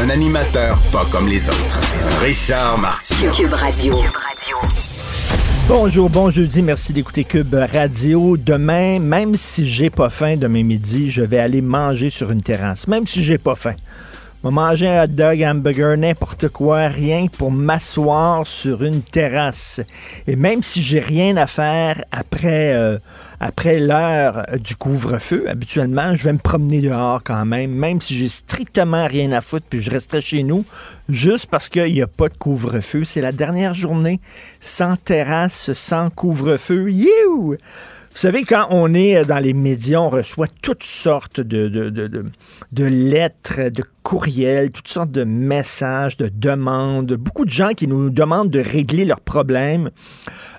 Un animateur pas comme les autres. Richard Martineau. Cube Radio. Bonjour, bon jeudi, merci d'écouter Cube Radio. Demain, même si j'ai pas faim demain midi, je vais aller manger sur une terrasse, même si j'ai pas faim. Vais manger un hot dog, hamburger, n'importe quoi, rien pour m'asseoir sur une terrasse. Et même si j'ai rien à faire après, euh, après l'heure du couvre-feu, habituellement, je vais me promener dehors quand même, même si j'ai strictement rien à foutre, puis je resterai chez nous, juste parce qu'il n'y a pas de couvre-feu. C'est la dernière journée sans terrasse, sans couvre-feu. You! Vous savez, quand on est dans les médias, on reçoit toutes sortes de lettres, de courriels, toutes sortes de messages, de demandes. Beaucoup de gens qui nous demandent de régler leurs problèmes,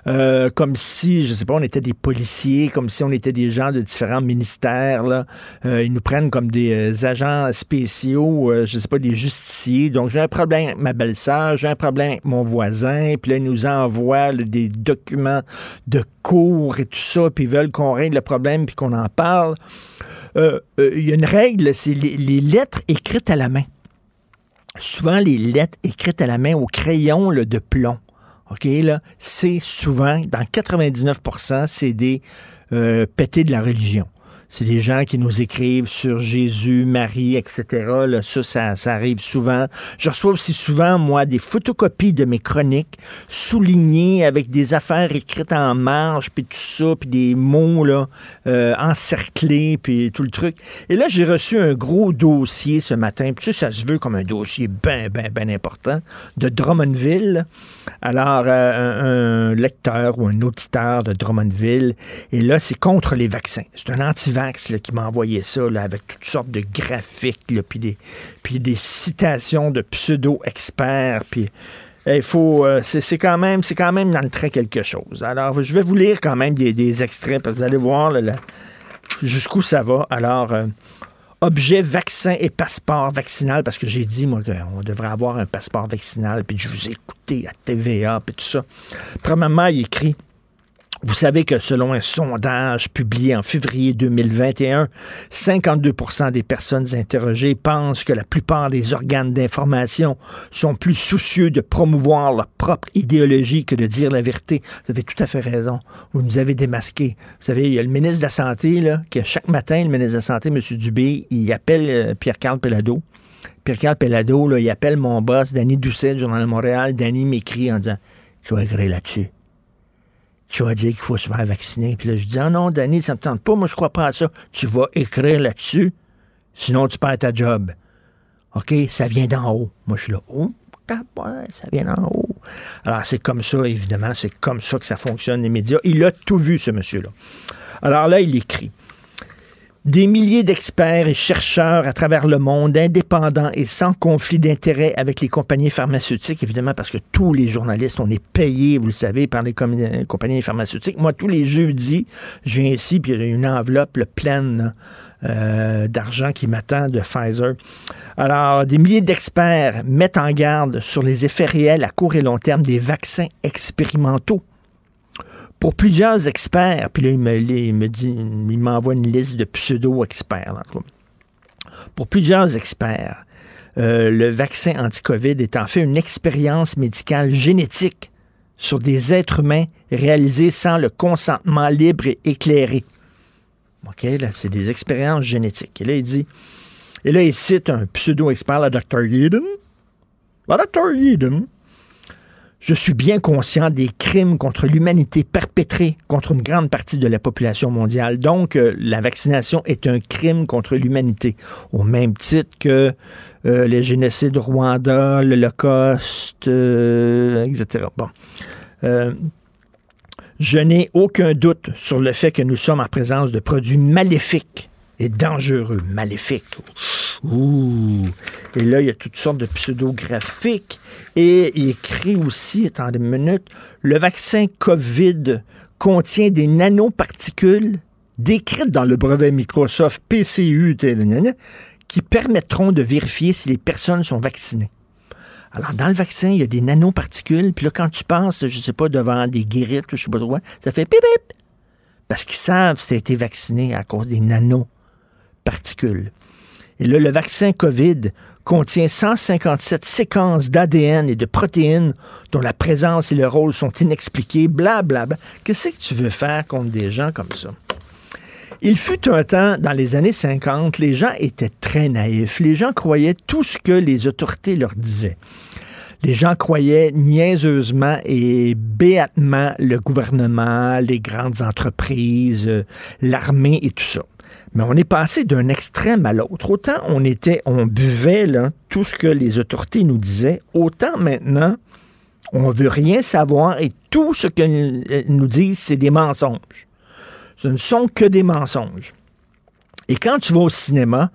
euh, comme si, je sais pas, on était des policiers, comme si on était des gens de différents ministères. Euh, ils nous prennent comme des euh, agents spéciaux, euh, je sais pas, des justiciers. Donc, j'ai un problème avec ma belle-sœur, j'ai un problème avec mon voisin, puis là, ils nous envoient des documents de cours et tout ça, puis ils veulent qu'on règle le problème, puis qu'on en parle. Il y a une règle, c'est les, lettres écrites à la main. Souvent, les lettres écrites à la main au crayon de plomb. OK, là, c'est souvent, dans 99% c'est des euh, pétés de la religion. C'est des gens qui nous écrivent sur Jésus, Marie, etc. Là, ça, ça, arrive souvent. Je reçois aussi souvent, moi, des photocopies de mes chroniques soulignées avec des affaires écrites en marge, puis tout ça, puis des mots là, euh, encerclés, puis tout le truc. Et là, j'ai reçu un gros dossier ce matin. Puis ça, ça se veut comme un dossier bien, bien, bien important de Drummondville. Alors, euh, un, un lecteur ou un auditeur de Drummondville, et là, c'est contre les vaccins. C'est un qui m'a envoyé ça là, avec toutes sortes de graphiques, puis des, des citations de pseudo-experts, puis il faut, euh, c'est quand même, c'est quand même dans le trait quelque chose. Alors, je vais vous lire quand même des, des extraits, parce que vous allez voir jusqu'où ça va. Alors, euh, objet vaccin et passeport vaccinal, parce que j'ai dit, moi, qu'on devrait avoir un passeport vaccinal, puis je vous ai écouté à TVA, puis tout ça. Premièrement, il écrit vous savez que selon un sondage publié en février 2021, 52% des personnes interrogées pensent que la plupart des organes d'information sont plus soucieux de promouvoir leur propre idéologie que de dire la vérité. Vous avez tout à fait raison. Vous nous avez démasqué. Vous savez, il y a le ministre de la Santé, là, que chaque matin, le ministre de la Santé, M. Dubé, il appelle euh, Pierre-Carl Pellado. Pierre-Carl Pellado, il appelle mon boss, Danny Doucet, Journal de Montréal. Danny m'écrit en disant, tu vas écrire là-dessus tu vas dire qu'il faut se faire vacciner. Puis là, je dis, ah non, Danny, ça me tente pas, moi, je crois pas à ça. Tu vas écrire là-dessus, sinon tu perds ta job. OK, ça vient d'en haut. Moi, je suis là, oh, ça vient d'en haut. Alors, c'est comme ça, évidemment, c'est comme ça que ça fonctionne, les médias. Il a tout vu, ce monsieur-là. Alors là, il écrit. Des milliers d'experts et chercheurs à travers le monde, indépendants et sans conflit d'intérêt avec les compagnies pharmaceutiques, évidemment, parce que tous les journalistes, on est payés, vous le savez, par les com- compagnies pharmaceutiques. Moi, tous les jeudis, je viens ici, puis il y a une enveloppe pleine euh, d'argent qui m'attend de Pfizer. Alors, des milliers d'experts mettent en garde sur les effets réels à court et long terme des vaccins expérimentaux pour plusieurs experts, puis là, il me, dit, il m'envoie une liste de pseudo-experts. Pour plusieurs experts, euh, le vaccin anti-COVID est en fait une expérience médicale génétique sur des êtres humains réalisée sans le consentement libre et éclairé. OK, là, c'est des expériences génétiques. Et là, il dit, et là, il cite un pseudo-expert, le Dr. Eden. Le Dr. Eden je suis bien conscient des crimes contre l'humanité perpétrés contre une grande partie de la population mondiale. Donc, euh, la vaccination est un crime contre l'humanité, au même titre que euh, les génocides Rwanda, l'Holocauste, euh, etc. Bon. Je n'ai aucun doute sur le fait que nous sommes en présence de produits maléfiques et dangereux, maléfiques. Ouh. Et là, il y a toutes sortes de pseudographiques. Et il écrit aussi, attendez une minute, le vaccin COVID contient des nanoparticules décrites dans le brevet Microsoft PCU qui permettront de vérifier si les personnes sont vaccinées. Alors, dans le vaccin, il y a des nanoparticules, puis là, quand tu passes, je sais pas, devant des guérites, je sais pas trop ça fait pip pip. Parce qu'ils savent si tu as été vacciné à cause des nanoparticules. Et là, le vaccin COVID contient 157 séquences d'ADN et de protéines dont la présence et le rôle sont inexpliqués, blablabla. Bla, bla. Qu'est-ce que tu veux faire contre des gens comme ça? Il fut un temps, dans les années 50, les gens étaient très naïfs. Les gens croyaient tout ce que les autorités leur disaient. Les gens croyaient niaiseusement et béatement le gouvernement, les grandes entreprises, euh, l'armée et tout ça. Mais on est passé d'un extrême à l'autre. Autant on était, on buvait là, tout ce que les autorités nous disaient, autant maintenant, on veut rien savoir et tout ce que nous disent, c'est des mensonges. Ce ne sont que des mensonges. Et quand tu vas au cinéma,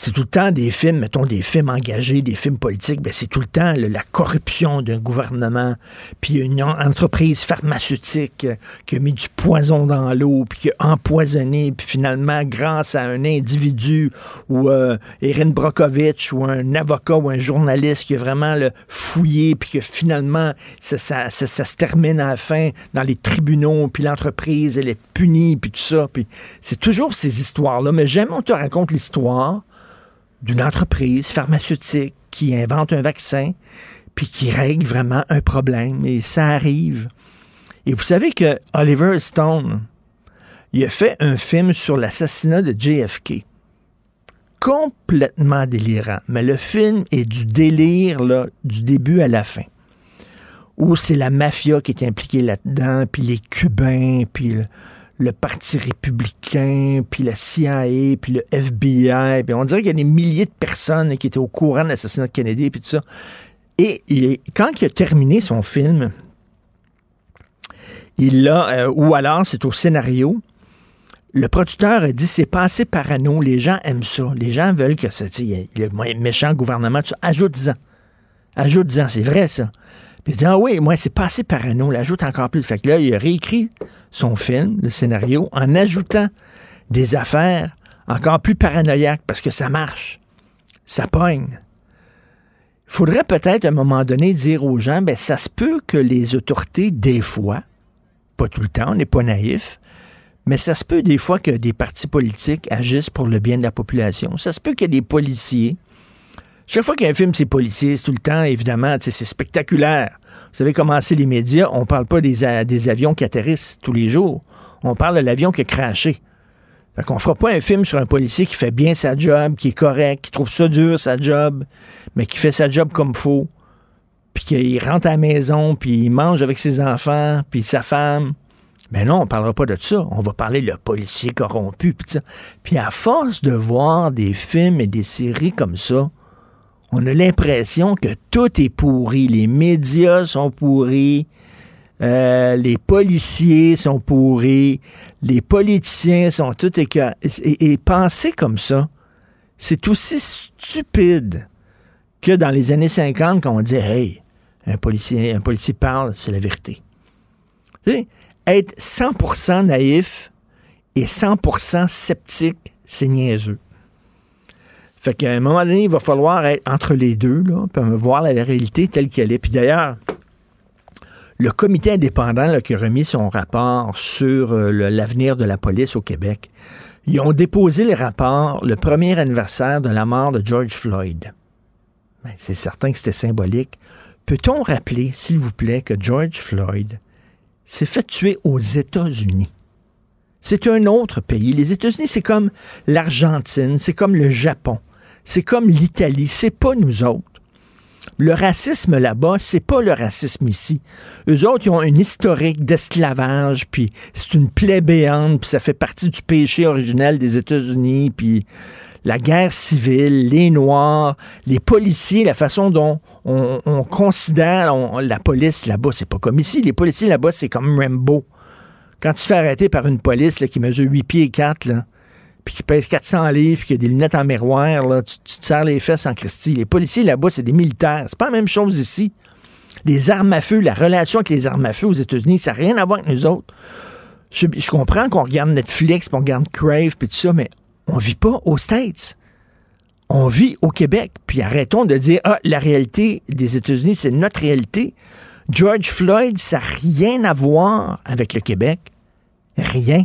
c'est tout le temps des films, mettons des films engagés, des films politiques, ben c'est tout le temps la corruption d'un gouvernement, puis une entreprise pharmaceutique euh, qui a mis du poison dans l'eau, puis qui a empoisonné, puis finalement, grâce à un individu ou euh, Erin Brockovich ou un avocat ou un journaliste qui a vraiment le fouillé, puis que finalement, ça, ça, ça, se termine à la fin dans les tribunaux, puis l'entreprise, elle est punie, puis tout ça. Puis c'est toujours ces histoires-là. Mais j'aime, on te raconte l'histoire d'une entreprise pharmaceutique qui invente un vaccin, puis qui règle vraiment un problème, et ça arrive. Et vous savez que Oliver Stone, il a fait un film sur l'assassinat de JFK. Complètement délirant. Mais le film est du délire, là, du début à la fin. Où c'est la mafia qui est impliquée là-dedans, puis les Cubains, puis Parti républicain, puis la CIA, puis le FBI. Puis on dirait qu'il y a des milliers de personnes qui étaient au courant de l'assassinat de Kennedy, puis tout ça. Et quand il a terminé son film, il l'a, euh, ou alors c'est au scénario, le producteur a dit c'est pas assez parano, les gens aiment ça. Les gens veulent que ça, le méchant gouvernement, tu ajoute-en. Ajoute-en, c'est vrai ça. Puis il dit, ah oui, moi, c'est pas assez parano, l'ajoute encore plus. Fait que là, il a réécrit son film, le scénario, en ajoutant des affaires encore plus paranoïaques parce que ça marche. Ça pogne. Il faudrait peut-être à un moment donné dire aux gens, ben, ça se peut que les autorités, des fois, pas tout le temps, on n'est pas naïf, mais ça se peut des fois que des partis politiques agissent pour le bien de la population. Ça se peut qu'il y ait des policiers chaque fois qu'il y a un film, c'est policier, c'est tout le temps, évidemment, c'est spectaculaire. Vous savez comment c'est les médias, on parle pas des, avions qui atterrissent tous les jours. On parle de l'avion qui a craché. Fait qu'on fera pas un film sur un policier qui fait bien sa job, qui est correct, qui trouve ça dur, sa job, mais qui fait sa job comme faut, puis qu'il rentre à la maison, puis il mange avec ses enfants, puis sa femme. Mais non, on parlera pas de ça. On va parler le policier corrompu, puis Puis à force de voir des films et des séries comme ça, on a l'impression que tout est pourri. Les médias sont pourris. Euh, les policiers sont pourris, les politiciens sont tout écœurés. Et, penser comme ça, c'est aussi stupide que dans les années 50 quand on dit Hey, un policier, un policier parle, c'est la vérité. être 100% naïf et 100% sceptique, c'est niaiseux. Fait qu'à un moment donné, il va falloir être entre les deux, là, voir la réalité telle qu'elle est. Puis d'ailleurs, le comité indépendant qui a remis son rapport sur euh, l'avenir de la police au Québec, ils ont déposé le rapport le premier anniversaire de la mort de George Floyd. Ben, c'est certain que c'était symbolique. Peut-on rappeler, s'il vous plaît, que George Floyd s'est fait tuer aux États-Unis? C'est un autre pays. Les États-Unis, c'est comme l'Argentine, c'est comme le Japon. C'est comme l'Italie, c'est pas nous autres. Le racisme là-bas, c'est pas le racisme ici. Eux autres, ils ont un historique d'esclavage, puis c'est une plaie béante, puis ça fait partie du péché originel des États-Unis, puis la guerre civile, les Noirs, les policiers, la façon dont on, considère la police là-bas, c'est pas comme ici. Les policiers là-bas, c'est comme Rambo. Quand tu fais arrêter par une police qui mesure 8 pieds et 4, là, puis qui pèse 400 livres, puis qui a des lunettes en miroir, là, tu, tu te serres les fesses en Christie. Les policiers là-bas, c'est des militaires. C'est pas la même chose ici. Les armes à feu, la relation avec les armes à feu aux États-Unis, ça n'a rien à voir avec nous autres. Je, comprends qu'on regarde Netflix, puis on regarde Crave, puis tout ça, mais on vit pas aux States. On vit au Québec. Puis arrêtons de dire, ah, la réalité des États-Unis, c'est notre réalité. George Floyd, ça n'a rien à voir avec le Québec. Rien.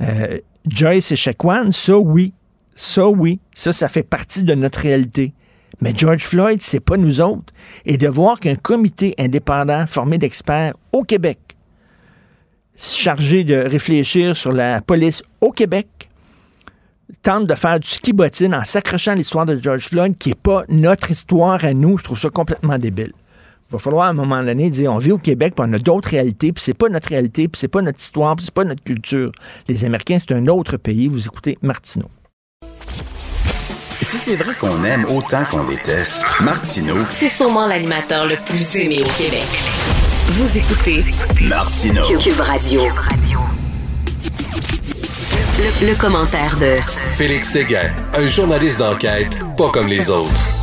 Euh, Joyce et Shaquan, ça oui. Ça oui. Ça, ça fait partie de notre réalité. Mais George Floyd, c'est pas nous autres. Et de voir qu'un comité indépendant formé d'experts au Québec, chargé de réfléchir sur la police au Québec, tente de faire du ski bottine en s'accrochant à l'histoire de George Floyd, qui n'est pas notre histoire à nous, je trouve ça complètement débile. Il va falloir à un moment donné dire on vit au Québec, puis on a d'autres réalités, puis c'est pas notre réalité, puis c'est pas notre histoire, puis c'est pas notre culture. Les Américains, c'est un autre pays. Vous écoutez Martineau. Si c'est vrai qu'on aime autant qu'on déteste, Martineau, C'est sûrement l'animateur le plus aimé au Québec. Vous écoutez Martineau. Cube Radio. Le, le commentaire de Félix Séguin, un journaliste d'enquête pas comme les autres.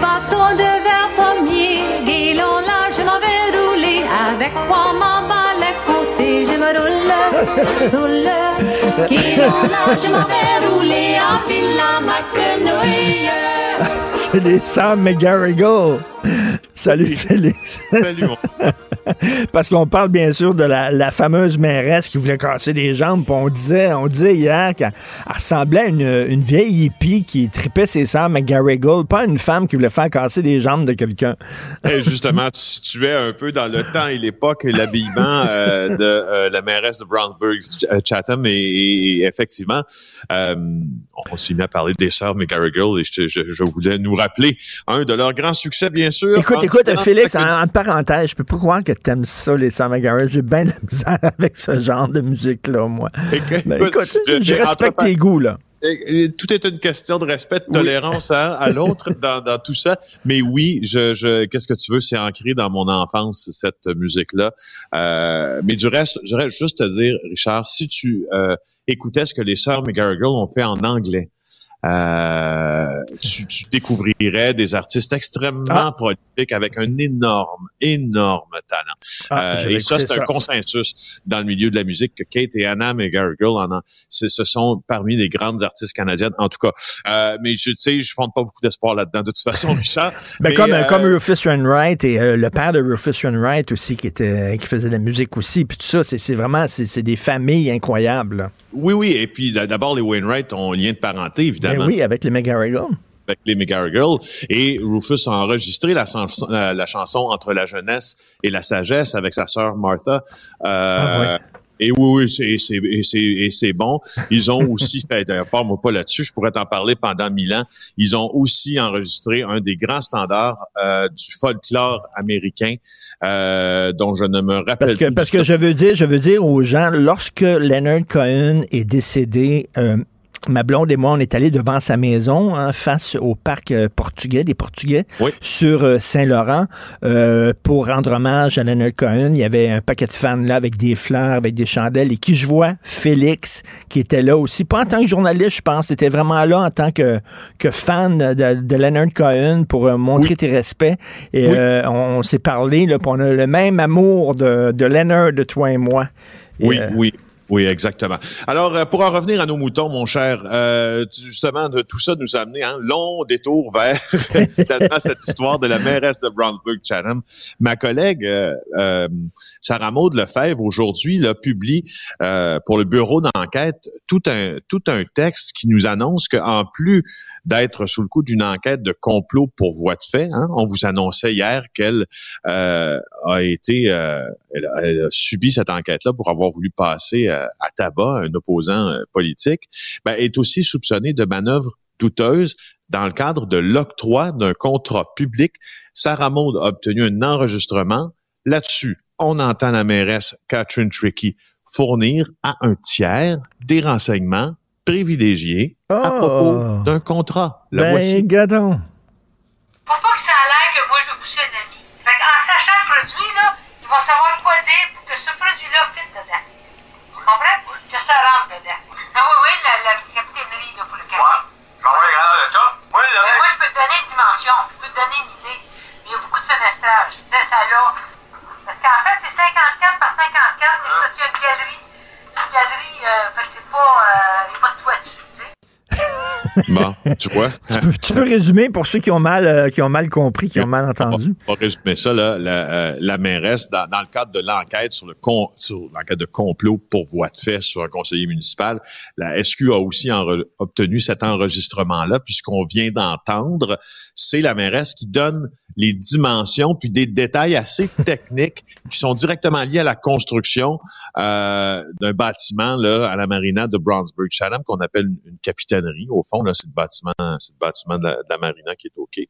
Bâton de verre pommier, et l'on là, je m'en vais rouler avec trois membres à côté. Je me roule, roule, et l'on là, je m'en vais rouler en filant ma quenouille. C'est les Sam McGarrigle. Salut Félix. Salut, mon Parce qu'on parle bien sûr de la, la fameuse mairesse qui voulait casser des jambes. on disait, on disait hier qu'elle elle ressemblait à une, une vieille hippie qui tripait ses Sam McGarrigle, pas une femme qui voulait faire casser des jambes de quelqu'un. Et justement, tu situais un peu dans le temps et l'époque l'habillement euh, de euh, la mairesse de Brownsburg, euh, Chatham, et, et- et effectivement, euh, on s'est mis à parler des sœurs McGarrigle et je, je, je voulais nous rappeler un de leurs grands succès, bien sûr. Écoute, écoute, Félix, en, en parenthèse, je peux pas croire que t'aimes ça, les Sam. J'ai bien de la misère avec ce genre de musique-là, moi. Écoute, Ben, écoute, je, j'ai- respecte tes goûts, là. Et- et Tout est une question de respect, de tolérance à, à l'autre dans, dans tout ça. Mais oui, je, je qu'est-ce que tu veux, c'est ancré dans mon enfance cette musique-là. Euh, mais du reste, je voudrais juste te dire, Richard, si tu euh, écoutais ce que les sœurs McGarrigle ont fait en anglais. Euh, tu, tu découvrirais des artistes extrêmement Ah. prolifiques avec un énorme, énorme talent. Ah, Euh, et ça, c'est un consensus dans le milieu de la musique que Kate et Anna McGarrigle en ont. Ce sont parmi les grandes artistes canadiennes, en tout cas. Euh, mais je, tu sais, je fonde pas beaucoup d'espoir là-dedans, de toute façon, Richard. Ben, Mais, comme, euh, comme Rufus Wainwright et euh, le père de Rufus Wainwright aussi, qui était qui faisait de la musique aussi, puis tout ça, c'est vraiment, c'est des familles incroyables. Oui, oui. Et puis, d'abord, les Wainwright ont un lien de parenté, Ben évidemment. oui, avec les McGarrigle. avec les McGarrigle. Et Rufus a enregistré la, chanson- la, la chanson Entre la jeunesse et la sagesse avec sa sœur Martha. Euh, Ah ouais. Et oui, oui, c'est, c'est, c'est, c'est bon. Ils ont aussi, d'ailleurs, parle-moi pas là-dessus, je pourrais t'en parler pendant mille ans. Ils ont aussi enregistré un des grands standards euh, du folklore américain, euh, dont je ne me rappelle Parce que, plus parce que je veux dire, je veux dire aux gens, lorsque Leonard Cohen est décédé, euh, ma blonde et moi, on est allés devant sa maison, hein, face au parc euh, portugais, des Portugais, Oui. sur euh, Saint-Laurent, euh, pour rendre hommage à Leonard Cohen. Il y avait un paquet de fans là, avec des fleurs, avec des chandelles, et qui je vois, Félix, qui était là aussi, pas en tant que journaliste, je pense, c'était vraiment là en tant que, que fan de, de Leonard Cohen pour montrer tes respects. Et Oui. euh, on, s'est parlé, là, on a le même amour de, de Leonard, de toi et moi. Et, Oui, oui. Oui, exactement. Alors, euh, pour en revenir à nos moutons, mon cher, euh, justement, de tout ça nous a amené un long détour vers cette histoire de la mairesse de Brownsburg-Chatham. Ma collègue euh, euh, Sarah Maud Lefebvre, aujourd'hui, publie euh, pour le bureau d'enquête tout un, tout un texte qui nous annonce qu'en plus d'être sous le coup d'une enquête de complot pour voie de fait, hein, on vous annonçait hier qu'elle euh, a été, elle, elle a subi cette enquête-là pour avoir voulu passer à tabac un opposant euh, politique, ben, est aussi soupçonnée de manœuvres douteuses dans le cadre de l'octroi d'un contrat public. Sarah Maud a obtenu un enregistrement. Là-dessus, on entend la mairesse Catherine Tricky fournir à un tiers des renseignements privilégiés à Oh. propos d'un contrat. Le ben, voici. gadon. Faut pas que ça a l'air que moi je veux pousser un ami. Fait en sachant le produit, là, ils vont savoir quoi dire pour que ce produit-là fitte dedans. Comprends? que ça rentre dedans. Ah oui, oui, la, la capitainerie, là, pour le café. Ah ouais, regarde ça. Oui, là, Mais moi, je peux te donner une dimension, je peux te donner une idée. Il y a beaucoup de fenestrage. Tu sais, ça là. Parce qu'en fait, c'est 54 par 54, mais c'est parce qu'il y a une galerie. Une galerie, euh, fait que c'est pas. euh, Il n'y a pas de toit dessus, tu sais. Bon, tu vois? Tu peux, tu peux résumer pour ceux qui ont mal, euh, qui ont mal compris, qui ont mal entendu. On va résumer ça, là, la, euh, la mairesse, dans, dans le cadre de l'enquête sur le con, sur l'enquête de complot pour voie de fait sur un conseiller municipal, la SQ a aussi obtenu cet enregistrement-là, puisqu'on vient d'entendre, c'est la mairesse qui donne les dimensions puis des détails assez techniques qui sont directement liés à la construction euh, d'un bâtiment là à la marina de Brownsburg Chatham qu'on appelle une, une capitainerie. Au fond, là, c'est le bâtiment, c'est bâtiment de la, de la marina qui est OK.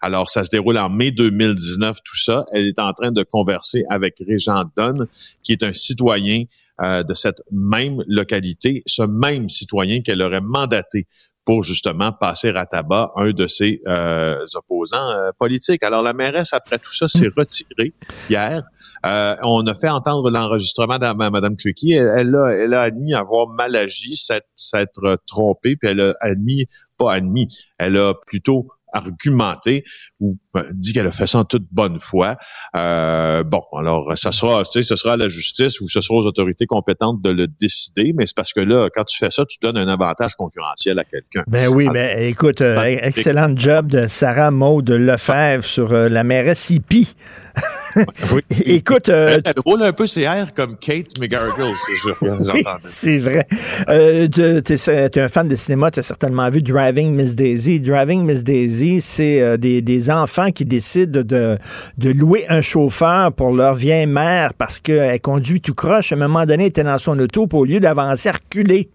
Alors, ça se déroule en mai 2019, tout ça. Elle est en train de converser avec Régent Dunn, qui est un citoyen euh, de cette même localité, ce même citoyen qu'elle aurait mandaté pour justement passer à tabac un de ses euh, opposants euh, politiques. Alors la mairesse, après tout ça, s'est retirée hier. Euh, on a fait entendre l'enregistrement de Mme Tricky. Elle, elle, a, elle a admis avoir mal agi, s'être s'être trompée, puis elle a admis, pas admis, elle a plutôt argumenté ou euh, dit qu'elle a fait ça en toute bonne foi. Euh, bon, alors ça sera, tu sais, ce sera à la justice ou ce sera aux autorités compétentes de le décider, mais c'est parce que là, quand tu fais ça, tu donnes un avantage concurrentiel à quelqu'un. Ben oui, Ah, ben écoute, euh, ben, excellent job de Sarah Maud Lefebvre sur euh, la mairesse Hippie. Oui. Écoute, euh, elle, elle roule un peu ses airs comme Kate McGargle, c'est vrai. Euh, tu es, un fan de cinéma, tu as certainement vu Driving Miss Daisy. Driving Miss Daisy, c'est euh, des, des enfants qui décident de, de louer un chauffeur pour leur vieille mère parce qu'elle conduit tout croche. À un moment donné, elle était dans son auto, puis au lieu d'avancer, reculait.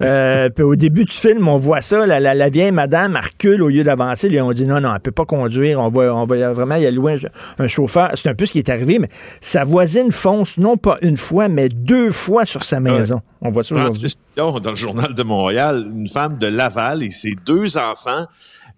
Euh, puis au début du film, on voit ça, la, la, la vieille madame recule au lieu d'avancer. Ils ont dit non, non, elle peut pas conduire. On va, on va vraiment y allouer un, un chauffeur. C'est un peu ce qui est arrivé, mais sa voisine fonce non pas une fois, mais deux fois sur sa maison. On voit ça aujourd'hui. Dans le journal de Montréal, une femme de Laval et ses deux enfants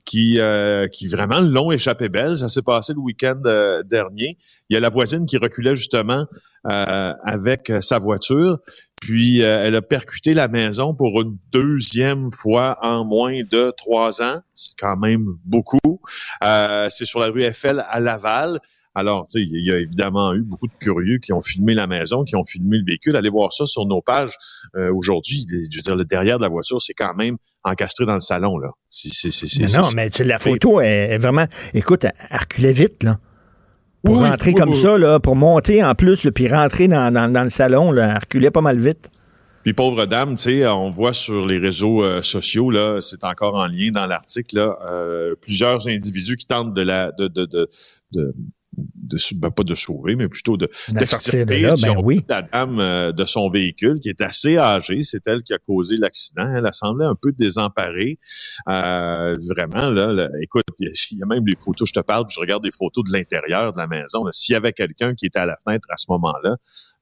qui, euh, qui vraiment l'ont échappé belle. Ça s'est passé le week-end euh, dernier. Il y a la voisine qui reculait justement euh, avec sa voiture, puis euh, elle a percuté la maison pour une deuxième fois en moins de trois ans. C'est quand même beaucoup. Euh, c'est sur la rue Eiffel à Laval. Alors, tu sais, il y a évidemment eu beaucoup de curieux qui ont filmé la maison, qui ont filmé le véhicule. Allez voir ça sur nos pages euh, aujourd'hui. Je veux dire, le derrière de la voiture, c'est quand même encastré dans le salon, là. C'est, Mais non, mais tu- la photo est, est vraiment. Écoute, elle, vite, là. Pour Oui, rentrer oui, comme oui. ça, là, pour monter en plus, là, puis rentrer dans, dans, dans le salon, là, elle reculait pas mal vite. Puis pauvre dame, tu sais, on voit sur les réseaux euh, sociaux là, c'est encore en lien dans l'article là, euh, plusieurs individus qui tentent de la de de de, de de, ben, pas de sauver, mais plutôt de, De de là, ben oui. la dame euh, de son véhicule, qui est assez âgée. C'est elle qui a causé l'accident. Elle a semblé un peu désemparée. Euh, vraiment, là, là, écoute, il y, a, il y a même les photos, je te parle, puis je regarde des photos de l'intérieur de la maison. S'il y avait quelqu'un qui était à la fenêtre à ce moment-là,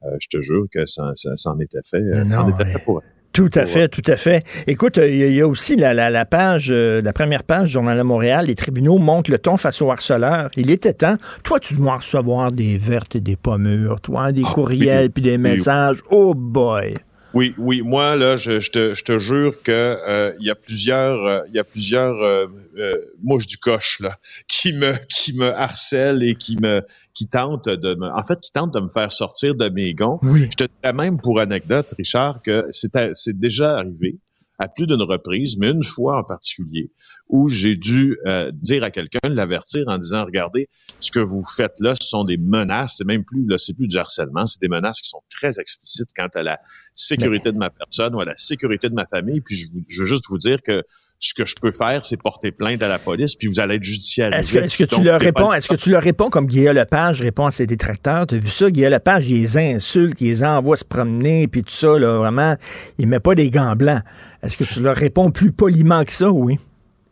euh, je te jure que ça, ça, ça en était fait. euh, ça en était mais- fait pour elle. Tout à fait, tout à fait. Écoute, euh, il y, a- il y a aussi la, la, la page, euh, la première page du Journal de Montréal, les tribunaux montent le ton face aux harceleurs. Il était temps. Toi, tu dois recevoir des vertes et des pommures, toi, hein, des Ah, courriels puis des messages. Oh boy! Oui, oui. Moi, là, je, je te, je te jure que euh, il y a plusieurs, euh, il y a plusieurs euh, euh, mouches du coche là qui me, qui me harcèlent et qui me, qui tentent de me, en fait, qui tentent de me faire sortir de mes gonds. Oui. Je te dirais même pour anecdote, Richard, que c'est déjà arrivé à plus d'une reprise, mais une fois en particulier, où j'ai dû euh, dire à quelqu'un, l'avertir en disant, regardez, ce que vous faites là, ce sont des menaces, c'est même plus, là, c'est plus du harcèlement, c'est des menaces qui sont très explicites quant à la sécurité de ma personne ou à la sécurité de ma famille. Puis je, je veux juste vous dire que ce que je peux faire, c'est porter plainte à la police, puis vous allez être judiciarisé. Est-ce que, tu leur réponds, est-ce que tu leur réponds comme Guillaume Lepage répond à ses détracteurs? T'as vu ça? Guillaume Lepage, il les insulte, il les envoie se promener, puis tout ça, là, vraiment, il met pas des gants blancs. Est-ce que tu leur réponds plus poliment que ça, oui?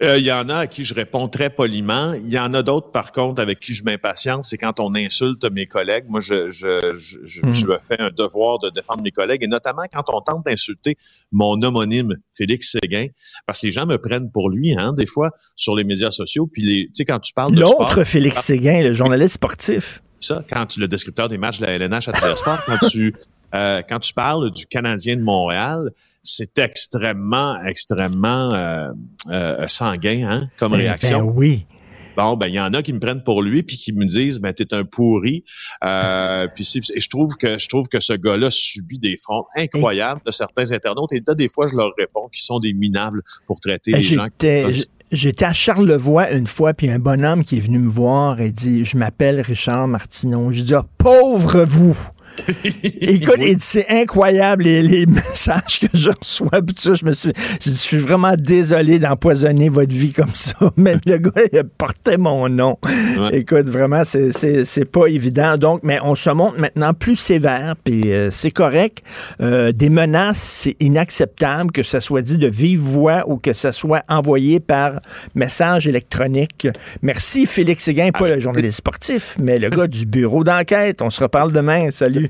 Euh, Il y en a à qui je réponds très poliment. Il y en a d'autres, par contre, avec qui je m'impatiente. C'est quand on insulte mes collègues. Moi, je, je, je, je, Mm. je me fais un devoir de défendre mes collègues, et notamment quand on tente d'insulter mon homonyme, Félix Séguin, parce que les gens me prennent pour lui, hein, des fois, sur les médias sociaux. Puis, les, tu sais, quand tu parles de L'autre Félix Séguin, le journaliste sportif. ça, quand tu le descripteur des matchs de la LNH à Sport, quand tu euh, quand tu parles du Canadien de Montréal, c'est extrêmement, extrêmement euh, euh, sanguin hein, comme Ben, réaction. ben oui. Bon, ben il y en a qui me prennent pour lui puis qui me disent ben t'es un pourri. Euh, puis je trouve que je trouve que ce gars-là subit des fronts incroyables de certains internautes et là des fois je leur réponds qu'ils sont des minables pour traiter les gens. qui- J'étais à Charlevoix une fois, puis un bonhomme qui est venu me voir et dit Je m'appelle Richard Martineau. J'ai dit Ah, pauvre vous Écoute, c'est incroyable les, les messages que je reçois. Puis ça, je me suis, je, suis vraiment désolé d'empoisonner votre vie comme ça. Mais le gars, il a porté mon nom. Ouais. Écoute, vraiment, c'est, c'est, c'est pas évident. Donc, mais on se montre maintenant plus sévère, puis euh, c'est correct. Euh, des menaces, c'est inacceptable que ça soit dit de vive voix ou que ça soit envoyé par message électronique. Merci Félix Séguin, pas le journaliste sportif, mais le gars du bureau d'enquête. On se reparle demain. Salut.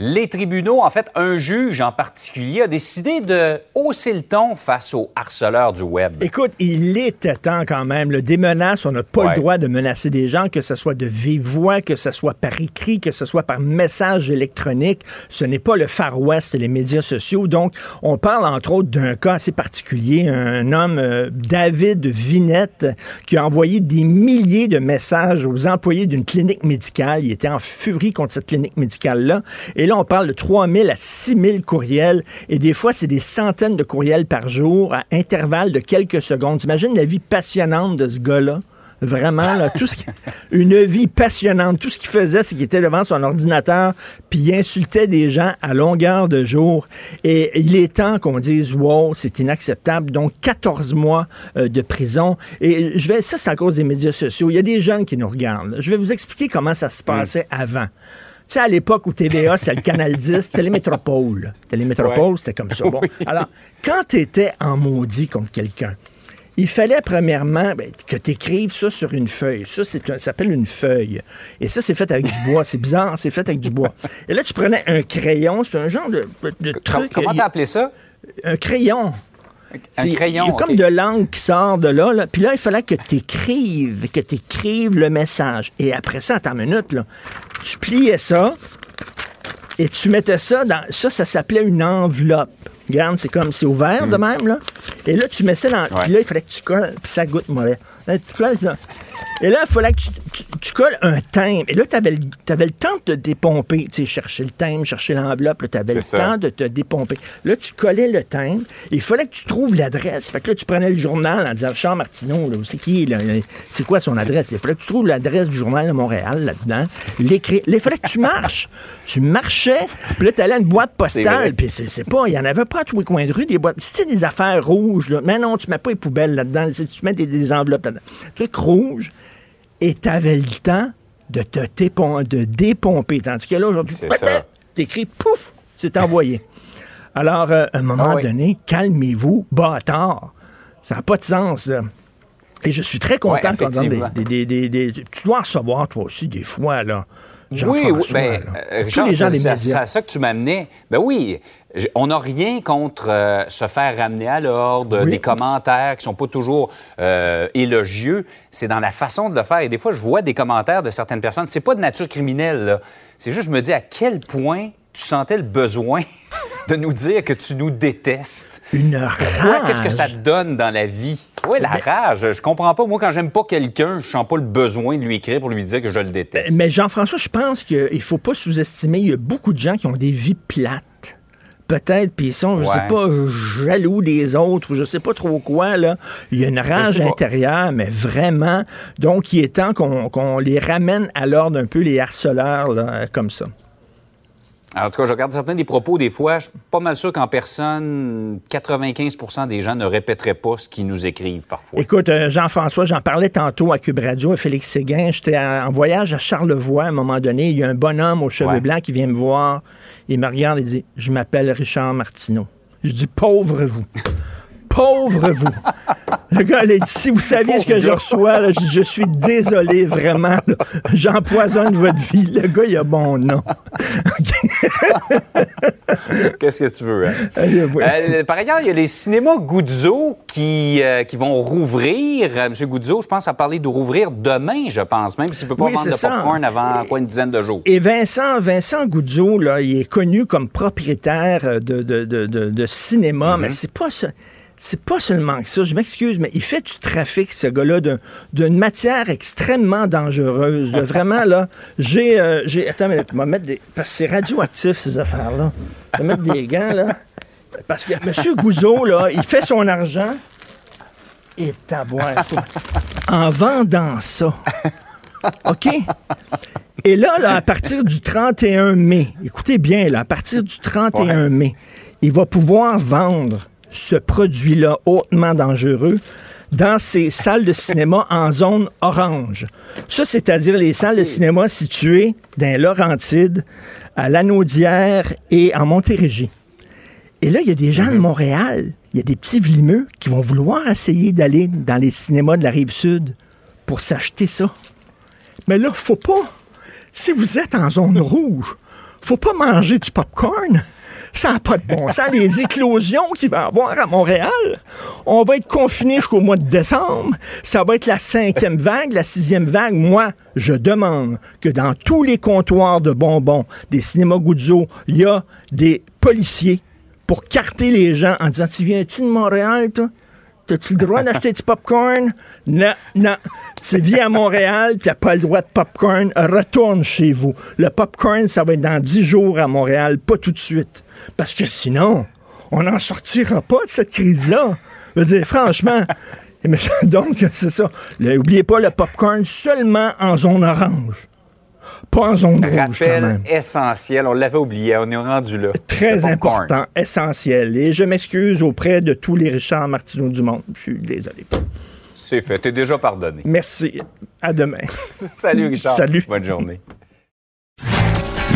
Les tribunaux, en fait, un juge en particulier a décidé de hausser le ton face aux harceleurs du web. Écoute, il était temps quand même. là. Des menaces, on n'a pas Ouais. le droit de menacer des gens, que ce soit de vive voix, que ce soit par écrit, que ce soit par message électronique. Ce n'est pas le Far West, les médias sociaux. Donc, on parle entre autres d'un cas assez particulier, un homme, euh, David Vinette, qui a envoyé des milliers de messages aux employés d'une clinique médicale. Il était en furie contre cette clinique médicale-là. Et là, on parle de 3 000 à 6 000 courriels. Et des fois, c'est des centaines de courriels par jour à intervalles de quelques secondes. T'imagines la vie passionnante de ce gars-là? Vraiment, là, tout ce qui- une vie passionnante. Tout ce qu'il faisait, c'est qu'il était devant son ordinateur, puis il insultait des gens à longueur de jour. Et il est temps qu'on dise, wow, c'est inacceptable. Donc, 14 mois euh, de prison. Et je vais, ça, c'est à cause des médias sociaux. Il y a des jeunes qui nous regardent. Je vais vous expliquer comment ça se passait avant. Tu sais, à l'époque où TVA, c'était le Canal 10, Télémétropole. Télémétropole, Ouais. c'était comme ça. Bon. Alors, quand tu étais en maudit contre quelqu'un, il fallait premièrement ben, que tu écrives ça sur une feuille. Ça, c'est ça s'appelle une feuille. Et ça, c'est fait avec du bois. C'est bizarre, c'est fait avec du bois. Et là, tu prenais un crayon, c'est un genre de, de truc. Comment t'as appelé ça? un crayon. Un C'est- crayon. Il y a comme de l'encre qui sort de là, là. Puis là, il fallait que tu écrives, que tu écrives le message. Et après ça, attends une minute, là. Tu pliais ça et tu mettais ça dans. Ça, ça s'appelait une enveloppe. Regarde, c'est comme, c'est ouvert de même, là. Et là, tu mets ça dans. Puis là, il fallait que tu colles, puis ça goûte mauvais. Là, tu colles ça. Et là, il fallait que tu, tu- tu colles un timbre. Et là, tu avais, le temps de te dépomper. Tu sais, chercher le timbre, chercher l'enveloppe. Tu avais le ça. temps de te dépomper. Là, tu collais le timbre. Il fallait que tu trouves l'adresse. Fait que là, tu prenais le journal en disant Charles Martineau, là, c'est qui, là? C'est quoi son adresse? Il fallait que tu trouves l'adresse du journal de Montréal là-dedans. Il fallait que tu marches. Tu marchais, puis là, tu allais à une boîte postale. Puis c'est pas, il y en avait pas à tous les coins de rue, des boîtes. C'était des affaires rouges, là. Mais non, tu mets pas les poubelles là-dedans. Tu mets des, des enveloppes là-dedans. Truc rouge. Et tu avais le temps de te de dépomper. Tandis que là, aujourd'hui, t'écris, pouf, c'est envoyé. Alors, euh, à un moment Ah oui. donné, calmez-vous, bâtard. Ça n'a pas de sens, là. Et je suis très content Ouais, donne des, des- des- des- Tu dois recevoir, toi aussi, des fois, là. Oui, oui, ben, euh, Tous Richard, les gens c'est des c'est- médias. c'est à ça que tu m'amenais. Ben oui, on n'a rien contre euh, se faire ramener à l'ordre, Oui. des commentaires qui sont pas toujours euh, élogieux. C'est dans la façon de le faire. Et des fois, je vois des commentaires de certaines personnes. C'est pas de nature criminelle. C'est juste, je me dis à quel point tu sentais le besoin de nous dire que tu nous détestes? Une rage. qu'est-ce que ça te donne dans la vie? Oui, la rage. Je comprends pas. Moi, quand j'aime pas quelqu'un, je sens pas le besoin de lui écrire pour lui dire que je le déteste. Mais Jean-François, je pense qu'il ne faut pas sous-estimer. Il y a beaucoup de gens qui ont des vies plates. Peut-être, puis ils sont, je sais Ouais. pas, jaloux des autres, ou je sais pas trop quoi, là. Il y a une rage sais pas. intérieure, mais vraiment. Donc, il est temps qu'on les ramène à l'ordre un peu, les harceleurs, là, comme ça. En tout cas, je regarde certains des propos, des fois, je suis pas mal sûr qu'en personne, 95% des gens ne répéteraient pas ce qu'ils nous écrivent parfois. Écoute, euh, Jean-François, j'en parlais tantôt à Cube Radio, à Félix Séguin. J'étais en en voyage à Charlevoix à un moment donné. Il y a un bonhomme aux cheveux Ouais. blancs qui vient me voir. Il me regarde et dit Je m'appelle Richard Martineau. Je dis pauvre vous. Pauvre vous. Le gars, il dit, si vous saviez ce que je reçois, là, je, suis désolé, vraiment. J'empoisonne votre vie. Le gars, il a bon nom. Qu'est-ce que tu veux? hein? Euh, par ailleurs, il y a les cinémas Guzzo qui, euh, qui vont rouvrir. Euh, Monsieur Guzzo, je pense, a parlé de rouvrir demain, je pense, même s'il ne peut pas Oui, vendre de ça. popcorn avant quoi, une dizaine de jours. Et Vincent, Vincent Goudzo, là, il est connu comme propriétaire de, de, de, de- cinéma, Mhm. mais c'est pas ça. C'est pas seulement que ça, je m'excuse, mais il fait du trafic, ce gars-là, d'un- d'une matière extrêmement dangereuse. Vraiment, là, j'ai... euh, attends, mais je vais mettre des... Parce que c'est radioactif, ces affaires-là. Je vais mettre des gants, là. Parce que M. Gouzeau, là, il fait son argent et taboire. En vendant ça. OK? Et là, là, à partir du 31 mai, écoutez bien, là, à partir du 31 mai, il va pouvoir vendre ce produit-là hautement dangereux dans ses salles de cinéma en zone orange. Ça, c'est-à-dire les salles de cinéma situées dans les Laurentides, à Lanaudière et en Montérégie. Et là, il y a des gens de Montréal, il y a des petits vlimeux qui vont vouloir essayer d'aller dans les cinémas de la rive sud pour s'acheter ça. Mais là, faut pas. Si vous êtes en zone rouge, faut pas manger du popcorn. Ça n'a pas de bon sens. Les éclosions qu'il va y avoir à Montréal, on va être confinés jusqu'au mois de décembre. Ça va être la cinquième vague, la sixième vague. Moi, je demande que dans tous les comptoirs de bonbons des cinémas Guzzo, il y a des policiers pour carter les gens en disant Tu viens-tu de Montréal, toi? T'as-tu le droit d'acheter du popcorn? Non, non. Tu vis à Montréal, puis t'as pas le droit de popcorn. Retourne chez vous. Le popcorn, ça va être dans 10 jours à Montréal, pas tout de suite. Parce que sinon, on n'en sortira pas de cette crise-là. Je veux dire, franchement. Donc, c'est ça. N'oubliez pas le popcorn seulement en zone orange. Pas en zone rouge, quand Rappel même. essentiel, on l'avait oublié, on est rendu là. Très important, essentiel. Et je m'excuse auprès de tous les Richard Martineau du monde. Je suis désolé. C'est fait, t'es déjà pardonné. Merci. À demain. Salut Richard. Salut. Bonne journée.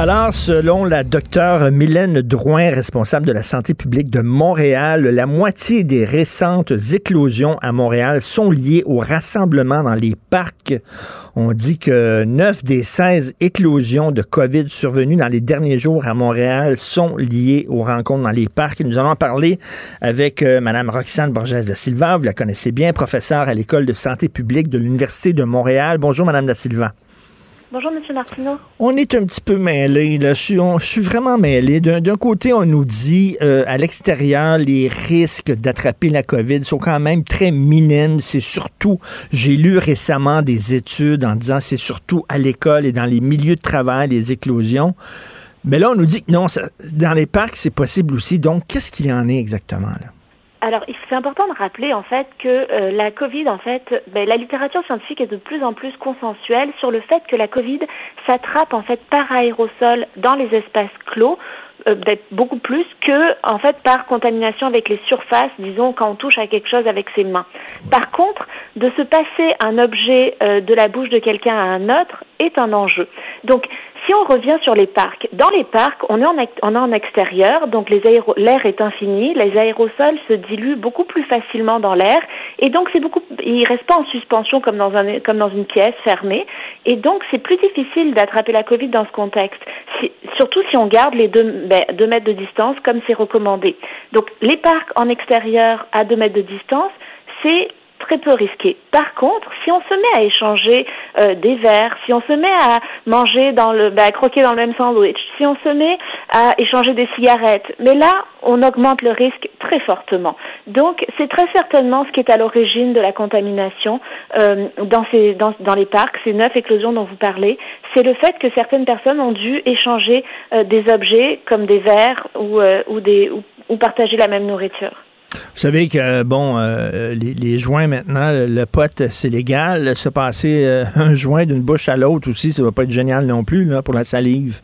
Alors, selon la docteure Mylène Drouin, responsable de la santé publique de Montréal, la moitié des récentes éclosions à Montréal sont liées au rassemblement dans les parcs. On dit que 9 des 16 éclosions de COVID survenues dans les derniers jours à Montréal sont liées aux rencontres dans les parcs. Nous allons en parler avec euh, Mme Roxane Borges da Silva. Vous la connaissez bien, professeure à l'École de santé publique de l'Université de Montréal. Bonjour, Mme da Silva. Bonjour, Monsieur Martineau. On est un petit peu mêlés. Là. Je, suis, vraiment mêlé. D'un côté, on nous dit euh, à l'extérieur, les risques d'attraper la COVID sont quand même très minimes. C'est surtout, j'ai lu récemment des études en disant c'est surtout à l'école et dans les milieux de travail, les éclosions. Mais là, on nous dit que non, ça- dans les parcs, c'est possible aussi. Donc, qu'est-ce qu'il y en est exactement là? Alors, c'est important de rappeler en fait que euh, la Covid, en fait, ben, la littérature scientifique est de plus en plus consensuelle sur le fait que la Covid s'attrape en fait par aérosol dans les espaces clos. euh, peut-être beaucoup plus que en fait par contamination avec les surfaces, disons quand on touche à quelque chose avec ses mains. Par contre, de se passer un objet euh, de la bouche de quelqu'un à un autre est un enjeu. Donc, si on revient sur les parcs, dans les parcs, on est en, on est en extérieur, donc l'air est infini, les aérosols se diluent beaucoup plus facilement dans l'air, et donc c'est beaucoup, ils restent pas en suspension comme dans une pièce fermée, et donc c'est plus difficile d'attraper la Covid dans ce contexte, surtout si on garde les ben, deux mètres de distance comme c'est recommandé. Donc les parcs en extérieur à deux mètres de distance, c'est très peu risqué. Par contre, si on se met à échanger euh, des verres, si on se met à manger dans le, ben, à croquer dans le même sandwich, si on se met à échanger des cigarettes, mais là, on augmente le risque très fortement. Donc, c'est très certainement ce qui est à l'origine de la contamination euh, dans, ces, dans, dans les parcs, ces neuf éclosions dont vous parlez. C'est le fait que certaines personnes ont dû échanger euh, des objets comme des verres ou, ou, des, ou partager la même nourriture. Vous savez que, bon, euh, les, les joints maintenant, le, le pot, c'est légal. Se passer euh, un joint d'une bouche à l'autre aussi, ça va pas être génial non plus là, pour la salive.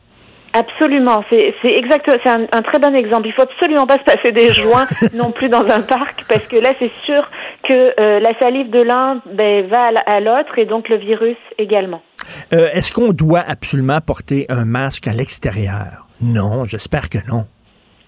Absolument, c'est exact, c'est un, un très bon exemple. Il faut absolument pas se passer des joints non plus dans un parc parce que là c'est sûr que euh, la salive de l'un ben, va à l'autre et donc le virus également. Euh, est-ce qu'on doit absolument porter un masque à l'extérieur? Non, j'espère que non.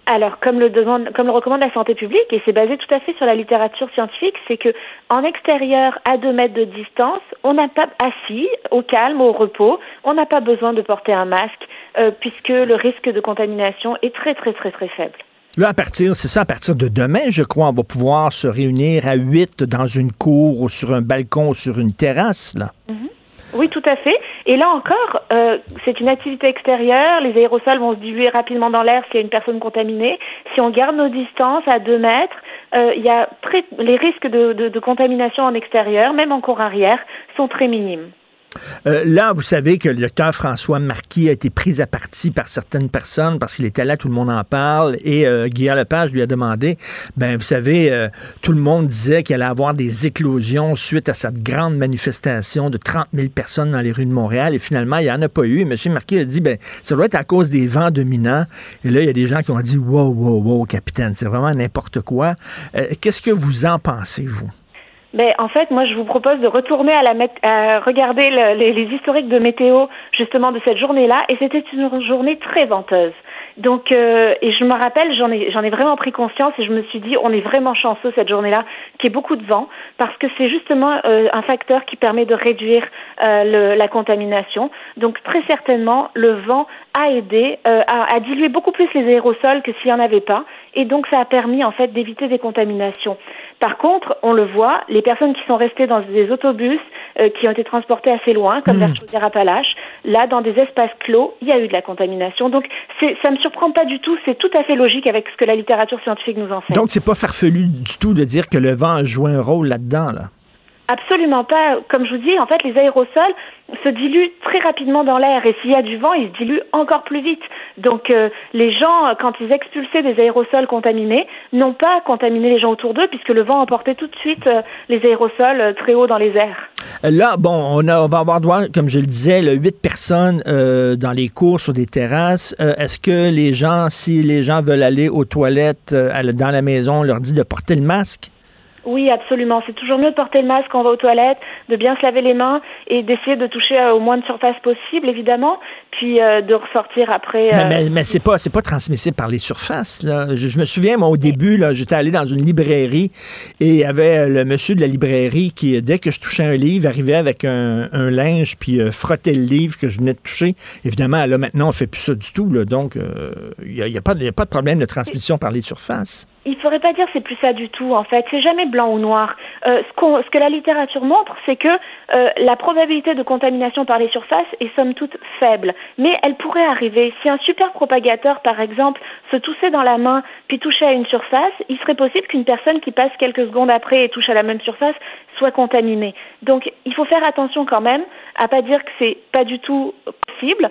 Alors, comme le demande, comme le recommande la santé publique, et c'est basé tout à fait sur la littérature scientifique, c'est que en extérieur, à deux mètres de distance, on n'a pas assis, au calme, au repos, on n'a pas besoin de porter un masque, euh, puisque le risque de contamination est très très très très faible. Là, à partir, c'est ça, à partir de demain, je crois, on va pouvoir se réunir à huit dans une cour ou sur un balcon ou sur une terrasse, là. Mhm. Oui, tout à fait. Et là encore, euh, c'est une activité extérieure. Les aérosols vont se diluer rapidement dans l'air s'il y a une personne contaminée. Si on garde nos distances à deux mètres, euh, y a très, les risques de, de, de contamination en extérieur, même en cours arrière, sont très minimes. Euh, là, vous savez que le docteur François Marquis a été pris à partie par certaines personnes parce qu'il était là, tout le monde en parle. Et euh, Guillaume Lepage lui a demandé, ben vous savez, euh, tout le monde disait qu'il allait avoir des éclosions suite à cette grande manifestation de 30 000 personnes dans les rues de Montréal. Et finalement, il n'y en a pas eu. M. Marquis a dit, ben ça doit être à cause des vents dominants. Et là, il y a des gens qui ont dit, wow, wow, wow, capitaine, c'est vraiment n'importe quoi. Euh, Qu'est-ce que vous en pensez, vous? Ben, en fait, moi, je vous propose de retourner à, la à regarder le, les, historiques de météo, justement, de cette journée-là. Et c'était une journée très venteuse. Donc, euh, et je me rappelle, j'en ai, j'en ai vraiment pris conscience et je me suis dit, on est vraiment chanceux cette journée-là, qu'il y beaucoup de vent, parce que c'est justement euh, un facteur qui permet de réduire euh, la contamination. Donc, très certainement, le vent a aidé à, à diluer beaucoup plus les aérosols que s'il n'y en avait pas. Et donc, ça a permis, en fait, d'éviter des contaminations. Par contre, on le voit, les personnes qui sont restées dans des autobus euh, qui ont été transportés assez loin, comme vers Chaudière-Appalaches, là, dans des espaces clos, il y a eu de la contamination. Donc, ça me surprend pas du tout. C'est tout à fait logique avec ce que la littérature scientifique nous enseigne. Donc, c'est pas farfelu du tout de dire que le vent a joué un rôle là-dedans, là? Absolument pas. Comme je vous dis, en fait, les aérosols se diluent très rapidement dans l'air et s'il y a du vent, ils se diluent encore plus vite. Donc euh, les gens, quand ils expulsaient des aérosols contaminés, n'ont pas contaminé les gens autour d'eux puisque le vent emportait tout de suite euh, les aérosols euh, très haut dans les airs. Là, bon, on, a, va avoir droit, comme je le disais, huit personnes euh, dans les cours sur des terrasses. Est-ce que les gens, si les gens veulent aller aux toilettes dans la maison, on leur dit de porter le masque? Oui, absolument. C'est toujours mieux de porter le masque quand on va aux toilettes, de bien se laver les mains et d'essayer de toucher au moins de surface possible, évidemment, puis euh, de ressortir après. Euh... Mais, mais, mais c'est pas c'est pas transmissible par les surfaces. Là. Je, je me souviens, moi, au début, là, j'étais allé dans une librairie et il y avait le monsieur de la librairie qui, dès que je touchais un livre, arrivait avec un, un linge puis euh, frottait le livre que je venais de toucher. Évidemment, là, maintenant, on fait plus ça du tout. Là, donc, il n'y a, y a, pas, y a pas de problème de transmission par les surfaces il faudrait pas dire c'est plus ça du tout en fait. C'est jamais blanc ou noir. Euh, ce, ce, que la littérature montre, c'est que euh, la probabilité de contamination par les surfaces est somme toute faible, mais elle pourrait arriver. Si un super propagateur, par exemple, se toussait dans la main puis touchait à une surface, il serait possible qu'une personne qui passe quelques secondes après et touche à la même surface soit contaminée. Donc il faut faire attention quand même à pas dire que c'est pas du tout possible.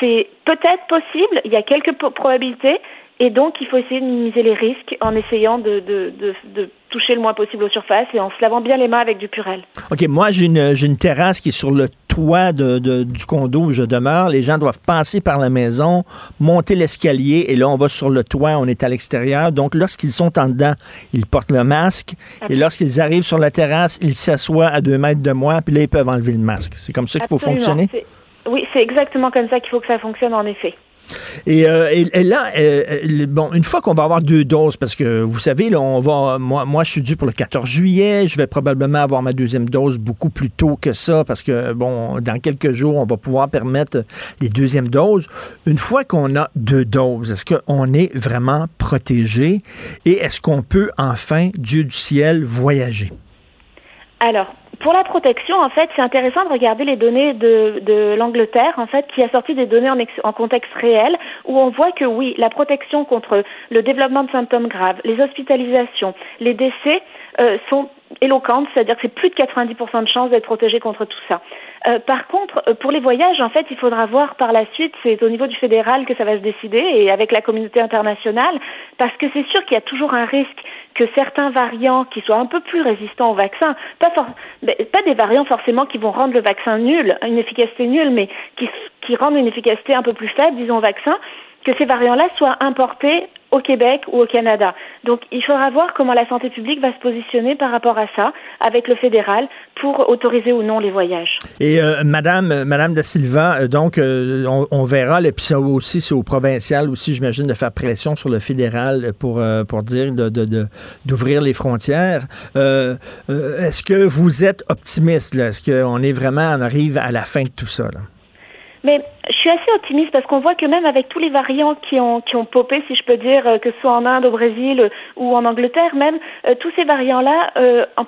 C'est peut-être possible. Il y a quelques probabilités et donc, il faut essayer de minimiser les risques en essayant de, de, de, de, toucher le moins possible aux surfaces et en se lavant bien les mains avec du purel. OK, moi, j'ai une, une terrasse qui est sur le toit de, de, du condo où je demeure. Les gens doivent passer par la maison, monter l'escalier et là, on va sur le toit, on est à l'extérieur. Donc, lorsqu'ils sont en dedans, ils portent le masque et lorsqu'ils arrivent sur la terrasse, ils s'assoient à deux mètres de moi puis là, ils peuvent enlever le masque. C'est comme ça qu'il faut fonctionner? Oui, c'est exactement comme ça qu'il faut que ça fonctionne, en effet. Et, euh, et, là, euh, bon, une fois qu'on va avoir deux doses, parce que vous savez, là, on va, moi, moi, je suis dû pour le 14 juillet, je vais probablement avoir ma deuxième dose beaucoup plus tôt que ça, parce que, bon, dans quelques jours, on va pouvoir permettre les deuxièmes doses. Une fois qu'on a deux doses, est-ce qu'on est vraiment protégé et est-ce qu'on peut enfin, Dieu du ciel, voyager? Alors, pour la protection, en fait, c'est intéressant de regarder les données de, de l'Angleterre, en fait, qui a sorti des données en, contexte réel, où on voit que oui, la protection contre le développement de symptômes graves, les hospitalisations, les décès euh, sont éloquentes, c'est-à-dire que c'est plus de 90% de chances d'être protégé contre tout ça. Euh, par contre, pour les voyages, en fait, il faudra voir par la suite, c'est au niveau du fédéral que ça va se décider et avec la communauté internationale, parce que c'est sûr qu'il y a toujours un risque que certains variants qui soient un peu plus résistants au vaccin, pas, for pas des variants forcément qui vont rendre le vaccin nul, une efficacité nulle, mais qui, qui rendent une efficacité un peu plus faible, disons, au vaccin, que ces variants-là soient importés au Québec ou au Canada. Donc il faudra voir comment la santé publique va se positionner par rapport à ça avec le fédéral pour autoriser ou non les voyages. Et euh, Madame, euh, Madame da Silva, euh, donc on, verra, et puis aussi c'est au provincial aussi, j'imagine, de faire pression sur le fédéral pour pour dire d'ouvrir les frontières. Est-ce que vous êtes optimiste Est-ce qu'on est vraiment, on arrive à la fin de tout ça Mais je suis assez optimiste parce qu'on voit que même avec tous les variants qui ont qui ont popé, si je peux dire, euh, que ce soit en Inde, au Brésil euh, ou en Angleterre, même euh, tous ces variants-là,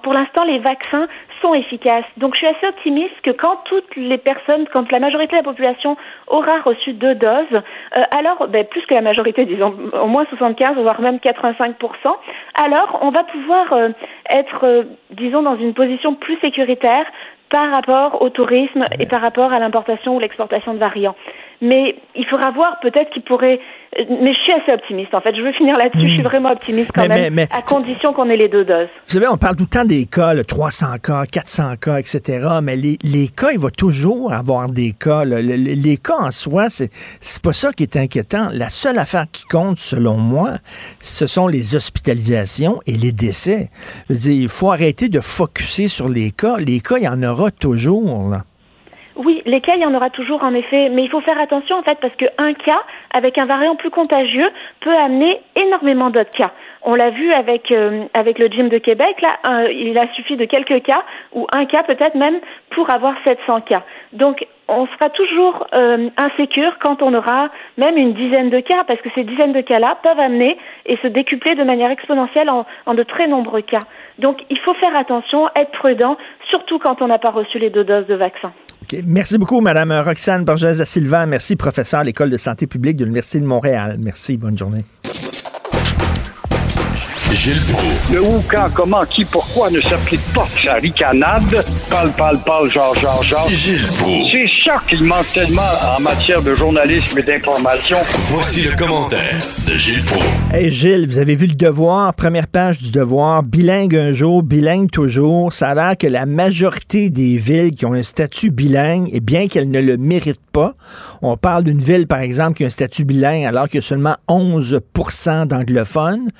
pour l'instant, les vaccins sont efficaces. Donc, je suis assez optimiste que quand toutes les personnes, quand la majorité de la population aura reçu deux doses, alors ben, plus que la majorité, disons au moins 75 voire même 85% alors on va pouvoir être, disons, dans une position plus sécuritaire par rapport au tourisme et par rapport à l'importation ou l'exportation de variants. Mais il faudra voir peut-être qu'il pourrait. Mais je suis assez optimiste en fait. Je veux finir là-dessus. Je suis vraiment optimiste quand Hmm. Mais- même, mais- mais- à condition qu'on ait les deux doses. Vous savez, on parle tout le temps des cas, le 300 cas, 400 cas, etc. Mais les, les cas, il va toujours avoir des cas. là. Le- le- les cas en soi, c'est c'est pas ça qui est inquiétant. La seule affaire qui compte, selon moi, ce sont les hospitalisations et les décès. Je veux dire, il faut arrêter de focuser sur les cas. Les cas, il y en aura toujours. Là. Oui, les cas, il y en aura toujours en effet, mais il faut faire attention en fait parce qu'un cas avec un variant plus contagieux peut amener énormément d'autres cas. On l'a vu avec euh, avec le gym de Québec là, il a suffi de quelques cas ou un cas peut-être même pour avoir 700 cas. Donc on sera toujours euh, insécure quand on aura même une dizaine de cas parce que ces dizaines de cas-là peuvent amener et se décupler de manière exponentielle en, en de très nombreux cas. Donc il faut faire attention, être prudent, surtout quand on n'a pas reçu les deux doses de vaccin. Merci beaucoup, Madame Roxane Borges da. Merci, professeur à l'École de santé publique de l'Université de Montréal. Merci, bonne journée. Gilles Proulx. Le où, quand, comment, qui, pourquoi ne s'applique pas sa ricanade? Parle, parle, parle, genre, genre, genre. Gilles Proulx. C'est ça qu'il manque tellement en matière de journalisme et d'information. Voici le commentaire de Gilles Proulx. Hey Gilles, vous avez vu le devoir, première page du devoir, bilingue un jour, bilingue toujours. Ça a l'air que la majorité des villes qui ont un statut bilingue, et bien qu'elles ne le méritent pas, on parle d'une ville par exemple qui a un statut bilingue alors qu'il y a seulement 11% d'anglophones,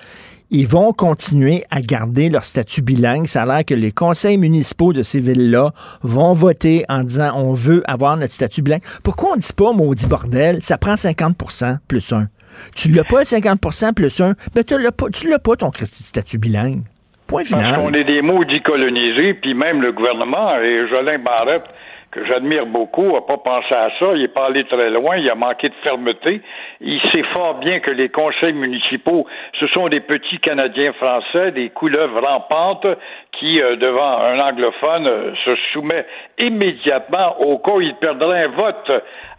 ils vont continuer à garder leur statut bilingue. Ça a l'air que les conseils municipaux de ces villes-là vont voter en disant on veut avoir notre statut bilingue. Pourquoi on dit pas, maudit bordel, ça prend 50% plus un? Tu l'as pas, 50% plus un, mais tu l'as pas, tu l'as pas ton statut bilingue. Point Parce final. qu'on est des maudits colonisés, puis même le gouvernement, et Jolin Barrette, que j'admire beaucoup, a pas pensé à ça. Il est pas allé très loin. Il a manqué de fermeté. Il sait fort bien que les conseils municipaux, ce sont des petits Canadiens français, des couleuvres rampantes qui, euh, devant un anglophone, euh, se soumet immédiatement au cas où il perdrait un vote.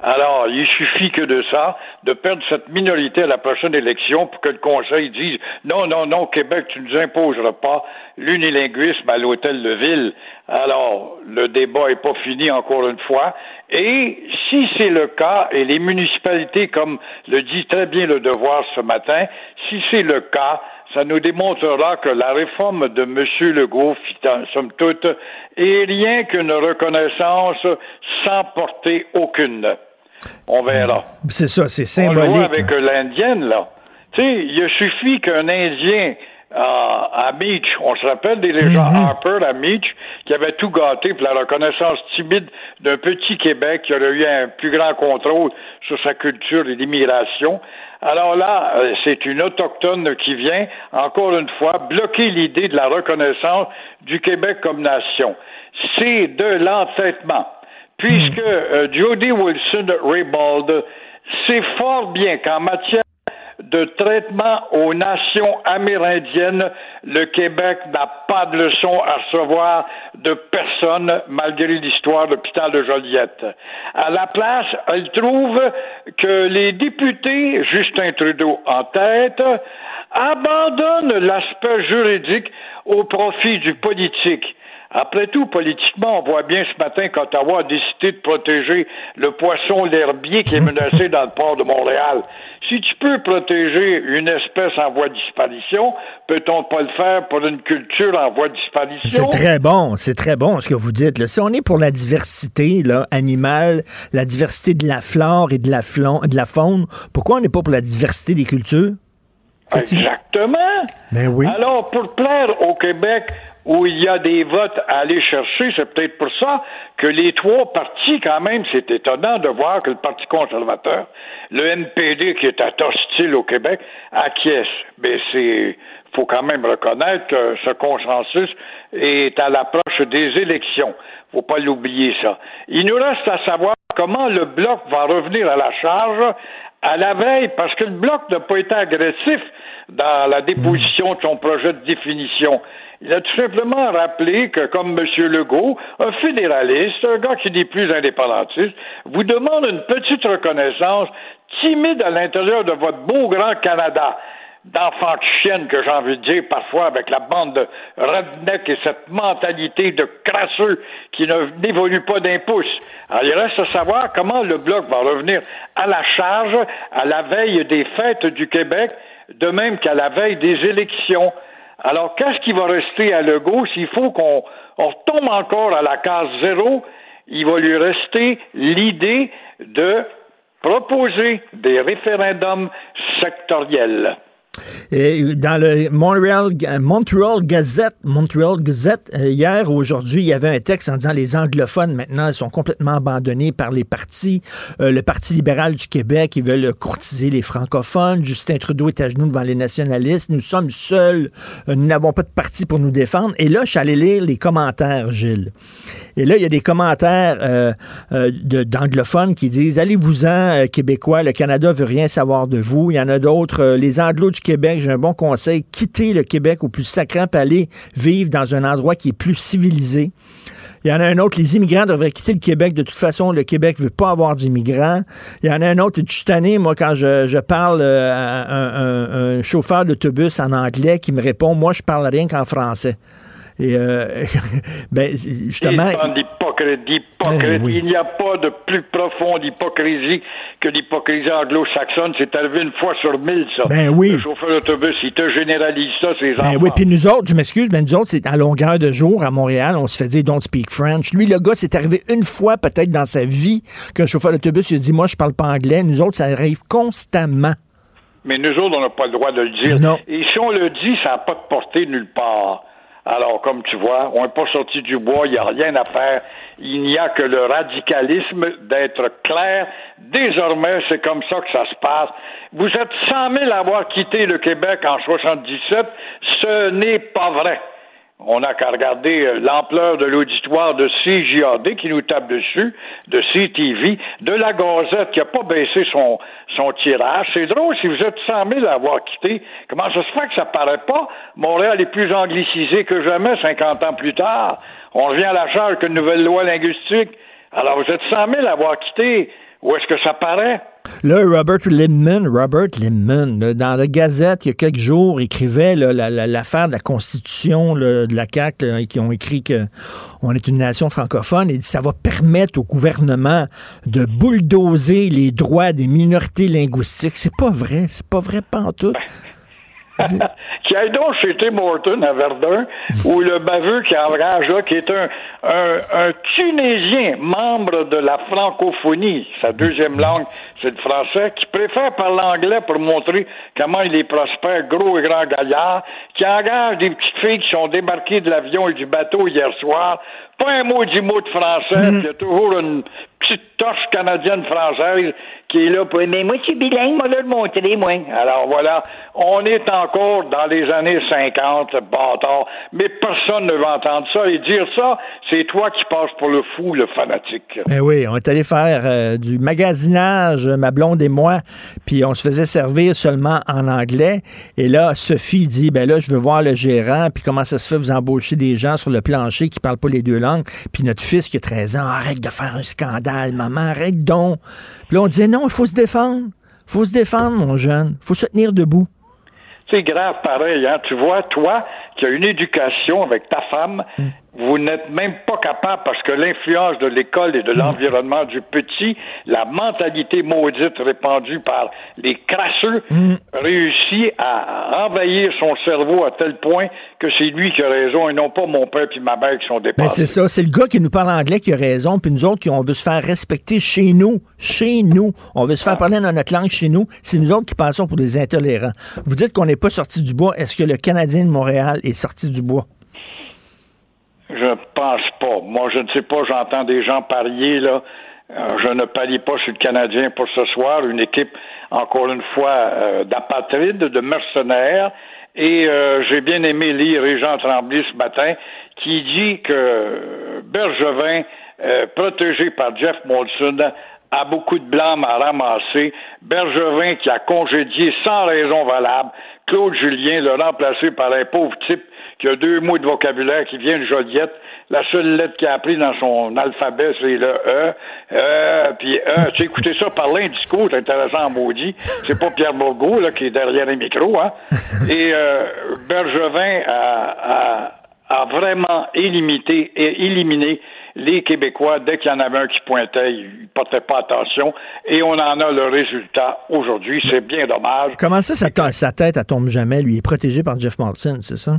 Alors, il suffit que de ça, de perdre cette minorité à la prochaine élection pour que le Conseil dise non, non, non, Québec, tu nous imposeras pas l'unilinguisme à l'hôtel de ville. Alors, le débat est pas fini encore une fois. Et si c'est le cas, et les municipalités, comme le dit très bien le devoir ce matin, si c'est le cas, ça nous démontrera que la réforme de M. Legault, somme toute, est rien qu'une reconnaissance sans porter aucune. On verra. C'est ça, c'est On le voit symbolique. avec euh, l'Indienne, là. Tu sais, il a suffi qu'un Indien euh, à Meach, on se rappelle des légendes Mhm. Harper à Meach, qui avait tout gâté pour la reconnaissance timide d'un petit Québec qui aurait eu un plus grand contrôle sur sa culture et l'immigration. Alors là, euh, c'est une autochtone qui vient, encore une fois, bloquer l'idée de la reconnaissance du Québec comme nation. C'est de l'entêtement puisque euh, Jody Wilson-Raybould sait fort bien qu'en matière de traitement aux nations amérindiennes, le Québec n'a pas de leçon à recevoir de personne malgré l'histoire de l'hôpital de Joliette. À la place, elle trouve que les députés, Justin Trudeau en tête, abandonnent l'aspect juridique au profit du politique. Après tout, politiquement, on voit bien ce matin qu'Ottawa a décidé de protéger le poisson l'herbier qui est menacé dans le port de Montréal. Si tu peux protéger une espèce en voie de disparition, peut-on pas le faire pour une culture en voie de disparition? C'est très bon, c'est très bon ce que vous dites. Là. Si on est pour la diversité là, animale, la diversité de la flore et de la, flon- de la faune, pourquoi on n'est pas pour la diversité des cultures? Exactement. Ben oui. Alors, pour plaire au Québec, où il y a des votes à aller chercher, c'est peut-être pour ça que les trois partis, quand même, c'est étonnant de voir que le Parti conservateur, le NPD, qui est hostile au Québec, acquiesce. Mais c'est, faut quand même reconnaître que ce consensus est à l'approche des élections. Faut pas l'oublier, ça. Il nous reste à savoir comment le Bloc va revenir à la charge à la veille, parce que le Bloc n'a pas été agressif dans la déposition de son projet de définition. Il a tout simplement rappelé que, comme M. Legault, un fédéraliste, un gars qui n'est plus indépendantiste, vous demande une petite reconnaissance timide à l'intérieur de votre beau grand Canada d'enfants de chienne que j'ai envie de dire parfois avec la bande de redneck et cette mentalité de crasseux qui n'évolue pas d'un pouce. Alors, il reste à savoir comment le Bloc va revenir à la charge à la veille des fêtes du Québec, de même qu'à la veille des élections. Alors, qu'est-ce qui va rester à Legault? S'il faut qu'on on retombe encore à la case zéro? Il va lui rester l'idée de proposer des référendums sectoriels. Et dans le Montreal, Gazette, Montreal Gazette, euh, hier, aujourd'hui, il y avait un texte en disant les anglophones maintenant sont complètement abandonnés par les partis. Euh, le Parti libéral du Québec, ils veulent courtiser les francophones. Justin Trudeau est à genoux devant les nationalistes. Nous sommes seuls. Euh, nous n'avons pas de parti pour nous défendre. Et là, je suis allé lire les commentaires, Gilles. Et là, il y a des commentaires d'anglophones qui disent allez-vous-en, Québécois, le Canada veut rien savoir de vous. Il y en a d'autres, les Anglos du Québec, j'ai un bon conseil, quitter le Québec au plus sacrant pour aller vivre dans un endroit qui est plus civilisé. Il y en a un autre, les immigrants devraient quitter le Québec. De toute façon, le Québec ne veut pas avoir d'immigrants. Il y en a un autre, je suis moi, quand je, parle euh, à un, un chauffeur d'autobus en anglais qui me répond, moi, je parle rien qu'en français. Et euh, ben, justement. D'hypocrite, d'hypocrite. Eh Il n'y a pas de plus profonde hypocrisie que l'hypocrisie anglo-saxonne. C'est arrivé une fois sur mille, ça. Ben oui. Le chauffeur d'autobus, il te généralise ça, ces ben oui, puis nous autres, je m'excuse, mais nous autres, c'est à longueur de jour à Montréal, on se fait dire don't speak French. Lui, le gars, c'est arrivé une fois peut-être dans sa vie qu'un chauffeur d'autobus, il a dit moi, je parle pas anglais. Nous autres, ça arrive constamment. Mais nous autres, on n'a pas le droit de le dire. Non. Et si on le dit, ça n'a pas de portée nulle part. Alors, comme tu vois, on n'est pas sorti du bois, il n'y a rien à faire. Il n'y a que le radicalisme d'être clair. Désormais, c'est comme ça que ça se passe. Vous êtes 100 000 à avoir quitté le Québec en 77. Ce n'est pas vrai. On n'a qu'à regarder euh, l'ampleur de l'auditoire de CJAD qui nous tape dessus, de CTV, de la Gazette qui n'a pas baissé son, son tirage. C'est drôle, si vous êtes 100 000 à avoir quitté, comment ça se fait que ça paraît pas? Montréal est plus anglicisé que jamais 50 ans plus tard. On revient à la charge qu'une nouvelle loi linguistique. Alors vous êtes 100 000 à avoir quitté. Où est-ce que ça paraît? Là, Robert Limon, Robert Limon, dans la Gazette, il y a quelques jours, écrivait l'affaire de la Constitution de la CAQ, qui ont écrit qu'on est une nation francophone, et dit ça va permettre au gouvernement de bulldozer les droits des minorités linguistiques. C'est pas vrai, c'est pas vrai, tout. Qui aille donc chez Tim Morton à Verdun, où le baveux qui engage là, qui est un, un, un, Tunisien, membre de la francophonie, sa deuxième langue, c'est le français, qui préfère parler anglais pour montrer comment il est prospère, gros et grand gaillard, qui engage des petites filles qui sont débarquées de l'avion et du bateau hier soir, pas un mot du mot de français, mm. il y a toujours une petite torche canadienne-française qui est là pour mais moi je suis bilingue, moi le montrer, moi. Alors voilà, on est encore dans les années 50, bâtard, mais personne ne va entendre ça et dire ça, c'est toi qui passes pour le fou, le fanatique. Ben oui, on est allé faire euh, du magasinage, ma blonde et moi, puis on se faisait servir seulement en anglais. Et là, Sophie dit, ben là, je veux voir le gérant, puis comment ça se fait vous embaucher des gens sur le plancher qui parlent pas les deux langues. Puis notre fils qui a 13 ans, arrête de faire un scandale, maman, arrête donc. Puis là, on disait, non, il faut se défendre. Il faut se défendre, mon jeune. Il faut se tenir debout. C'est grave pareil, hein. Tu vois, toi, qui as une éducation avec ta femme, vous n'êtes même pas capable, parce que l'influence de l'école et de l'environnement du petit, la mentalité maudite répandue par les crasseux, réussit à envahir son cerveau à tel point que c'est lui qui a raison et non pas mon père et ma mère qui sont Ben, dépassés. c'est ça, c'est le gars qui nous parle anglais qui a raison, puis nous autres qui on veut se faire respecter chez nous, chez nous. On veut se faire parler dans notre langue chez nous. C'est nous autres qui passons pour des intolérants. Vous dites qu'on n'est pas sorti du bois. Est-ce que le Canadien de Montréal est sorti du bois? Je pense pas. Moi, je ne sais pas, j'entends des gens parier, là. Euh, je ne parie pas sur le Canadien pour ce soir. Une équipe, encore une fois, euh, d'apatrides, de mercenaires. Et euh, j'ai bien aimé lire Jean Tremblay ce matin qui dit que Bergevin, protégé par Jeff Molson, a beaucoup de blâme à ramasser. Bergevin qui a congédié sans raison valable Claude Julien, le remplacé par un pauvre type qui a deux mots de vocabulaire qui vient de Joliette. La seule lettre qu'il a appris dans son alphabet, c'est le E. Euh, puis E. Tu écoutez ça parler un discours, c'est intéressant en maudit. C'est pas Pierre Bourgault, là, qui est derrière les micros, hein. Et euh, Bergevin a, a, a vraiment élimité, et éliminé les Québécois, dès qu'il y en avait un qui pointait, ils portaient pas attention. Et on en a le résultat aujourd'hui. C'est bien dommage. Comment ça, sa, sa tête, elle tombe jamais? Lui, il est protégé par Jeff Martin, c'est ça?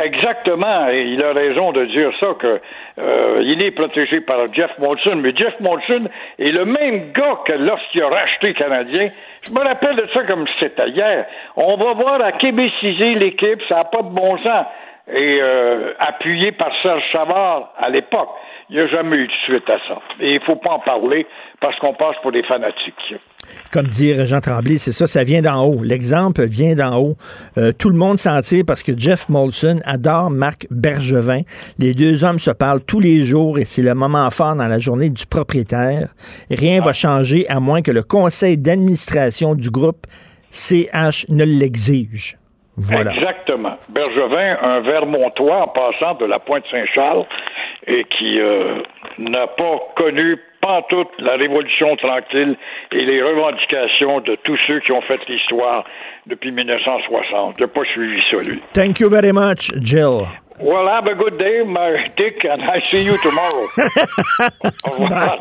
Exactement, et il a raison de dire ça que euh, il est protégé par Jeff Molson, mais Jeff Molson est le même gars que lorsqu'il a racheté Canadien. Je me rappelle de ça comme c'était hier. On va voir à québéciser l'équipe, ça n'a pas de bon sens. Et euh, appuyé par Serge Savard à l'époque. Il n'y a jamais eu de suite à ça. Et il faut pas en parler parce qu'on passe pour des fanatiques. Comme dire Jean Tremblay, c'est ça, ça vient d'en haut. L'exemple vient d'en haut. Euh, tout le monde s'en tire parce que Jeff Molson adore Marc Bergevin. Les deux hommes se parlent tous les jours et c'est le moment fort dans la journée du propriétaire. Rien va changer à moins que le conseil d'administration du groupe CH ne l'exige. Voilà. Exactement. Bergevin, un Vermontois en passant de la pointe Saint-Charles et qui euh, n'a pas connu pantoute la révolution tranquille et les revendications de tous ceux qui ont fait l'histoire depuis 1960. Il n'a pas suivi ça, lui. Thank you very much, Jill. Well, have a good day, my Dick, and I see you tomorrow. Au revoir.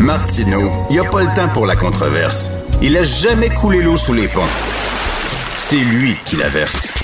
Martineau, il n'y a pas le temps pour la controverse. Il a jamais coulé l'eau sous les ponts. C'est lui qui la verse.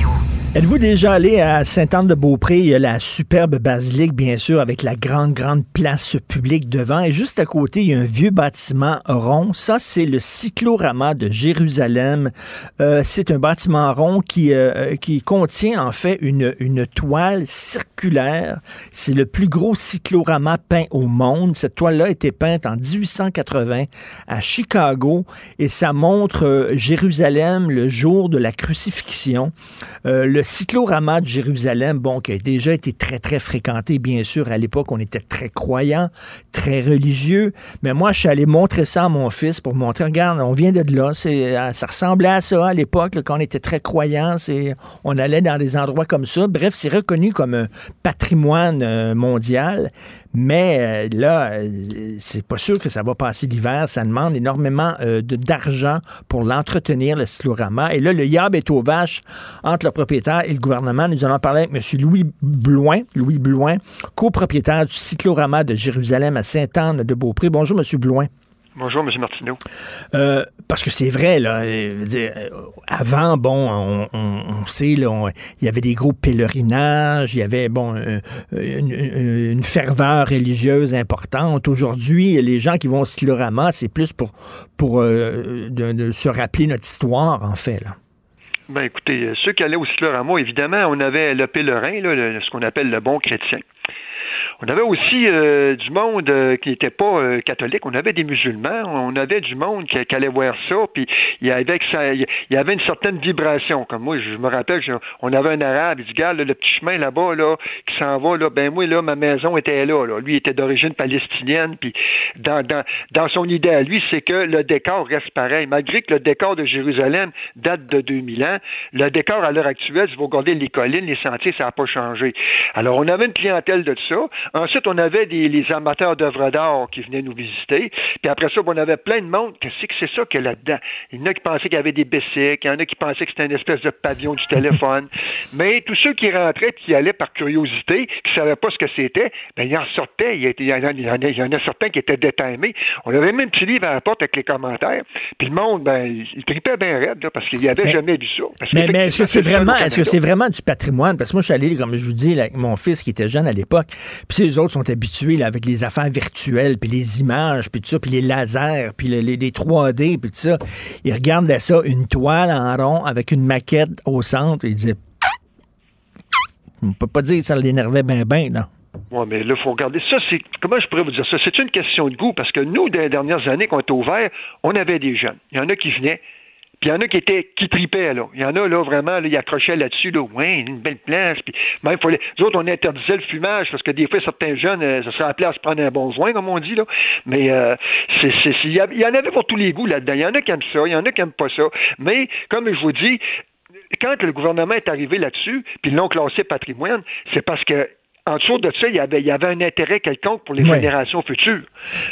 Êtes-vous déjà allé à Sainte-Anne-de-Beaupré? Il y a la superbe basilique, bien sûr, avec la grande, grande place publique devant? Et juste à côté, il y a un vieux bâtiment rond. Ça, c'est le cyclorama de Jérusalem. Euh, c'est un bâtiment rond qui, euh, qui contient, en fait, une, une toile circulaire. C'est le plus gros cyclorama peint au monde. Cette toile-là a été peinte en 1880 à Chicago et ça montre euh, Jérusalem le jour de la crucifixion. Euh, le cyclorama de Jérusalem, bon, qui a déjà été très, très fréquenté, bien sûr, à l'époque, on était très croyants, très religieux, mais moi, je suis allé montrer ça à mon fils pour montrer, regarde, on vient de là, c'est, ça ressemblait à ça à l'époque, quand on était très croyants, on allait dans des endroits comme ça. Bref, c'est reconnu comme un patrimoine euh, mondial, mais euh, là, euh, c'est pas sûr que ça va passer l'hiver. Ça demande énormément euh, de, d'argent pour l'entretenir, le cyclorama. Et là, le yab est aux vaches entre le propriétaire et le gouvernement. Nous allons parler avec M. Louis Blouin, Louis Blouin, copropriétaire du cyclorama de Jérusalem à Sainte-Anne-de-Beaupré. Bonjour, M. Blouin. Bonjour, M. Martineau. Euh, parce que c'est vrai, là, euh, dire, euh, avant, bon, on, on, on sait, là, il y avait des gros pèlerinages, il y avait, bon, une, ferveur religieuse importante. Aujourd'hui, les gens qui vont au Silorama, c'est plus pour, pour euh, de, de se rappeler notre histoire, en fait, là. Ben écoutez, ceux qui allaient au Cyclorama, évidemment, on avait le pèlerin, là, le- ce qu'on appelle le bon chrétien. On avait aussi euh, du monde euh, qui n'était pas euh, catholique, on avait des musulmans, on avait du monde qui, qui allait voir ça, puis il y avait ça, il y avait une certaine vibration. Comme moi, je me rappelle, je- on avait un arabe, il dit, regarde, le petit chemin là-bas, là, qui s'en va, là, ben moi, là, ma maison était là, là. Lui il était d'origine palestinienne, puis dans, dans, dans son idée à lui, c'est que le décor reste pareil. Malgré que le décor de Jérusalem date de 2000 ans, le décor à l'heure actuelle, si vous regardez les collines, les sentiers, ça n'a pas changé. Alors, on avait une clientèle de ça. Ensuite, on avait des, les amateurs d'œuvres d'art qui venaient nous visiter. Puis après ça, on avait plein de monde. Qu'est-ce que c'est ça qu'il y a là-dedans? Il y en a qui pensaient qu'il y avait des bicycles, il y en a qui pensaient que c'était une espèce de pavillon du téléphone. Mais tous ceux qui rentraient et qui allaient par curiosité, qui savaient pas ce que c'était, ben, ils en sortaient. Il y, en a, il y, en a, il y en a certains qui étaient détimés. On avait même un petit livre à la porte avec les commentaires. Puis le monde, ben, il, il tripait bien raide, là, parce qu'il n'y avait Mais- jamais vu ça. Parce Mais, mais est-ce que c'est vraiment, au est-ce que Canada. c'est vraiment du patrimoine? Parce que moi, je suis allé, comme je vous dis, là, avec mon fils qui était jeune à l'époque, puis les autres sont habitués là, avec les affaires virtuelles, puis les images, puis tout ça, puis les lasers, puis les, les- les 3D, puis tout ça. Ils regardaient ça, une toile en rond avec une maquette au centre, et ils disaient... On peut pas dire que ça l'énervait bien, bien, non. Oui, mais là, il faut regarder. Ça, c'est. Comment je pourrais vous dire ça? C'est une question de goût parce que nous, dans les dernières années, quand on était ouvert, on avait des jeunes. Il y en a qui venaient. Puis il y en a qui étaient qui tripaient, là. Il y en a, là, vraiment, là, ils accrochaient là-dessus, là. Ouais, une belle place. Puis même, fallait. Nous autres, on interdisait le fumage parce que des fois, certains jeunes, euh, ça serait appelé à se prendre un bon joint, comme on dit, là. Mais euh, c'est, c'est, il y, en avait pour tous les goûts là-dedans. Il y en a qui aiment ça, il y en a qui aiment pas ça. Mais, comme je vous dis, quand le gouvernement est arrivé là-dessus, puis l'ont classé patrimoine, c'est parce que en dessous de ça, il y avait, il y avait un intérêt quelconque pour les générations futures.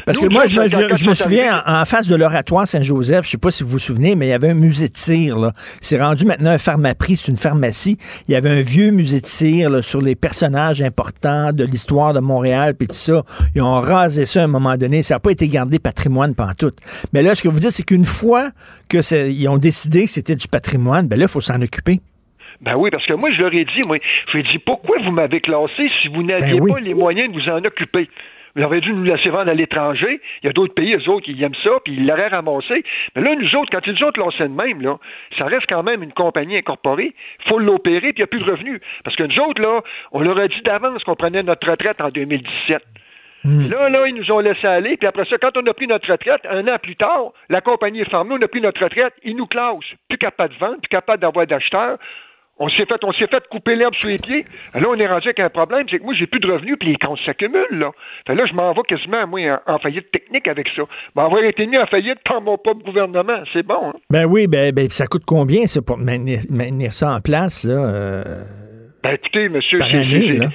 Parce Nous, que moi, je me, je- je souviens, en, en face de l'oratoire Saint-Joseph, je sais pas si vous vous souvenez, mais il y avait un musée de là. C'est rendu maintenant un pharmaprix, c'est une pharmacie. Il y avait un vieux musée de là, sur les personnages importants de l'histoire de Montréal, puis tout ça. Ils ont rasé ça à un moment donné. Ça n'a pas été gardé patrimoine tout. Mais là, ce que vous dites, c'est qu'une fois que c'est- ils ont décidé que c'était du patrimoine, ben là, il faut s'en occuper. Ben oui, parce que moi, je leur ai dit, moi, je leur ai dit, pourquoi vous m'avez classé si vous n'aviez Ben oui. pas les moyens de vous en occuper? Vous auriez dû nous laisser vendre à l'étranger. Il y a d'autres pays, eux autres, qui aiment ça, puis ils l'auraient ramassé. Mais là, nous autres, quand ils nous autres lançaient de même, là, ça reste quand même une compagnie incorporée. Il faut l'opérer, puis il n'y a plus de revenus. Parce que nous autres, là, on leur a dit d'avance qu'on prenait notre retraite en 2017. Puis Là, là, ils nous ont laissé aller. Puis après ça, quand on a pris notre retraite, un an plus tard, la compagnie est fermée, on a pris notre retraite, ils nous classent. Plus capable de vendre, plus capable d'avoir d'acheteurs. On s'est fait, on s'est fait couper l'herbe sous les pieds. Là, on est rendu avec un problème, c'est que moi, j'ai plus de revenus, puis les comptes s'accumulent, là. Fait là, je m'en vais quasiment, moi, en, en faillite technique avec ça. Ben, avoir été mis en faillite par mon propre gouvernement, c'est bon, hein? Ben oui, ben, ben ça coûte combien, ça, pour maintenir, maintenir ça en place, là? euh, Ben, écoutez, monsieur, Par c'est-.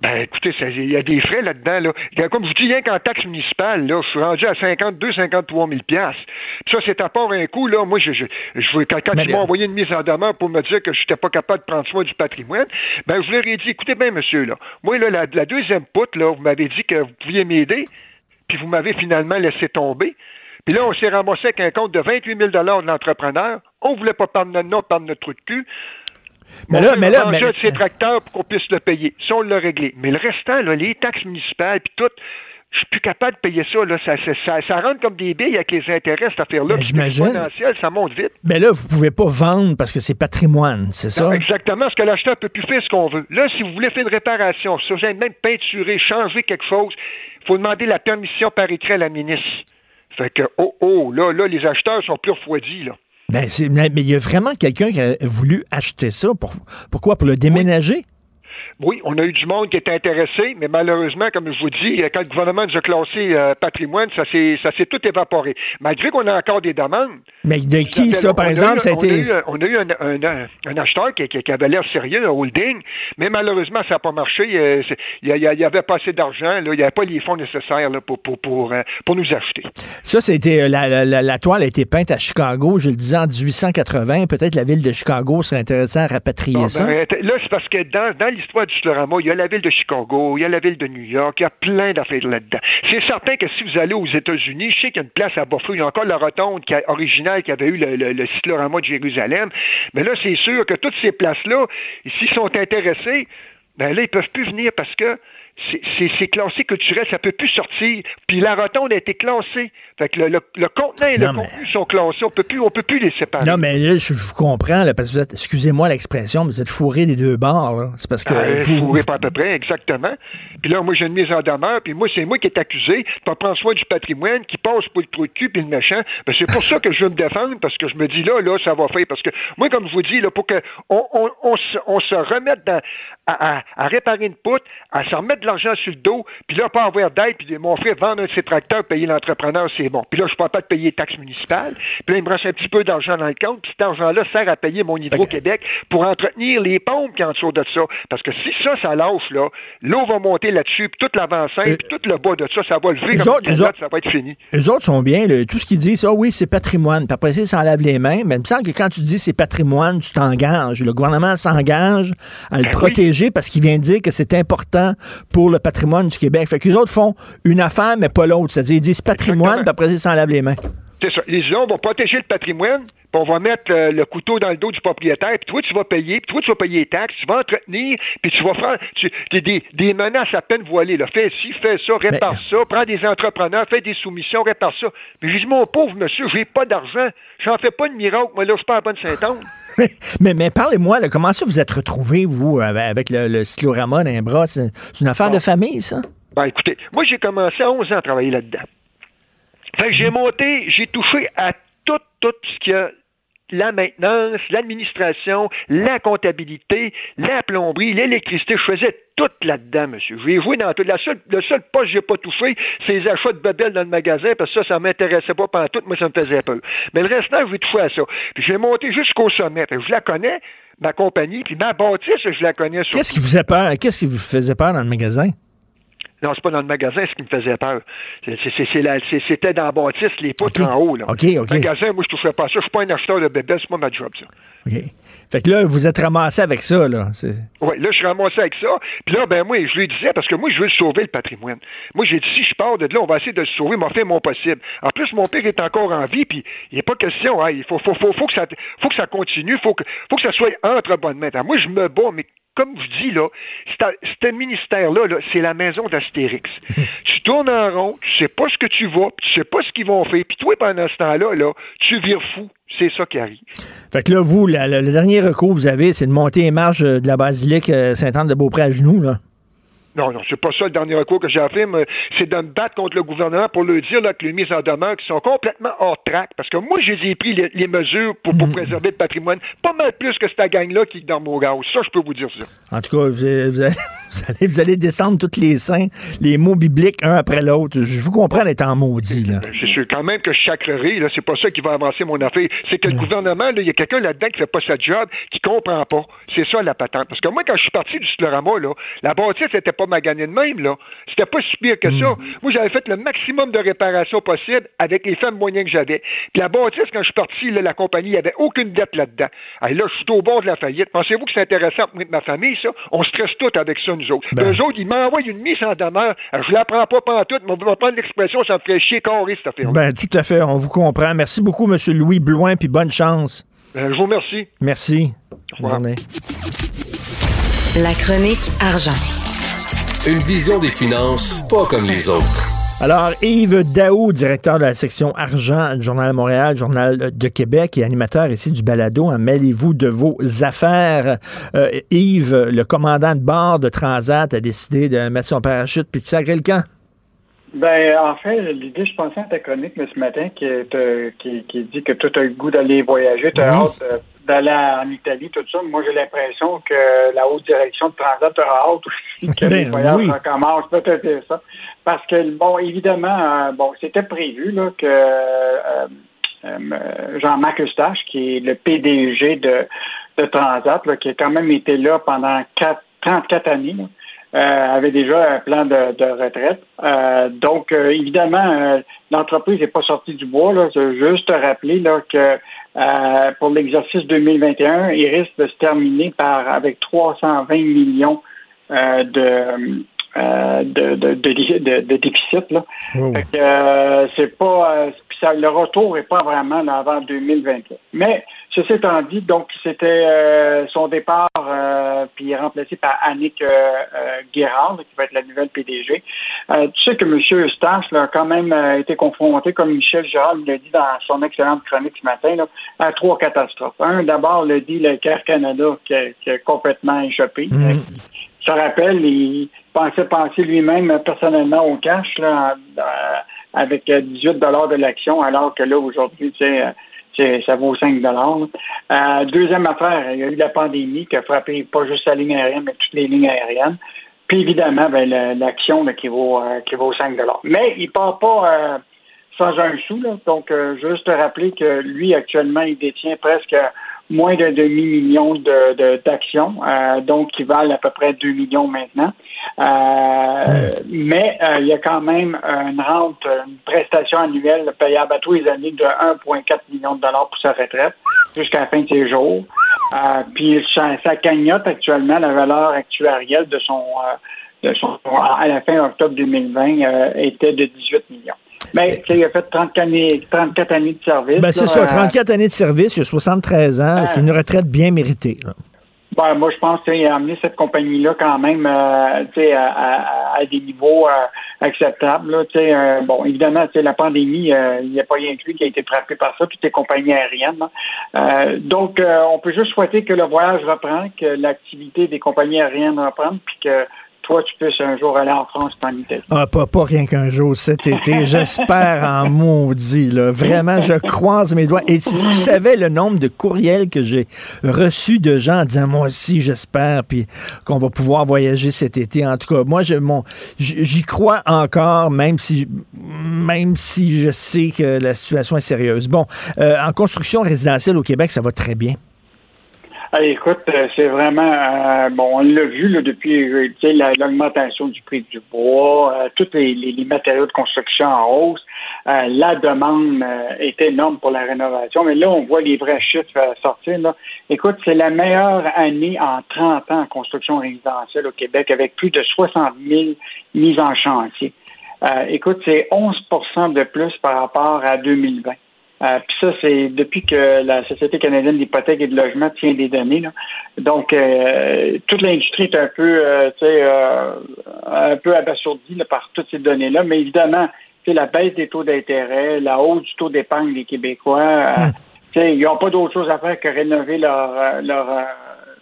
Ben, écoutez, il y a des frais là-dedans, là. Comme je vous dis, rien qu'en taxe municipale, là, je suis rendu à 52, 53 000 piastres. Puis ça, c'est à part un coup, là. Moi, je, je, je quand, quand ils m'ont envoyé une mise en demeure pour me dire que je n'étais pas capable de prendre soin du patrimoine, ben, je leur ai dit, écoutez bien, monsieur, là. Moi, là, la, la deuxième poutre, là, vous m'avez dit que vous pouviez m'aider, puis vous m'avez finalement laissé tomber. Puis là, on s'est ramassé avec un compte de 28 000 de l'entrepreneur. On voulait pas prendre notre nom, prendre notre trou de cul. Mais Mon là, mais là, mais- de ses tracteurs pour qu'on puisse le payer. Ça, on l'a réglé. Mais le restant, là, les taxes municipales, puis tout, je suis plus capable de payer ça. Là. Ça, ça, ça, ça rentre comme des billes avec les intérêts, cette affaire-là. J'imagine. ça monte vite. Ben là, vous pouvez pas vendre parce que c'est patrimoine, c'est ça? Exactement, ce que l'acheteur peut plus faire ce qu'on veut. Là, si vous voulez faire une réparation, si vous avez même peinturer, changer quelque chose, il faut demander la permission par écrit à la ministre. Fait que, oh, oh, là, là, les acheteurs sont plus refroidis, là. Ben, mais il y a vraiment quelqu'un qui a voulu acheter ça. Pour, pourquoi? Pour le déménager? On a eu du monde qui était intéressé, mais malheureusement, comme je vous dis, quand le gouvernement nous a classé euh, patrimoine, ça s'est, ça s'est tout évaporé. Malgré qu'on a encore des demandes. Mais de qui, ça, par a exemple, eu- ça a on été... eu, on a eu un, un- un- un acheteur qui, avait l'air sérieux, un holding, mais malheureusement, ça n'a pas marché. Euh, Il n'y avait pas assez d'argent, il n'y avait pas les fonds nécessaires là, pour, pour, pour, euh, pour nous acheter. Ça, c'était la, la, la- la toile a été peinte à Chicago, je le disais, en 1880. Peut-être la ville de Chicago serait intéressée à rapatrier Bon, ça. ben, là, c'est parce que dans, dans l'histoire il y a la ville de Chicago, il y a la ville de New York, il y a plein d'affaires là-dedans. C'est certain que si vous allez aux États-Unis, je sais qu'il y a une place à Buffalo, il y a encore la rotonde qui originale qui avait eu le, le, le de Jérusalem. Mais là, c'est sûr que toutes ces places-là, s'ils sont intéressés, ben là, ils peuvent plus venir parce que c'est- classé culturel, ça peut plus sortir. Puis la rotonde a été classée. Fait que le, le, le contenant et Non, le mais- contenu sont classés. On peut plus, on peut plus les séparer. Non, mais là, je, je vous comprends, là, parce que vous êtes, excusez-moi l'expression, mais vous êtes fourré des deux bords. C'est parce que Euh, vous, fourré pas à peu près, exactement. Puis là, moi, j'ai une mise en demeure, puis moi, c'est moi qui est accusé de pas prendre soin du patrimoine, qui passe pour le trou de cul puis le méchant. Ben, c'est pour ça que je veux me défendre, parce que je me dis, là, là, ça va faire. Parce que moi, comme je vous dis, là, pour que on, on, on, se, on se remette dans, à, à, à réparer une poutre, à se remettre de l'argent sur le dos, puis là, pas avoir d'aide, puis mon frère vendre un de ses tracteurs, payer l'entrepreneur, c'est bon. Puis là, je ne pas de payer les taxes municipales. Puis là, il me reste un petit peu d'argent dans le compte, puis cet argent-là sert à payer mon Hydro-Québec pour entretenir les pompes qui en dessous de ça. Parce que si ça, ça lâche, là, l'eau va monter là-dessus, puis toute l'avant-scène, puis tout le bas de ça, ça va lever comme autres- une autres- ça va être fini. Les autres sont bien. là. tout ce qu'ils disent, ah oui, c'est patrimoine. Puis après, ça, ils les mains. Mais il me semble que quand tu dis c'est patrimoine, tu t'engages. Le gouvernement s'engage à le Ben oui. protéger parce qu'il vient de dire que c'est important pour le patrimoine du Québec. Fait que les autres font une affaire, mais pas l'autre. C'est-à-dire, ils disent patrimoine, puis après, ils s'en lavent les mains. C'est ça. Les gens vont protéger le patrimoine, puis on va mettre euh, le couteau dans le dos du propriétaire, puis toi, tu vas payer, puis toi, tu vas payer les taxes, tu vas entretenir, puis tu vas faire tu- des, des, menaces à peine voilées. Là. Fais ci, fais ça, répare ça, prends des entrepreneurs, fais des soumissions, répare ça. Mais je dis, mon pauvre monsieur, j'ai pas d'argent, j'en fais pas de miracle, moi, là, je suis pas à bonne Saint-Anne. mais mais parlez-moi, là, comment ça vous êtes retrouvés, vous, avec le, le cyclorama les bras? C'est c'est une affaire de famille, ça? Ben, écoutez, moi, j'ai commencé à 11 ans à travailler là-dedans. Fait que j'ai monté, j'ai touché à tout, tout ce qu'il y a la maintenance, l'administration, la comptabilité, la plomberie, l'électricité. Je faisais tout là-dedans, monsieur. J'ai joué dans tout. La seule, le seul poste que j'ai pas touché, c'est les achats de babel dans le magasin, parce que ça, ça m'intéressait pas pendant tout. Moi, ça me faisait peur. Mais le restant, j'ai touché à ça. Puis j'ai monté jusqu'au sommet. Je la connais, ma compagnie, puis ma bâtisse, je la connais. Qu'est-ce qui vous faisait peur? Qu'est-ce qui vous faisait peur dans le magasin? Non, c'est pas dans le magasin ce qui me faisait peur. C'était dans la bâtisse, les poutres en haut. Là. OK, OK. Le magasin, moi, je toucherais pas ça. Je suis pas un acheteur de bébés, c'est pas ma job, ça. OK. Fait que là, vous êtes ramassé avec ça, là. Oui, là, je suis ramassé avec ça. Puis là, ben moi, je lui disais, parce que moi, je veux sauver le patrimoine. Moi, j'ai dit, si je pars de là, on va essayer de le sauver, m'a fait mon possible. En plus, mon père est encore en vie, puis il n'est pas question, hein, il faut, faut, faut, faut, que ça, faut que ça continue, faut que, faut que ça soit entre bonnes mains. Alors, moi, je me bats, mais comme je dis, là, c'est- ce ministère-là, là, c'est la maison d'Astérix. tu tournes en rond, tu sais pas ce que tu vas, puis tu sais pas ce qu'ils vont faire, puis toi, pendant ce temps-là, là, tu vires fou. C'est ça qui arrive. Fait que là, vous, la- la- le dernier recours que vous avez, c'est de monter les marches euh, de la basilique euh, Sainte-Anne-de-Beaupré à genoux, là. Non, non, c'est pas ça le dernier recours que j'ai à faire, mais c'est de me battre contre le gouvernement pour leur dire là, que les mises en demeure qui sont complètement hors track. Parce que moi, j'ai pris les, les mesures pour, pour préserver le patrimoine, pas mal plus que cette gang-là qui est dans mon gaz. Ça, je peux vous dire ça. En tout cas, vous, allez- vous allez, vous descendre tous les saints, les mots bibliques, un après l'autre. Je vous comprends d'être en maudit, là. C'est sûr quand même que je chacrerai, là, c'est pas ça qui va avancer mon affaire. C'est que le gouvernement, il y a quelqu'un là-dedans qui fait pas sa job, qui comprend pas. C'est ça la patente. Parce que moi, quand je suis parti du Slorama, là, la bâtisse n'était pas maganée de même, là. C'était pas si pire que ça. Moi, j'avais fait le maximum de réparations possible avec les femmes moyens que j'avais. Puis la bâtisse, quand je suis parti, là, la compagnie, il n'y avait aucune dette là-dedans. Et là, je suis au bord de la faillite. Pensez-vous que c'est intéressant pour ma famille, ça? On stresse tout avec ça, nous autres. Ben. Eux autres, ils m'envoient une mise en demeure. Alors, je la prends pas pantoute, mais on va prendre l'expression, ça me ferait chier carré, cette affaire Ben, tout à fait, on vous comprend. Merci beaucoup, M. Louis Blouin, puis bonne chance. je vous remercie. Merci. Bonne journée. La chronique argent. Une vision des finances pas comme les autres. Alors, Yves Daou, directeur de la section argent du Journal de Montréal, Journal de Québec et animateur ici du balado, en mêlez-vous de vos affaires. Euh, Yves, le commandant de bord de Transat, a décidé de mettre son parachute puis de sacrer le camp. Ben, en fait, l'idée, je pensais à ta chronique ce matin qui, te- qui, qui dit que tu as le goût d'aller voyager, tu as hâte d'aller en Italie, tout ça. Moi, j'ai l'impression que la haute direction de Transat aura hâte aussi que les Ben voyages oui. recommencent. Peut-être ça. Parce que, bon, évidemment, euh, bon, c'était prévu là, que euh, euh, Jean-Marc Eustache, qui est le PDG de, de Transat, là, qui a quand même été là pendant quatre, 34 années, là, euh, avait déjà un plan de, de retraite. Euh, donc, euh, évidemment, l'entreprise n'est pas sortie du bois. Là. Je veux juste te rappeler là, que euh, pour l'exercice 2021, il risque de se terminer par avec 320 millions euh, de, euh, de, de, de, de- déficit. Là. Fait que, euh, c'est pas euh, ça, le retour n'est pas vraiment là, avant 2023. Mais ceci étant dit, donc c'était euh, son départ, euh, puis il est remplacé par Annick euh, euh, Guérard, qui va être la nouvelle PDG. Euh, tu sais que M. Eustache là, a quand même euh, été confronté, comme Michel Girard l'a dit dans son excellente chronique ce matin, là, à trois catastrophes. Un, d'abord, le dit le Caire Canada qui a, qui a complètement échappé. Je te rappelle, il pensait penser lui-même personnellement au cash là, avec euh, 18 de l'action, alors que là, aujourd'hui, tu sais, ça vaut 5 euh, Deuxième affaire, il y a eu la pandémie qui a frappé pas juste la ligne aérienne, mais toutes les lignes aériennes. Puis évidemment, ben, la- l'action qui vaut euh, qui vaut 5 Mais il part pas euh, sans un sou. Là. Donc, euh, juste te rappeler que lui, actuellement, il détient presque moins d'un demi-million de, de- d'actions, euh, donc qui valent à peu près 2 millions maintenant. Euh, Mais euh, il y a quand même une rente, une prestation annuelle payable à tous les années de 1,4 million de dollars pour sa retraite jusqu'à la fin de ses jours. Euh, puis sa, sa cagnotte actuellement, la valeur actuarielle de son, euh, de son à la fin octobre 2020 euh, était de 18 millions. Mais tu sais, il a fait 34 années, 34 années de service. Ben, c'est ça, euh, 34 années de service, il a 73 ans, c'est une retraite bien méritée. là. Ben, moi, je pense qu'il a amené cette compagnie-là quand même euh, à, à- à des niveaux euh, acceptables. Là, euh, bon, évidemment, la pandémie, euh, il n'y a pas rien que lui qui a été frappé par ça, puis les compagnies aériennes. Euh, donc, euh, on peut juste souhaiter que le voyage reprend, que l'activité des compagnies aériennes reprenne, puis que toi, tu puisses un jour aller en France en Italie. Ah, pas, pas rien qu'un jour cet été. J'espère en maudit. Là. Vraiment, je croise mes doigts. Et si tu savais le nombre de courriels que j'ai reçus de gens en disant moi aussi, j'espère, puis qu'on va pouvoir voyager cet été. En tout cas, moi, je, mon, j- j'y crois encore, même si, même si je sais que la situation est sérieuse. Bon, euh, en construction résidentielle au Québec, ça va très bien. Écoute, euh, c'est vraiment euh, bon. On l'a vu là, depuis euh, l'augmentation du prix du bois, euh, tous les, les- les matériaux de construction en hausse. Euh, la demande euh, est énorme pour la rénovation, mais là, on voit les vrais chiffres sortir. Là. Écoute, c'est la meilleure année en 30 ans en construction résidentielle au Québec, avec plus de 60 000 mises en chantier. Écoute, c'est 11% de plus par rapport à 2020. Euh, Puis ça, c'est depuis que la Société canadienne d'hypothèque et de logement tient des données. Là. Donc, euh, toute l'industrie est un peu, euh, tu sais, euh, un peu abasourdie là, par toutes ces données-là. Mais évidemment, la baisse des taux d'intérêt, la hausse du taux d'épargne des Québécois, euh, tu sais, ils n'ont pas d'autre chose à faire que rénover leur euh, leur,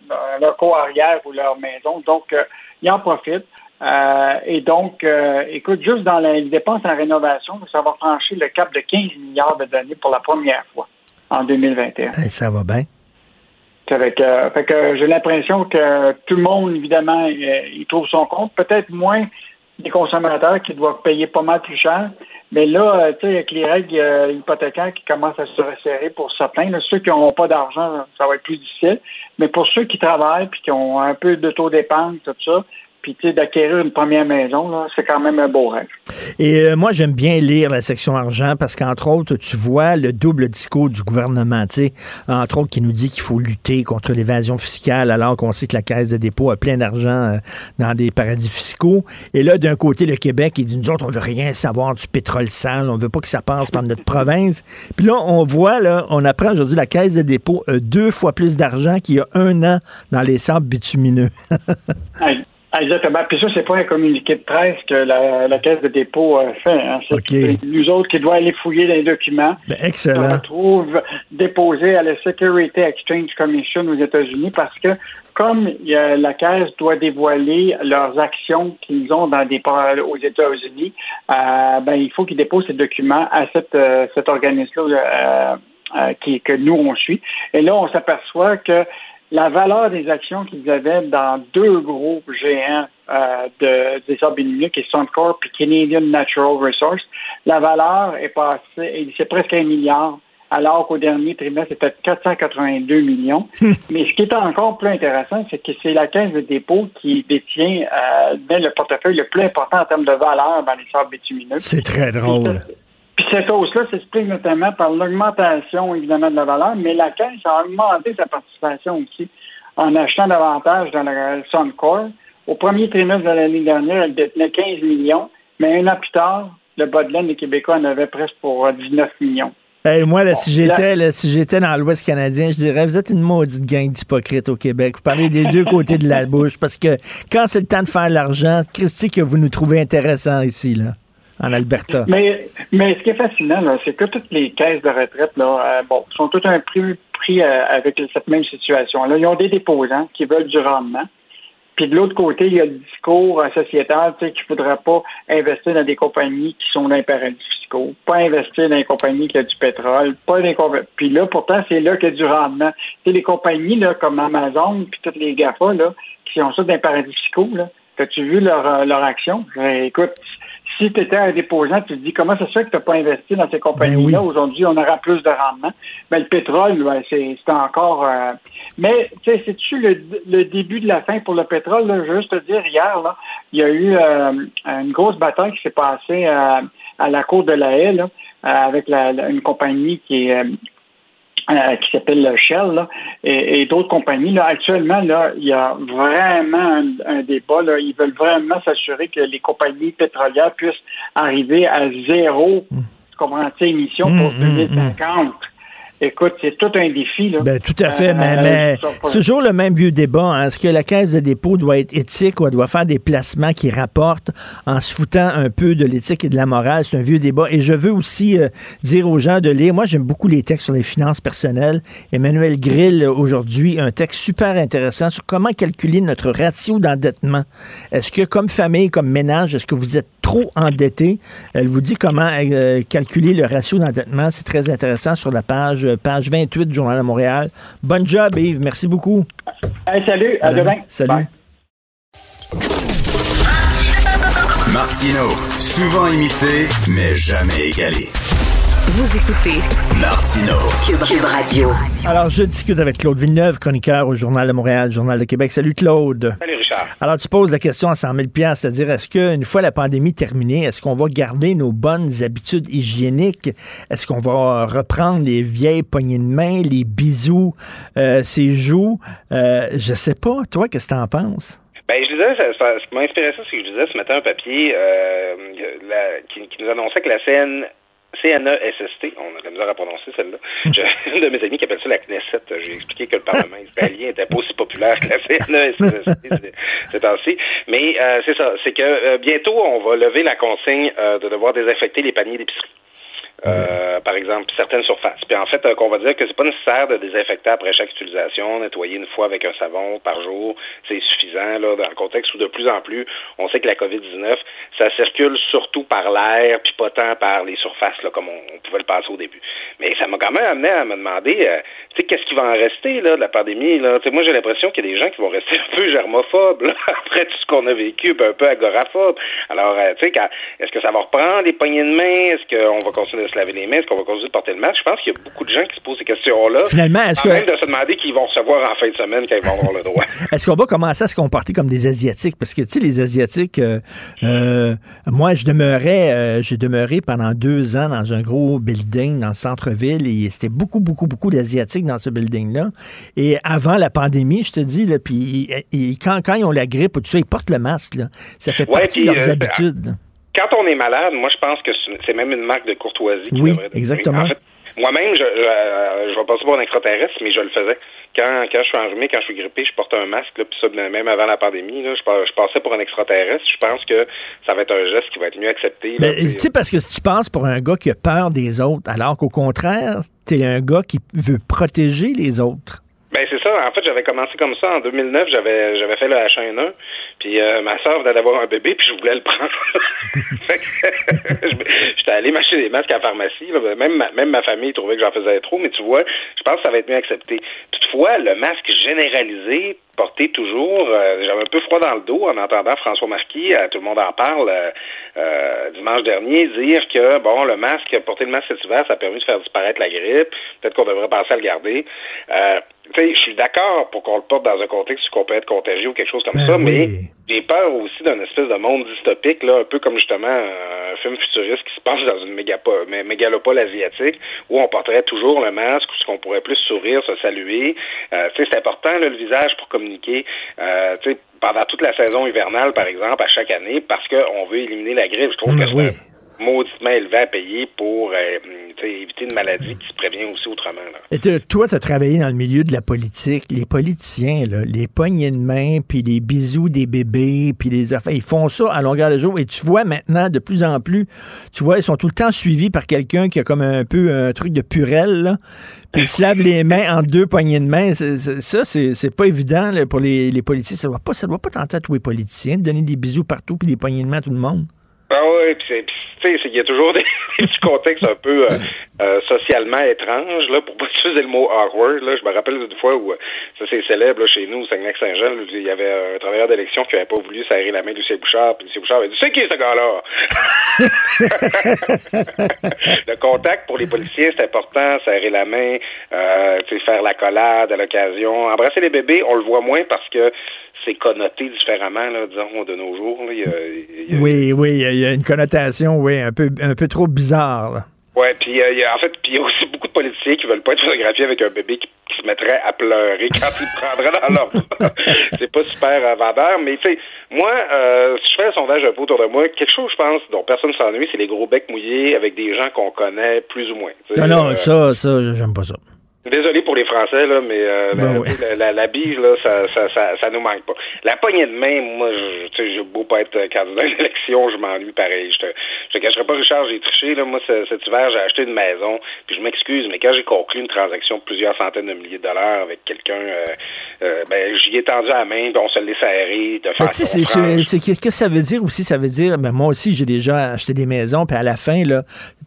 leur, leur cour arrière ou leur maison. Donc, euh, ils en profitent. Euh, et donc, euh, écoute, juste dans les dépenses en rénovation, ça va franchir le cap de 15 milliards de données pour la première fois en 2021. Eh, ça va bien. Que, euh, fait que j'ai l'impression que tout le monde, évidemment, euh, il trouve son compte. Peut-être moins des consommateurs qui doivent payer pas mal plus cher. Mais là, euh, tu sais, avec les règles euh, hypothécaires qui commencent à se resserrer pour certains, là, ceux qui n'ont pas d'argent, ça va être plus difficile. Mais pour ceux qui travaillent puis qui ont un peu de taux d'épargne, tout ça, puis d'acquérir une première maison, c'est quand même un beau rêve. Et euh, moi, j'aime bien lire la section argent parce qu'entre autres, tu vois le double discours du gouvernement, tu sais, entre autres, qui nous dit qu'il faut lutter contre l'évasion fiscale alors qu'on sait que la Caisse de dépôt a plein d'argent euh, dans des paradis fiscaux. Et là, d'un côté, le Québec, il dit, nous autres, on veut rien savoir du pétrole sale, on veut pas que ça passe par notre province. Puis là, on voit, là, on apprend aujourd'hui, la Caisse de dépôt a deux fois plus d'argent qu'il y a un an dans les sables bitumineux. Ah, Exactement. Puis ça, c'est pas un communiqué de presse que la, la Caisse de dépôt fait. Hein. C'est nous autres qui doit aller fouiller les documents. Ben, excellent. retrouve déposé à la Security Exchange Commission aux États-Unis parce que comme la Caisse doit dévoiler leurs actions qu'ils ont dans des aux États-Unis, euh, ben il faut qu'ils déposent ces documents à cette, euh, cet organisme-là euh, euh, qui, que nous on suit. Et là, on s'aperçoit que la valeur des actions qu'ils avaient dans deux gros géants euh, de, des arbres lumineux, qui est Suncor et Canadian Natural Resources, la valeur est passée, c'est presque un milliard, alors qu'au dernier trimestre, c'était 482 millions. Mais ce qui est encore plus intéressant, c'est que c'est la caisse de dépôt qui détient euh, dans le portefeuille le plus important en termes de valeur dans les sables bitumineux. C'est très drôle. Puis cette hausse-là s'explique notamment par l'augmentation, évidemment, de la valeur, mais la Caisse a augmenté sa participation aussi en achetant davantage dans le Suncor. Au premier trimestre de l'année dernière, elle détenait 15 millions, mais un an plus tard, le bas de laine des Québécois en avait presque pour euh, 19 millions. Hey, moi, là, si j'étais si j'étais dans l'Ouest canadien, je dirais, vous êtes une maudite gang d'hypocrites au Québec. Vous parlez des deux côtés de la bouche parce que quand c'est le temps de faire l'argent, Christy, que vous nous trouvez intéressant ici, là, en Alberta. Mais, mais ce qui est fascinant, c'est que toutes les caisses de retraite, là, euh, bon, sont toutes un prix pris euh, avec cette même situation. Là, ils ont des déposants qui veulent du rendement. Puis de l'autre côté, il y a le discours euh, sociétal, tu sais, qu'il ne faudra pas investir dans des compagnies qui sont dans paradis fiscaux, pas investir dans des compagnies qui ont du pétrole, pas des Puis là, pourtant, c'est là qu'il y a du rendement. Tu sais, les compagnies là, comme Amazon, puis toutes les GAFA, là, qui ont ça dans les paradis fiscaux, là, T'as-tu vu leur, leur action? Euh, écoute, si tu étais un déposant, tu te dis comment ça se fait que tu n'as pas investi dans ces compagnies-là? Aujourd'hui, on aura plus de rendement. Mais le pétrole, ouais, c'est encore. euh, Mais tu sais, c'est-tu le, le début de la fin pour le pétrole? Là? Je veux juste te dire, hier, là, il y a eu euh, une grosse bataille qui s'est passée euh, à la cour de la haie là, euh, avec la- la- une compagnie qui est euh, qui s'appelle Shell là, et, et d'autres compagnies. Là, actuellement, là, il y a vraiment un, un débat. Là. Ils veulent vraiment s'assurer que les compagnies pétrolières puissent arriver à zéro tu comprends, tu sais, émissions pour Mm, mm, 2050. Écoute, c'est tout un défi. Là. Ben, tout à fait, mais, Euh, mais ça, c'est toujours le même vieux débat. hein. Est-ce que la caisse de dépôt doit être éthique ou elle doit faire des placements qui rapportent en se foutant un peu de l'éthique et de la morale? C'est un vieux débat. Et je veux aussi euh, dire aux gens de lire. Moi, j'aime beaucoup les textes sur les finances personnelles. Emmanuel Grill, euh, aujourd'hui, un texte super intéressant sur comment calculer notre ratio d'endettement. Est-ce que, comme famille, comme ménage, est-ce que vous êtes trop endetté? Elle vous dit comment euh, calculer le ratio d'endettement. C'est très intéressant sur la page, euh, page 28 du Journal de Montréal. Bonne job, Yves. Merci beaucoup. Hey, salut, à demain. Salut. Martino, souvent imité, mais jamais égalé. Vous écoutez Martino. Cube, Cube Radio. Alors, je discute avec Claude Villeneuve, chroniqueur au Journal de Montréal, Journal de Québec. Salut, Claude. Salut Richard. Alors, tu poses la question à 100 000 c'est-à-dire, est-ce qu'une fois la pandémie terminée, est-ce qu'on va garder nos bonnes habitudes hygiéniques? Est-ce qu'on va reprendre les vieilles poignées de main, les bisous, euh, ses joues? Euh, je sais pas. Toi, qu'est-ce que t'en penses? Ben, je disais, ça- ça- ce qui m'a inspiré ça, c'est que je disais ce matin un papier euh, la- qui, qui nous annonçait que la CN, CNESST, on a de la misère à prononcer celle-là, j'ai une de mes amis qui appelle ça la Knesset, j'ai expliqué que le Parlement israélien était pas aussi populaire que la CNESST ces temps-ci, mais euh, c'est ça, c'est que euh, bientôt on va lever la consigne euh, de devoir désinfecter les paniers d'épicerie. Euh, par exemple, certaines surfaces. Puis en fait, euh, qu'on va dire que c'est pas nécessaire de désinfecter après chaque utilisation, nettoyer une fois avec un savon par jour, c'est suffisant là, dans le contexte où de plus en plus, on sait que la COVID-19, ça circule surtout par l'air, puis pas tant par les surfaces, là, comme on, pouvait le penser au début. Mais ça m'a quand même amené à me demander, euh, tu sais, qu'est-ce qui va en rester là de la pandémie là? Tu sais, moi, j'ai l'impression qu'il y a des gens qui vont rester un peu germophobes là, après tout ce qu'on a vécu, un peu agoraphobes. Alors, euh, tu sais, est-ce que ça va reprendre les poignées de main? Est-ce qu'on va continuer se laver les mains Est-ce qu'on va continuer de porter le masque? Je pense qu'il y a beaucoup de gens qui se posent ces questions-là. Finalement, est-ce que- même de se demander qu'ils vont recevoir en fin de semaine quand ils vont avoir le droit. Est-ce qu'on va commencer à se comporter comme des Asiatiques? Parce que, tu sais, les Asiatiques, euh, euh, moi, je demeurais, euh, j'ai demeuré pendant deux ans dans un gros building dans le centre-ville et c'était beaucoup, beaucoup, beaucoup d'Asiatiques dans ce building-là. Et avant la pandémie, je te dis, là, puis quand, quand ils ont la grippe ou tout ça, ils portent le masque, là. Ça fait Ouais, partie de leurs habitudes. Quand on est malade, moi, je pense que c'est même une marque de courtoisie. qui Oui, devrait exactement. En fait, moi-même, je, je, je vais passer pour un extraterrestre, mais je le faisais. Quand, quand je suis enrhumé, quand je suis grippé, je porte un masque, là, puis ça, même avant la pandémie, là, je, pa- je passais pour un extraterrestre. Je pense que ça va être un geste qui va être mieux accepté. Ben, tu sais, parce que si tu penses pour un gars qui a peur des autres, alors qu'au contraire, t'es un gars qui veut protéger les autres. Ben c'est ça. En fait, j'avais commencé comme ça en 2009. J'avais j'avais fait le H1N1. Puis euh, ma soeur venait d'avoir un bébé, puis je voulais le prendre. J'étais allé m'acheter des masques à la pharmacie. Même ma, même ma famille trouvait que j'en faisais trop, mais tu vois, je pense que ça va être mieux accepté. Toutefois, le masque généralisé, porté toujours, euh, j'avais un peu froid dans le dos en entendant François Marquis, euh, tout le monde en parle, euh, euh, dimanche dernier, dire que, bon, le masque, porter le masque cet hiver, ça a permis de faire disparaître la grippe. Peut-être qu'on devrait penser à le garder. Euh, tu sais, je suis d'accord pour qu'on le porte dans un contexte où on peut être contagieux ou quelque chose comme ça, mais j'ai peur aussi d'un espèce de monde dystopique, là, un peu comme justement un film futuriste qui se passe dans une mégalopole asiatique, où on porterait toujours le masque, où on pourrait plus sourire, se saluer. Euh, tu sais, c'est important, là, le visage, pour communiquer. Euh, tu sais, pendant toute la saison hivernale, par exemple, à chaque année, parce qu'on veut éliminer la grippe. Je trouve que c'est mauditement élevé à payer pour euh, sais, éviter une maladie qui se prévient aussi autrement. Là. Et toi, tu as travaillé dans le milieu de la politique. Les politiciens, les poignées de main, puis les bisous des bébés, puis les affaires, ils font ça à longueur de jour. Et tu vois maintenant, de plus en plus, tu vois, ils sont tout le temps suivis par quelqu'un qui a comme un peu un truc de purelle. Puis ils se lavent les mains en deux poignées de main. Ça, c'est pas évident pour les, politiciens. Ça doit pas, doit pas tenter à tous les politiciens de donner des bisous partout puis des poignées de main à tout le monde. Ah oui, puis c'est- puis, tu sais, c'est- il y a toujours des, petits contextes un peu euh, euh, socialement étranges, là, pour pas utiliser le mot awkward, là. Je me rappelle d'une fois où, euh, ça c'est célèbre, là, chez nous, au Saguenay-Saint-Jean, il y avait un travailleur d'élection qui avait pas voulu serrer la main de Lucien Bouchard, puis Lucien Bouchard avait dit, c'est qui ce gars-là? le contact pour les policiers, c'est important, serrer la main, euh, tu sais, faire la collade à l'occasion. Embrasser les bébés, on le voit moins parce que c'est connoté différemment, là, disons, de nos jours. là. Il y a- il y a- Oui, oui, il y a une connotation, oui, un peu, un peu trop bizarre. là. Ouais, puis euh, en fait, puis il y a aussi beaucoup de politiciens qui veulent pas être photographiés avec un bébé qui, qui se mettrait à pleurer quand il le prendrait dans leur c'est pas super euh, vendeur, mais tu sais, moi, euh, si je fais un sondage un peu autour de moi, quelque chose, je pense, dont personne s'ennuie, c'est les gros becs mouillés avec des gens qu'on connaît plus ou moins. Non, non, Euh, ça, ça, j'aime pas ça. Désolé pour les Français, là, mais euh, la, Ben la, la, la bige, là, ça, ça, ça, ça nous manque pas. La poignée de main, moi, je- tu sais, j'ai beau pas être euh, candidat à l'élection, je m'ennuie pareil. Je te, je te cacherai pas, Richard, j'ai triché, là. Moi, ce- cet hiver, j'ai acheté une maison, puis je m'excuse, mais quand j'ai conclu une transaction de plusieurs centaines de milliers de dollars avec quelqu'un, euh, euh, ben, j'y ai tendu à la main, puis on se l'est serré de tu façon sais, c'est- franche. c'est- c'est- qu'est-ce que ça veut dire aussi? Ça veut dire, ben, moi aussi, j'ai déjà acheté des maisons, puis à la fin, là,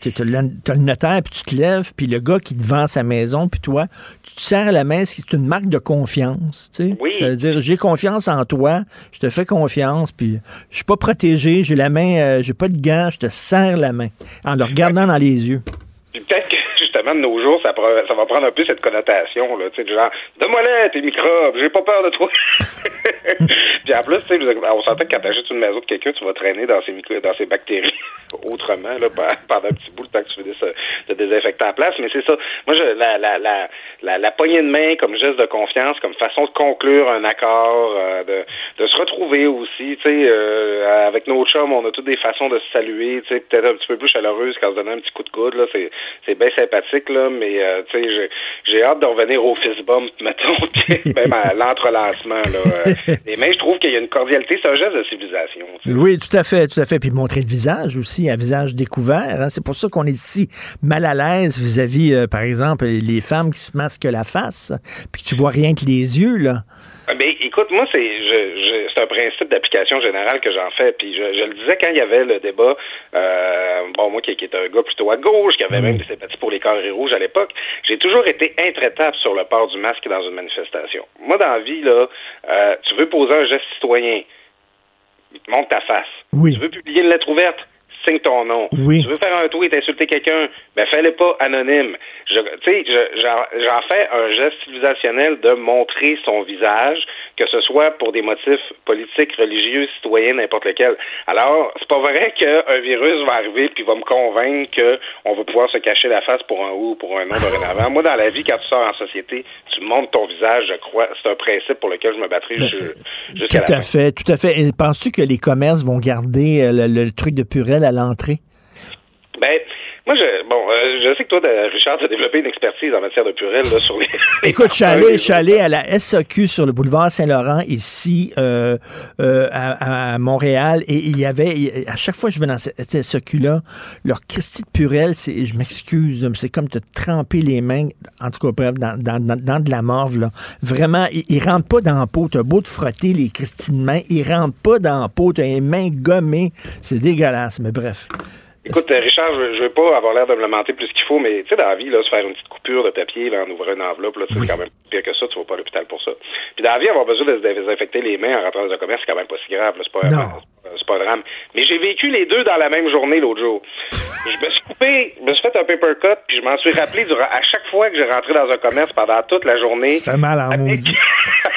tu as le notaire, puis tu te lèves, puis le gars qui te vend sa maison, puis toi, tu te serres la main, c'est une marque de confiance. tu sais. Oui. Ça veut dire, j'ai confiance en toi, je te fais confiance, puis je suis pas protégé, j'ai la main, euh, j'ai pas de gants, je te serre la main, en le regardant dans les yeux. Peut-être que justement de nos jours, ça, va prendre un peu cette connotation, là, tu sais, genre, donne-moi là tes microbes, j'ai pas peur de toi. Puis en plus, tu sais, on s'entend que quand t'achètes une maison de quelqu'un, tu vas traîner dans ses micro dans ses bactéries autrement, là, pe- pendant un petit bout, le temps que tu fais de désinfecter en place. Mais c'est ça. Moi, je, la, la, la, la, la poignée de main comme geste de confiance, comme façon de conclure un accord, euh, de, de se retrouver aussi, tu sais, euh, avec nos chums, on a toutes des façons de se saluer, tu sais, peut-être un petit peu plus chaleureuse quand on se donne un petit coup de coude, là, c'est, c'est bien sympathique, là, mais, euh, tu sais, j'ai, hâte de revenir au fist bump, mettons, même à l'entrelacement, là. Euh, les mains, je trouve qu'il y a une cordialité, c'est un geste de civilisation. Oui, tout à fait, tout à fait. Puis montrer le visage aussi, un visage découvert. hein. C'est pour ça qu'on est si mal à l'aise vis-à-vis, euh, par exemple, les femmes qui se masquent la face, puis que tu vois rien que les yeux, là. Ah, Ben, écoute, moi, c'est je, je, c'est un principe d'application générale que j'en fais. Puis je, je le disais quand il y avait le débat, euh, bon, moi qui, qui est un gars plutôt à gauche, qui avait même des sympathies pour les carrés rouges à l'époque, j'ai toujours été intraitable sur le port du masque dans une manifestation. Moi, dans la vie, là, euh, tu veux poser un geste citoyen, montre ta face. Oui. Tu veux publier une lettre ouverte, signe ton nom. Oui. Tu veux faire un tweet, insulter quelqu'un, ben fais-le pas anonyme. Je, tu sais, je- j'en fais un geste civilisationnel de montrer son visage, que ce soit pour des motifs politiques, religieux, citoyens, n'importe lequel. Alors, c'est pas vrai qu'un virus va arriver puis va me convaincre qu'on va pouvoir se cacher la face pour un ou pour un nom dorénavant. Moi, dans la vie, quand tu sors en société, tu montres ton visage, je crois. C'est un principe pour lequel je me battrai ju- jusqu'à Tout la à fin. fait, tout à fait. Et penses-tu que les commerces vont garder euh, le, le truc de Purel à l'entrée? Ben, moi, je, bon, euh, je sais que toi, Richard, tu as développé une expertise en matière de purée là, sur les. Écoute, je suis allé, à la SAQ sur le boulevard Saint-Laurent, ici, euh, euh, à, Montréal, et il y avait, à chaque fois que je vais dans cette SAQ-là, leur Christie de Purel, c'est, je m'excuse, mais c'est comme te tremper les mains, en tout cas, bref, dans, dans de la morve, là. Vraiment, ils, ils rentrent pas dans la peau. T'as beau te frotter les Christie de main, ils rentrent pas dans la peau. T'as les mains gommées. C'est dégueulasse, mais bref. Écoute, Richard, je, je veux pas avoir l'air de me lamenter plus qu'il faut, mais tu sais, dans la vie, là, se faire une petite coupure de papier, là, en ouvrant une enveloppe, là, c'est quand même pire que ça, tu vas pas à l'hôpital pour ça. Puis dans la vie, avoir besoin de se désinfecter les mains en rentrant dans un commerce, c'est quand même pas si grave, là, c'est pas, c'est pas drame. Mais j'ai vécu les deux dans la même journée l'autre jour. Je me suis coupé, je me suis fait un paper cut, puis je m'en suis rappelé durant, à chaque fois que j'ai rentré dans un commerce pendant toute la journée. Ça fait mal en maudit.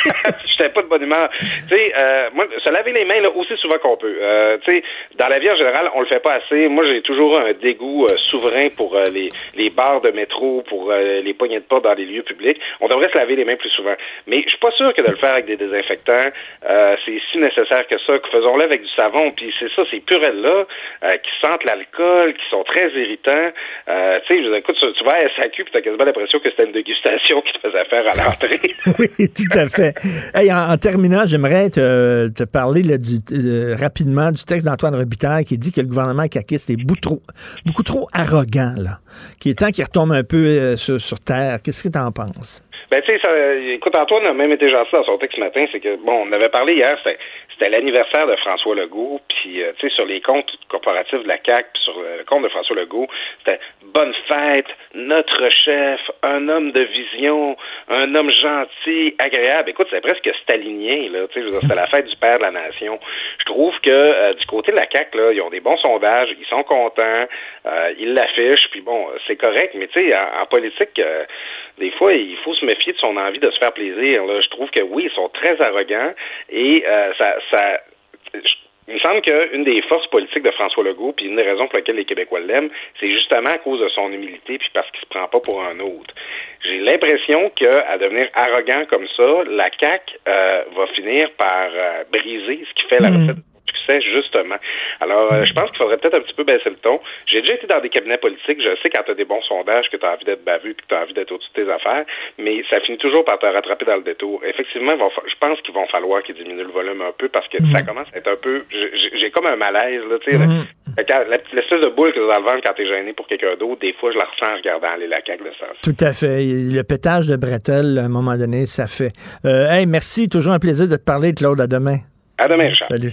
J'étais pas de bonne humeur. Tu sais, euh, moi, se laver les mains là, aussi souvent qu'on peut. Euh, tu sais, dans la vie en général, on le fait pas assez. Moi, j'ai toujours un dégoût euh, souverain pour euh, les, les bars de métro, pour euh, les poignées de porte dans les lieux publics. On devrait se laver les mains plus souvent. Mais je suis pas sûr que de le faire avec des désinfectants, euh, c'est si nécessaire que ça. Que faisons-le avec du savon. Puis c'est ça, ces purelles-là euh, qui sentent l'alcool, qui sont très irritants. Euh, tu sais, je dire, écoute, tu, vas à SAQ puis t'as quasiment l'impression que c'était une dégustation qui te faisait faire à l'entrée. oui, tout à fait. Hey, en, terminant, j'aimerais te, parler euh, rapidement du texte d'Antoine Robitaille qui dit que le gouvernement caquiste est beaucoup trop, arrogant, là. Qui est temps qu'il retombe un peu sur, sur terre. Qu'est-ce que tu en penses? Ben, tu sais, écoute, Antoine a même été gentil dans son texte ce matin. C'est que, bon, on avait parlé hier, c'était, l'anniversaire de François Legault. Puis, euh, tu sais, sur les comptes corporatifs de la CAQ, puis sur le compte de François Legault, c'était bonne fête, notre chef, un homme de vision, un homme gentil, agréable. Écoute, c'est presque stalinien, là. Tu sais, c'était la fête du père de la nation. Je trouve que euh, du côté de la CAQ, là, ils ont des bons sondages, ils sont contents, euh, ils l'affichent, puis bon, c'est correct. Mais tu sais, en, en politique, euh, des fois, il faut se méfier de son envie de se faire plaisir. Là. Je trouve que oui, ils sont très arrogants et euh, ça, ça, je- il me semble qu'une des forces politiques de François Legault, puis une des raisons pour lesquelles les Québécois l'aiment, c'est justement à cause de son humilité, puis parce qu'il se prend pas pour un autre. J'ai l'impression qu'à devenir arrogant comme ça, la CAQ euh, va finir par euh, briser ce qui fait la recette du succès, justement. Alors, euh, je pense qu'il faudrait peut-être un petit peu baisser le ton. J'ai déjà été dans des cabinets politiques. Je sais quand tu as des bons sondages que tu as envie d'être bavu puis que tu as envie d'être au-dessus de tes affaires, mais ça finit toujours par te rattraper dans le détour. Effectivement, je pense qu'il va falloir qu'ils diminuent le volume un peu parce que ça commence à être un peu... j'ai- comme un malaise, là, tu sais. la- L'espèce de boule que tu as dans le ventre quand t'es gêné pour quelqu'un d'autre, des fois, je la ressens en regardant aller la CAQ de sens. Tout à fait. Le pétage de bretelles, à un moment donné, ça fait. Euh, hey, merci. Toujours un plaisir de te parler, Claude. À demain. À demain, Richard. Salut.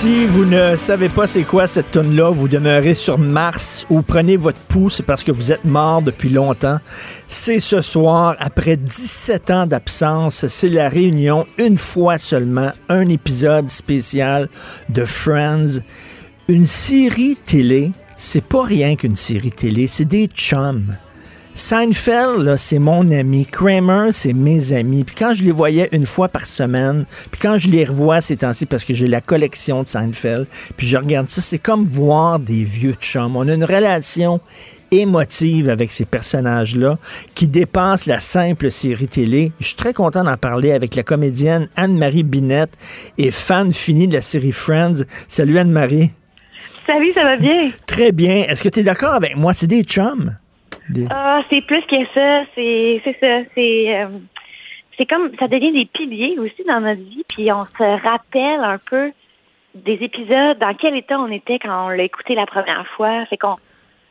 Si vous ne savez pas c'est quoi cette tune là vous demeurez sur Mars ou prenez votre pouce parce que vous êtes mort depuis longtemps. C'est ce soir, après 17 ans d'absence, c'est la réunion, une fois seulement, un épisode spécial de Friends. Une série télé, c'est pas rien qu'une série télé, c'est des chums. Seinfeld, là, c'est mon ami. Kramer, c'est mes amis. Puis quand je les voyais une fois par semaine, puis quand je les revois ces temps-ci, parce que j'ai la collection de Seinfeld, puis je regarde ça, c'est comme voir des vieux chums. On a une relation émotive avec ces personnages-là qui dépasse la simple série télé. Je suis très content d'en parler avec la comédienne Anne-Marie Binette et fan finie de la série Friends. Salut Anne-Marie. Salut, ça va bien? Très bien. Est-ce que tu es d'accord avec moi? C'est des chums? Des- Ah, c'est plus que ça. C'est c'est ça. C'est euh, c'est comme ça devient des piliers aussi dans notre vie. Puis on se rappelle un peu des épisodes, dans quel état on était quand on l'a écouté la première fois. Fait qu'on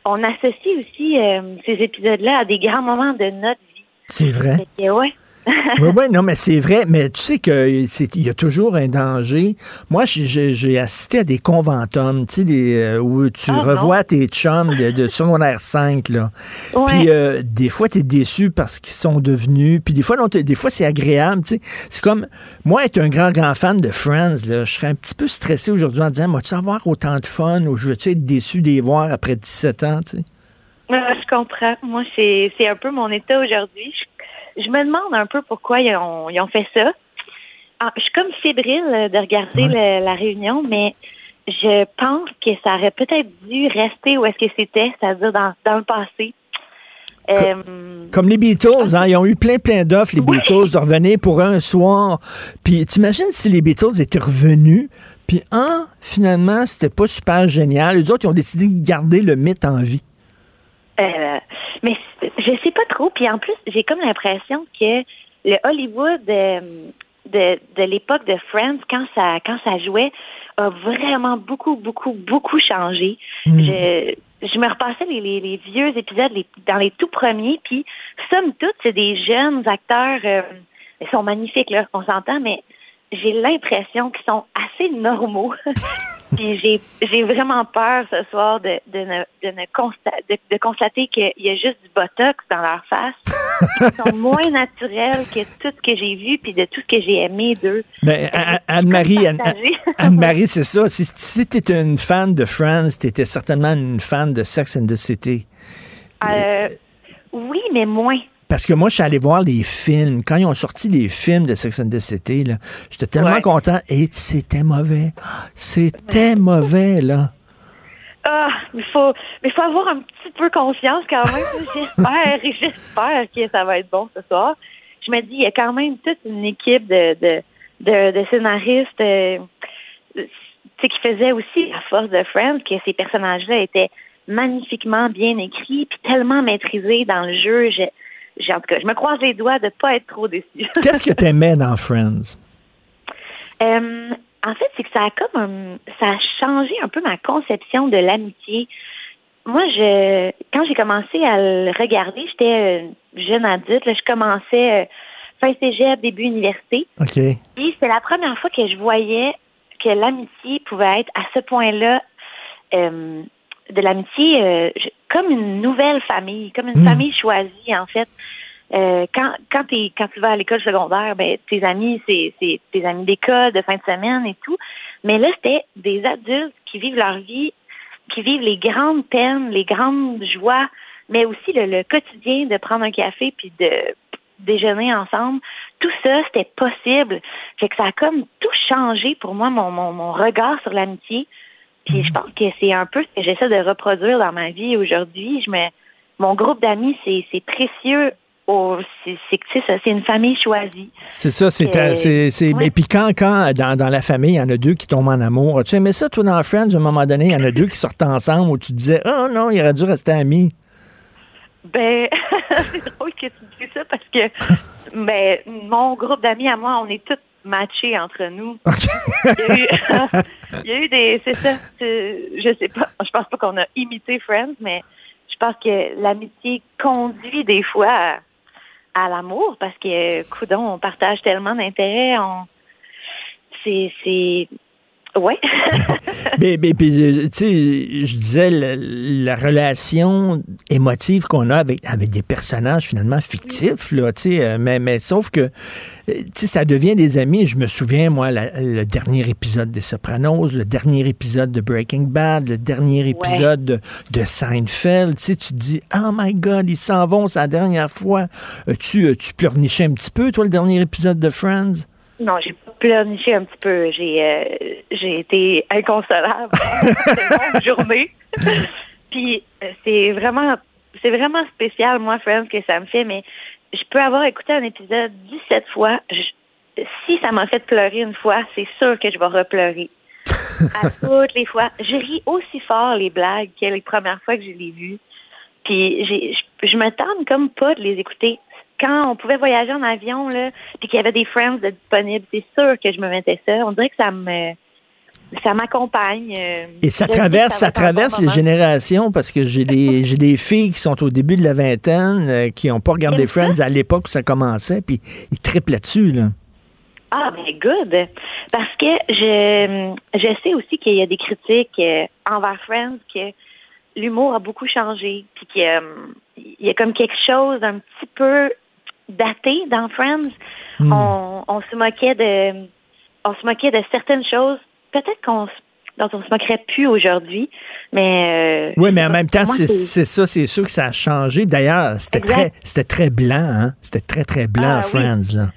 on associe aussi euh, ces épisodes-là à des grands moments de notre vie. C'est vrai. Fait que, ouais. Oui, oui, non, mais c'est vrai. Mais tu sais qu'il y a toujours un danger. Moi, j'ai- assisté à des conventums, tu sais, des, euh, où tu Ah, non. revois tes chums de, de secondaire 5, là. Ouais. Puis euh, des fois, tu es déçu parce qu'ils sont devenus. Puis des fois, non, des fois c'est agréable, tu sais. C'est comme, moi, être un grand, grand fan de Friends, là, je serais un petit peu stressé aujourd'hui en disant, vas-tu avoir autant de fun ou je vais-tu être déçu de les voir après 17 ans, tu sais? Ah, je comprends. Moi, c'est c'est un peu mon état aujourd'hui. Je, je me demande un peu pourquoi ils ont, ils ont fait ça. Ah, je suis comme fébrile de regarder le- la réunion, mais je pense que ça aurait peut-être dû rester où est-ce que c'était, c'est-à-dire dans, dans le passé. Euh, Comme les Beatles, hein, ils ont eu plein, plein d'offres, les Beatles, de revenir pour un soir. Puis t'imagines si les Beatles étaient revenus, puis un, finalement, c'était pas super génial. Les autres, ils ont décidé de garder le mythe en vie. Euh, mais je sais pas trop. Puis en plus, j'ai comme l'impression que le Hollywood euh, de, de l'époque de Friends, quand ça quand ça jouait, a vraiment beaucoup, beaucoup, beaucoup changé. Je, je me repassais les, les, les vieux épisodes les- dans les tout premiers, puis somme toute, c'est des jeunes acteurs. euh, ils sont magnifiques, là, on s'entend, mais j'ai l'impression qu'ils sont assez normaux. Puis j'ai j'ai vraiment peur ce soir de, de, ne, de, ne consta- de, de constater qu'il y a juste du botox dans leur face. Ils sont moins naturels que tout ce que j'ai vu puis de tout ce que j'ai aimé d'eux. Ben, Anne-Marie. Anne-Marie, c'est ça. Si, si tu étais une fan de Friends, tu étais certainement une fan de Sex and the City. Euh, oui, mais moins. Parce que moi, je suis allé voir les films. Quand ils ont sorti les films de Sex and the City, j'étais tellement Ouais. content. Et c'était mauvais. C'était mauvais, là. Ah, il faut, mais il faut avoir un petit peu confiance quand même. J'espère, j'espère que ça va être bon ce soir. Je me dis, il y a quand même toute une équipe de, de, de, de scénaristes euh, qui faisaient aussi la force de Friends, que ces personnages-là étaient magnifiquement bien écrits, puis tellement maîtrisés dans le jeu. Je, j'ai- en tout cas, je me croise les doigts de pas être trop déçue. Qu'est-ce que t'aimais dans Friends? Euh, en fait, c'est que ça a comme un- ça a changé un peu ma conception de l'amitié. Moi, je quand j'ai commencé à le regarder, j'étais euh, jeune adulte, là, je commençais euh, fin cégep, début université. OK. Puis c'est la première fois que je voyais que l'amitié pouvait être à ce point-là euh, de l'amitié euh, comme une nouvelle famille, comme une Mm. famille choisie en fait. Euh, quand quand t'es quand tu vas à l'école secondaire, ben tes amis c'est c'est tes amis d'école de fin de semaine et tout. Mais là c'était des adultes qui vivent leur vie, qui vivent les grandes peines, les grandes joies, mais aussi le, le quotidien de prendre un café puis de déjeuner ensemble. Tout ça c'était possible. Fait que ça a comme tout changé pour moi mon mon, mon regard sur l'amitié. Puis je pense que c'est un peu ce que j'essaie de reproduire dans ma vie aujourd'hui. Je me, mon groupe d'amis, c'est, c'est précieux. C'est, tu une famille choisie. C'est ça, c'est. Euh, c'est, c'est- ouais. Et puis quand, quand dans, dans la famille, il y en a deux qui tombent en amour, as-tu aimé ça, toi, dans Friends, à un moment donné, il y en a deux qui sortent ensemble où tu te disais, oh non, il aurait dû rester amis. Ben, c'est drôle que tu dis ça parce que ben, mon groupe d'amis à moi, on est tous matchés entre nous. il, y a eu, il y a eu des. C'est ça. je sais pas. Je pense pas qu'on a imité Friends, mais je pense que l'amitié conduit des fois à, à l'amour parce que, coudon, on partage tellement d'intérêts. On, c'est. c'est ouais. Mais, mais, puis, euh, tu sais, je disais, la, la relation émotive qu'on a avec, avec des personnages finalement fictifs, là, tu sais, euh, mais, mais sauf que, euh, tu sais, ça devient des amis. Je me souviens, moi, la- le dernier épisode des Sopranos, le dernier épisode de Breaking Bad, le dernier épisode de, de Seinfeld, tu sais, tu te dis, oh my God, ils s'en vont, c'est la dernière fois. tu tu pleurnichais un petit peu, toi, le dernier épisode de Friends? Non, j'ai pas pleurniché un petit peu. J'ai euh, j'ai été inconsolable. Une journée. Puis euh, c'est vraiment c'est vraiment spécial moi Friends que ça me fait mais je peux avoir écouté un épisode 17 fois. Je- si ça m'a fait pleurer une fois, c'est sûr que je vais repleurer. à toutes les fois, je ris aussi fort les blagues que les premières fois que je les vues. Puis je, je me tente comme pas de les écouter. Quand on pouvait voyager en avion là, puis qu'il y avait des friends de disponibles, c'est sûr que je me mettais ça. On dirait que ça me ça m'accompagne. euh, Et ça traverse, ça traverse les moment. générations parce que j'ai des, j'ai des filles qui sont au début de la vingtaine, euh, qui n'ont pas regardé ça? Friends à l'époque où ça commençait, puis ils triplent là-dessus, là. Ah, ben good. Parce que je, je sais aussi qu'il y a des critiques euh, envers Friends que l'humour a beaucoup changé, puis qu'il y a comme quelque chose d'un petit peu daté dans Friends. Hmm. On, on se moquait de, on se moquait de certaines choses. Peut-être qu'on dont on se moquerait plus aujourd'hui, mais euh, Oui, mais en même temps, c'est ça, c'est sûr que ça a changé. D'ailleurs, c'était très, c'était très blanc, hein? C'était très, très blanc, Ah, oui. Friends, là.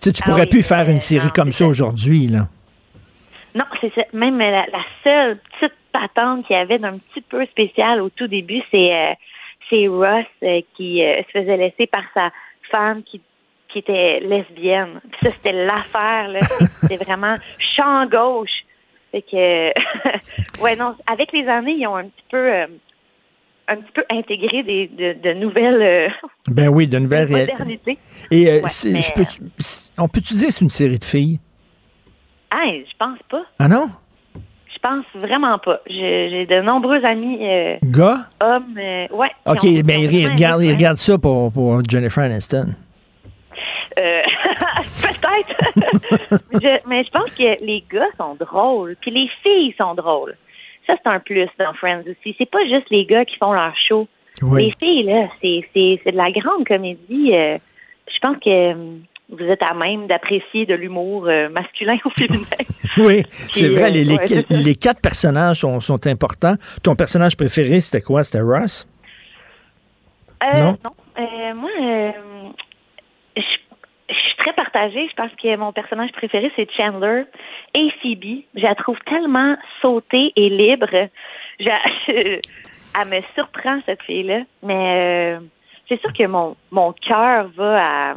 Tu sais, tu Ah pourrais oui, plus faire une série non, comme ça aujourd'hui, là. Non, c'est ça. Même la, la seule petite patente qu'il y avait d'un petit peu spécial au tout début, c'est euh, c'est Ross euh, qui euh, se faisait laisser par sa femme qui qui était lesbienne. Puis ça, c'était l'affaire, là. C'était vraiment champ gauche. Fait que, ouais, non, avec les années, ils ont un petit peu, euh, un petit peu intégré des, de, de nouvelles euh, Ben oui, de nouvelles réalités. modernités. Et euh, Ouais, c'est- mais, je peux, on peut-tu dire que c'est une série de filles? Ah, je pense pas. Ah non? Je pense vraiment pas. J'ai de nombreux amis euh, Gars? hommes. euh, ouais. OK, ben qui ont il regarde, ça. pour, pour Jennifer Aniston. Euh, Peut-être. Mais je pense que les gars sont drôles, puis les filles sont drôles. Ça, c'est un plus dans Friends aussi. C'est pas juste les gars qui font leur show. Oui. Les filles, là, c'est de la grande comédie. euh, je pense que euh, vous êtes à même d'apprécier de l'humour euh, masculin ou féminin. Oui, c'est vrai, euh, les, les- ouais, c'est ça. les quatre personnages sont, sont importants. Ton personnage préféré, c'était quoi? C'était Ross? Euh, Non? non. Euh, moi, euh, je, je suis très partagée. Je pense que mon personnage préféré, c'est Chandler et Phoebe. Je la trouve tellement sautée et libre. Je- elle me surprend, cette fille-là. Mais c'est sûr que mon, mon cœur va à,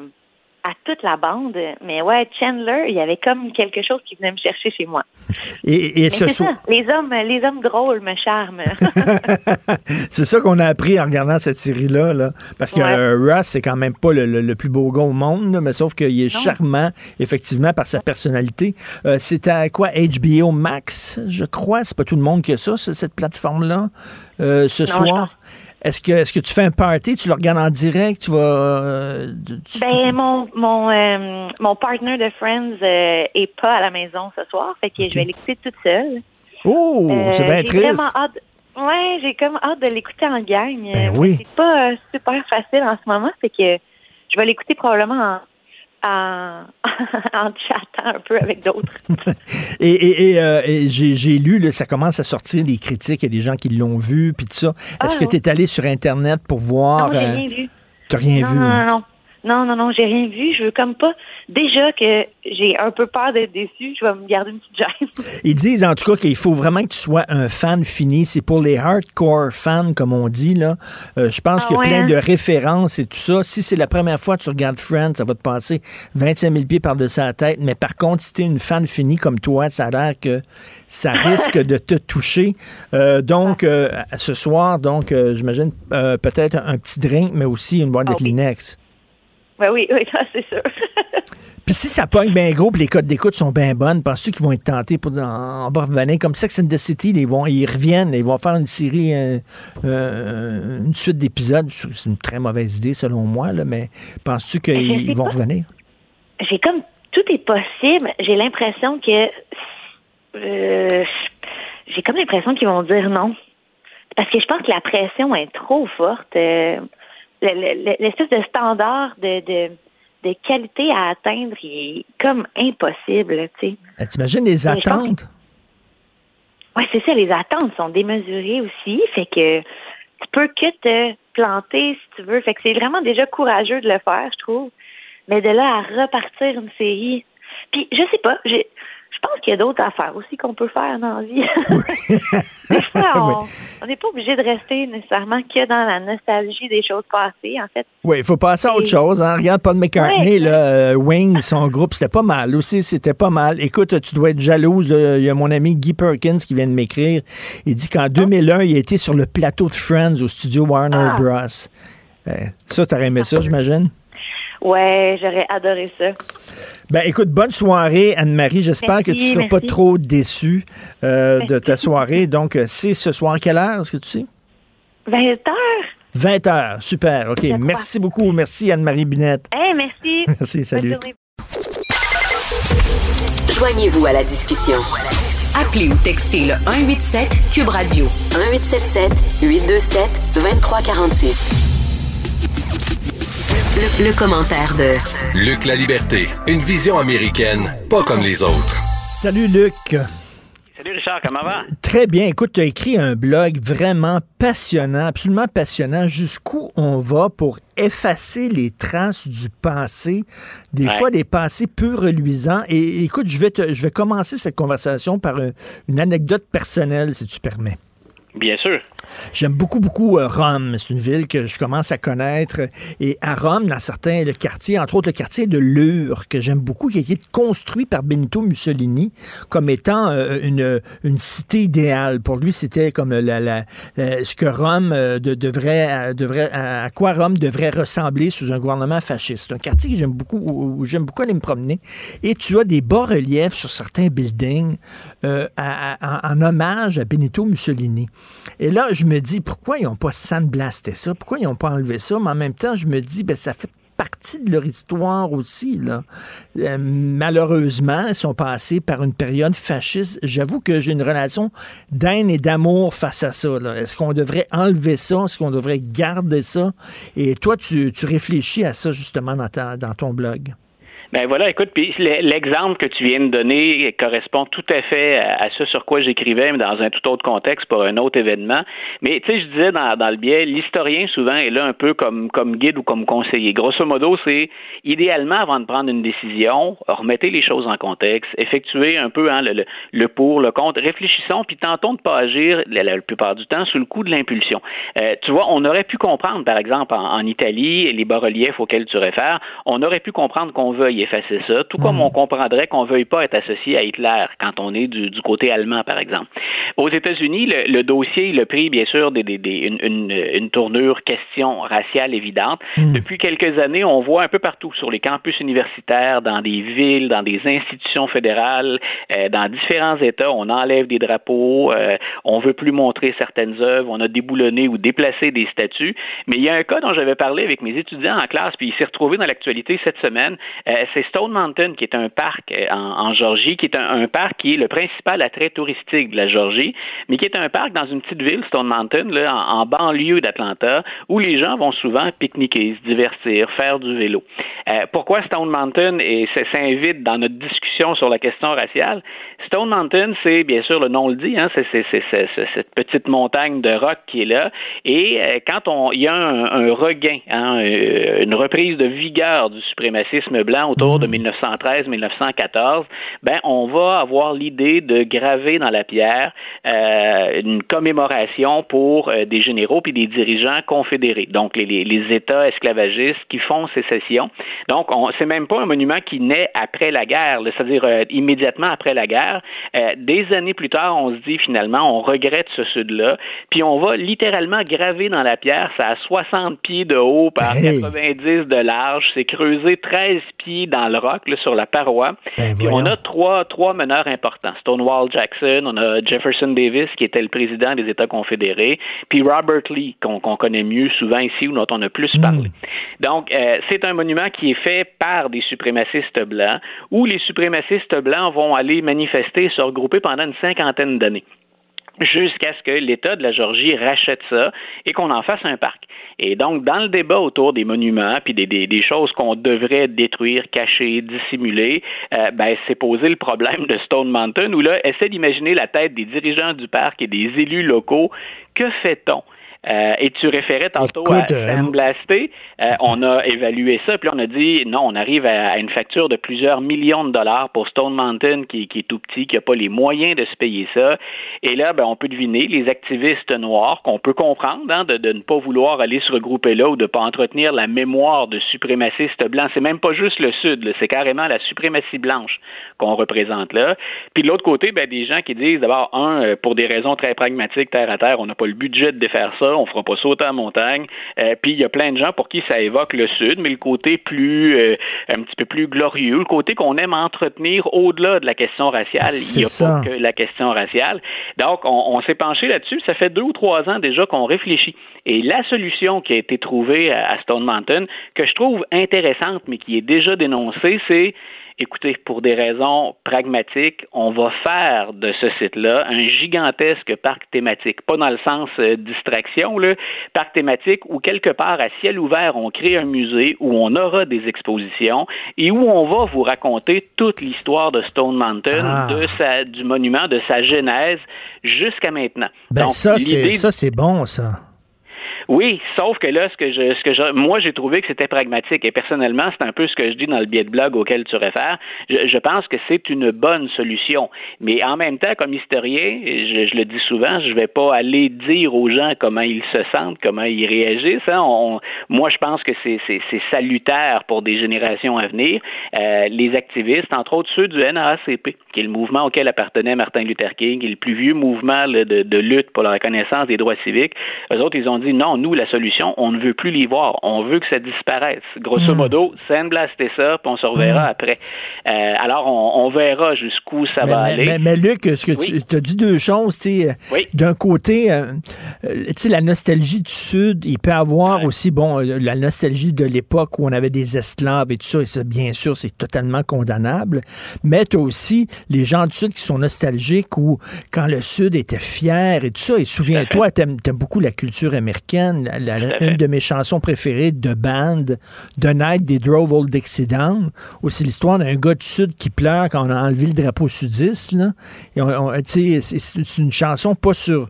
à toute la bande. Mais ouais, Chandler, il y avait comme quelque chose qui venait me chercher chez moi. Et, ce soir. ça, les hommes, les hommes drôles me charment. c'est ça qu'on a appris en regardant cette série-là. Là. Parce que Ouais. euh, Russ, c'est quand même pas le, le- le plus beau gars au monde, là, mais sauf qu'il est Non. charmant, effectivement, par sa personnalité. Euh, c'est à quoi? HBO Max, je crois? C'est pas tout le monde qui a ça, ce- cette plateforme-là, euh, ce Non, soir? Est-ce que, est-ce que tu fais un party, tu le regardes en direct, tu vas... euh, tu- ben mon mon euh, mon partner de Friends euh, est pas à la maison ce soir, fait que je vais l'écouter toute seule. Oh, Euh, c'est bien j'ai triste. vraiment hâte. Ouais, j'ai comme hâte de l'écouter en gang. Ben oui. C'est pas super facile en ce moment, c'est que je vais l'écouter probablement en en, chattant un peu avec d'autres. Et, et- et, euh, et j'ai j'ai lu, là, ça commence à sortir des critiques, il y a des gens qui l'ont vu, puis tout ça. Est-ce Ah, que ouais. tu es allé sur Internet pour voir... non, j'ai euh, rien vu. T'as rien non, vu? Non, non, non. Non, non, non, j'ai rien vu. Je veux comme pas. Déjà que j'ai un peu peur d'être déçue, je vais me garder une petite gêne. Ils disent en tout cas qu'il faut vraiment que tu sois un fan fini. C'est pour les hardcore fans, comme on dit. là. Euh, je pense Ah qu'il y a ouais, plein hein? de références et tout ça. Si c'est la première fois que tu regardes Friends, ça va te passer 25 000 pieds par-dessus la tête. Mais par contre, si tu es une fan finie comme toi, ça a l'air que ça risque de te toucher. Euh, donc, euh, ce soir, donc, euh, j'imagine euh, peut-être un petit drink, mais aussi une boîte de Ah. Kleenex. Ben oui, oui, ça, c'est sûr. Puis si ça pogne bien gros, puis les codes d'écoute sont bien bonnes, penses-tu qu'ils vont être tentés pour va revenir comme Sex and the City, ils vont ils reviennent, ils vont faire une série, euh, euh, une suite d'épisodes. C'est une très mauvaise idée selon moi, là, mais penses-tu je qu'ils vont pas. revenir? j'ai comme tout est possible. J'ai l'impression que euh, j'ai comme l'impression qu'ils vont dire non. Parce que je pense que la pression est trop forte. Le- le- L'espèce de standard de, de, de qualité à atteindre il est comme impossible, tu sais. Euh, T'imagines les attentes? Ouais, c'est ça, les attentes sont démesurées aussi, fait que tu peux que te planter si tu veux. Fait que c'est vraiment déjà courageux de le faire, je trouve. Mais de là à repartir une série. Puis je sais pas, j'ai pense qu'il y a d'autres affaires aussi qu'on peut faire dans la vie. Fois, on n'est pas obligé de rester nécessairement que dans la nostalgie des choses passées, en fait. Oui, il faut passer à autre chose. Hein. Regarde Paul McCartney, Ouais. là, euh, Wings, son groupe, c'était pas mal. Aussi, c'était pas mal. Écoute, tu dois être jalouse. Il y a mon ami Guy Perkins qui vient de m'écrire. Il dit qu'en 2001, il a été sur le plateau de Friends au studio Warner Ah. Bros. Euh, ça, t'aurais aimé ça, j'imagine? Ouais, j'aurais adoré ça. Ben, écoute, bonne soirée, Anne-Marie. J'espère que tu Merci, seras pas trop déçue euh, de ta soirée. Donc, euh, c'est ce soir, quelle heure, est-ce que tu sais? 20 heures? 20 heures. Super. OK. Merci beaucoup. Merci, Anne-Marie Binette. Eh, merci. Merci, Bonne salut. Joignez-vous à la discussion. Appelez ou textez le 187 Cube Radio 1877 827 2346. Le, le commentaire de Luc La Liberté, une vision américaine, pas comme les autres. Salut, Luc. Salut Richard, comment va? Très bien. Écoute, tu as écrit un blog vraiment passionnant, absolument passionnant. Jusqu'où on va pour effacer les traces du passé, des Ouais. fois des passés peu reluisants. Et écoute, je vais, te- je vais commencer cette conversation par un- une anecdote personnelle, si tu permets. Bien sûr. J'aime beaucoup, beaucoup euh, Rome. C'est une ville que je commence à connaître. Et à Rome, dans certains le quartiers, entre autres le quartier de Lure, que j'aime beaucoup, qui a été construit par Benito Mussolini comme étant euh, une, une cité idéale. Pour lui, c'était comme la, ce que Rome euh, de- devrait, devrait, à quoi Rome devrait ressembler sous un gouvernement fasciste. C'est un quartier que j'aime beaucoup, où j'aime beaucoup aller me promener. Et tu as des bas-reliefs sur certains buildings en hommage à Benito Mussolini. Et là, je me dis, pourquoi ils n'ont pas sandblasté ça? Pourquoi ils n'ont pas enlevé ça? Mais en même temps, je me dis, ben, ça fait partie de leur histoire aussi. Là. Euh, malheureusement, ils sont passés par une période fasciste. J'avoue que j'ai une relation d'haine et d'amour face à ça. Est-ce qu'on devrait enlever ça? Est-ce qu'on devrait garder ça? Et toi, tu, tu réfléchis à ça justement dans ton blog. Ben voilà, écoute, puis l'exemple que tu viens de donner correspond tout à fait à ce sur quoi j'écrivais, mais dans un tout autre contexte pour un autre événement. Mais tu sais, je disais dans, le biais, l'historien souvent est là un peu comme, comme guide ou comme conseiller. Grosso modo, c'est idéalement avant de prendre une décision, remettez les choses en contexte, effectuez un peu hein, le, le, pour, le contre, réfléchissons, puis tentons de pas agir la, plupart du temps sous le coup de l'impulsion. Euh, tu vois, on aurait pu comprendre, par exemple, en, en Italie, les bas-reliefs auxquels tu réfères, on aurait pu comprendre qu'on veuille effacer ça, tout comme hmm. on comprendrait qu'on veuille pas être associé à Hitler quand on est du, du côté allemand, par exemple. Aux États-Unis, le, le, dossier, le prix, bien sûr, des, des, des, une, une, une, tournure question raciale évidente. Hmm. Depuis quelques années, on voit un peu partout sur les campus universitaires, dans des villes, dans des institutions fédérales, euh, dans différents États, on enlève des drapeaux, euh, on veut plus montrer certaines œuvres, on a déboulonné ou déplacé des statues. Mais il y a un cas dont j'avais parlé avec mes étudiants en classe, puis il s'est retrouvé dans l'actualité cette semaine. Euh, c'est Stone Mountain, qui est un parc euh, en, en Georgie, qui est un, parc qui est le principal attrait touristique de la Georgie, mais qui est un parc dans une petite ville, Stone Mountain, là, en, banlieue d'Atlanta, où les gens vont souvent pique-niquer, se divertir, faire du vélo. Euh, pourquoi Stone Mountain et s'invite dans notre discussion sur la question raciale? Stone Mountain, c'est bien sûr le nom le dit, hein, c'est cette petite montagne de roc qui est là. Et euh, quand il y a un, regain, hein, une reprise de vigueur du suprémacisme blanc de 1913-1914, ben on va avoir l'idée de graver dans la pierre euh, une commémoration pour euh, des généraux puis des dirigeants confédérés, donc les, les, les États esclavagistes qui font sécession. Donc, c'est même pas un monument qui naît après la guerre, c'est-à-dire euh, immédiatement après la guerre. Des années plus tard, on se dit finalement, on regrette ce sud-là, puis on va littéralement graver dans la pierre, ça a 60 pieds de haut par hey. 90 de large, c'est creusé 13 pieds dans le roc, là, sur la paroi. Ben, puis on a trois, trois meneurs importants. Stonewall Jackson, on a Jefferson Davis, qui était le président des États confédérés, puis Robert Lee, qu'on qu connaît mieux souvent ici, ou dont on a plus Hmm. parlé. Donc, euh, c'est un monument qui est fait par des suprémacistes blancs, où les suprémacistes blancs vont aller manifester, se regrouper pendant une cinquantaine d'années jusqu'à ce que l'État de la Georgie rachète ça et qu'on en fasse un parc. Et donc, dans le débat autour des monuments puis des, des, des choses qu'on devrait détruire, cacher, dissimuler, euh, ben, c'est posé le problème de Stone Mountain où là, essaie d'imaginer la tête des dirigeants du parc et des élus locaux. Que fait-on? Euh, et tu référais tantôt Écoute, à euh, Sandblasté. Euh, on a évalué ça, puis on a dit non, on arrive à, à, une facture de plusieurs millions de dollars pour Stone Mountain qui, qui est tout petit, qui n'a pas les moyens de se payer ça. Et là, ben, on peut deviner les activistes noirs qu'on peut comprendre hein, de, de, ne pas vouloir aller se regrouper là ou de ne pas entretenir la mémoire de suprémacistes blancs. C'est même pas juste le Sud, c'est carrément la suprématie blanche qu'on représente là. Puis de l'autre côté, ben, des gens qui disent d'abord, un, euh, pour des raisons très pragmatiques, terre à terre, on n'a pas le budget de défaire ça on fera pas sauter en montagne. Euh, puis il y a plein de gens pour qui ça évoque le sud, mais le côté plus euh, un petit peu plus glorieux, le côté qu'on aime entretenir au-delà de la question raciale. Il n'y a ça. pas que la question raciale. Donc on, on s'est penché là-dessus. Ça fait deux ou trois ans déjà qu'on réfléchit. Et la solution qui a été trouvée à Stone Mountain, que je trouve intéressante, mais qui est déjà dénoncée, c'est écoutez, pour des raisons pragmatiques, on va faire de ce site-là un gigantesque parc thématique. Pas dans le sens euh, distraction, là, parc thématique où quelque part à ciel ouvert, on crée un musée où on aura des expositions et où on va vous raconter toute l'histoire de Stone Mountain, ah. de sa, du monument, de sa genèse jusqu'à maintenant. Ben Donc, ça, c'est, ça, c'est bon, ça. Oui, sauf que là, ce que je, ce que je, moi, j'ai trouvé que c'était pragmatique et personnellement, c'est un peu ce que je dis dans le billet de blog auquel tu réfères. Je, je pense que c'est une bonne solution. Mais en même temps, comme historien, je, le dis souvent, je vais pas aller dire aux gens comment ils se sentent, comment ils réagissent. Hein. Moi, je pense que c'est, salutaire pour des générations à venir. Euh, les activistes, entre autres ceux du NAACP, qui est le mouvement auquel appartenait Martin Luther King, qui est le plus vieux mouvement de, de lutte pour la reconnaissance des droits civiques, eux autres, ils ont dit non, nous, la solution, on ne veut plus les voir. On veut que ça disparaisse. Grosso modo, sandblaster ça, puis on se reverra mmh. après. Euh, alors, on, on, verra jusqu'où ça mais, va mais, aller. Mais, mais, Luc, ce que oui. tu as dit deux choses. Oui. D'un côté, euh, la nostalgie du Sud, il peut avoir ouais. aussi, bon, euh, la nostalgie de l'époque où on avait des esclaves et tout ça, et ça, bien sûr, c'est totalement condamnable. Mais tu as aussi les gens du Sud qui sont nostalgiques où, quand le Sud était fier et tout ça, et souviens-toi, tu aimes, beaucoup la culture américaine souviennent, la- la- une de mes chansons préférées de band, The Night des Drove Old Dixie Down, où c'est l'histoire d'un gars du Sud qui pleure quand on a enlevé le drapeau sudiste. Là. Et on, on- tu sais, c'est une chanson pas sur...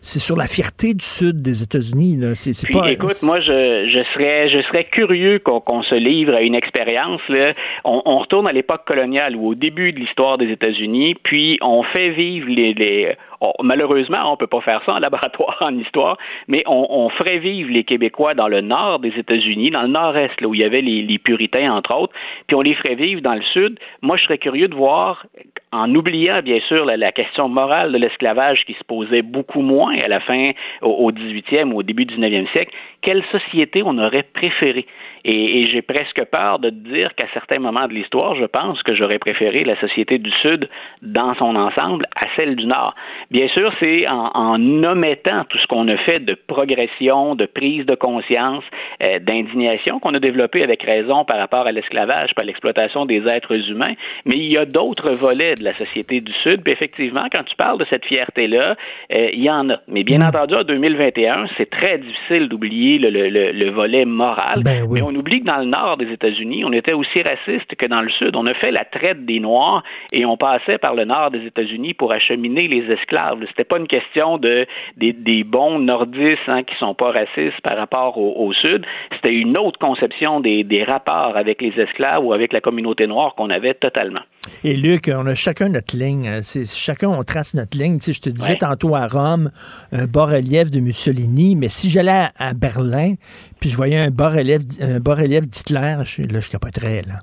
C'est sur la fierté du Sud des États-Unis. là. C'est pas... écoute, moi, je, je serais, je serais curieux qu'on se livre à une expérience. Là. On, on retourne à l'époque coloniale ou au début de l'histoire des États-Unis, puis on fait vivre les. les malheureusement, on peut pas faire ça en laboratoire en histoire, mais on, on ferait vivre les Québécois dans le nord des États-Unis, dans le nord-est, là où il y avait les, les puritains entre autres, puis on les ferait vivre dans le sud. Moi, je serais curieux de voir, en oubliant bien sûr la, la question morale de l'esclavage qui se posait beaucoup moins à la fin au, au 18e ou au début du 19e siècle, quelle société on aurait préféré. Et, et j'ai presque peur de te dire qu'à certains moments de l'histoire, je pense que j'aurais préféré la société du Sud dans son ensemble à celle du Nord. Bien sûr, c'est en, en omettant tout ce qu'on a fait de progression, de prise de conscience, euh, d'indignation qu'on a développé avec raison par rapport à l'esclavage, par l'exploitation des êtres humains. Mais il y a d'autres volets de la société du Sud. Puis effectivement, quand tu parles de cette fierté-là, euh, il y en a. Mais bien entendu, en 2021, c'est très difficile d'oublier le, le- le- le volet moral. Mais on oublie que dans le nord des États-Unis, on était aussi raciste que dans le sud. On a fait la traite des Noirs et on passait par le nord des États-Unis pour acheminer les esclaves. C'était pas une question de des, bons nordistes hein, qui sont pas racistes par rapport au, sud. C'était une autre conception des rapports avec les esclaves ou avec la communauté noire qu'on avait totalement. Et Luc, on a chacun notre ligne. Euh, C'est, chacun, on trace notre ligne. Tu sais, je te disais tantôt à Rome, un bas-relief de Mussolini, mais si j'allais à, à Berlin, puis je voyais un bas-relief, un bas-relief d'Hitler, je, là, je capoterais, là.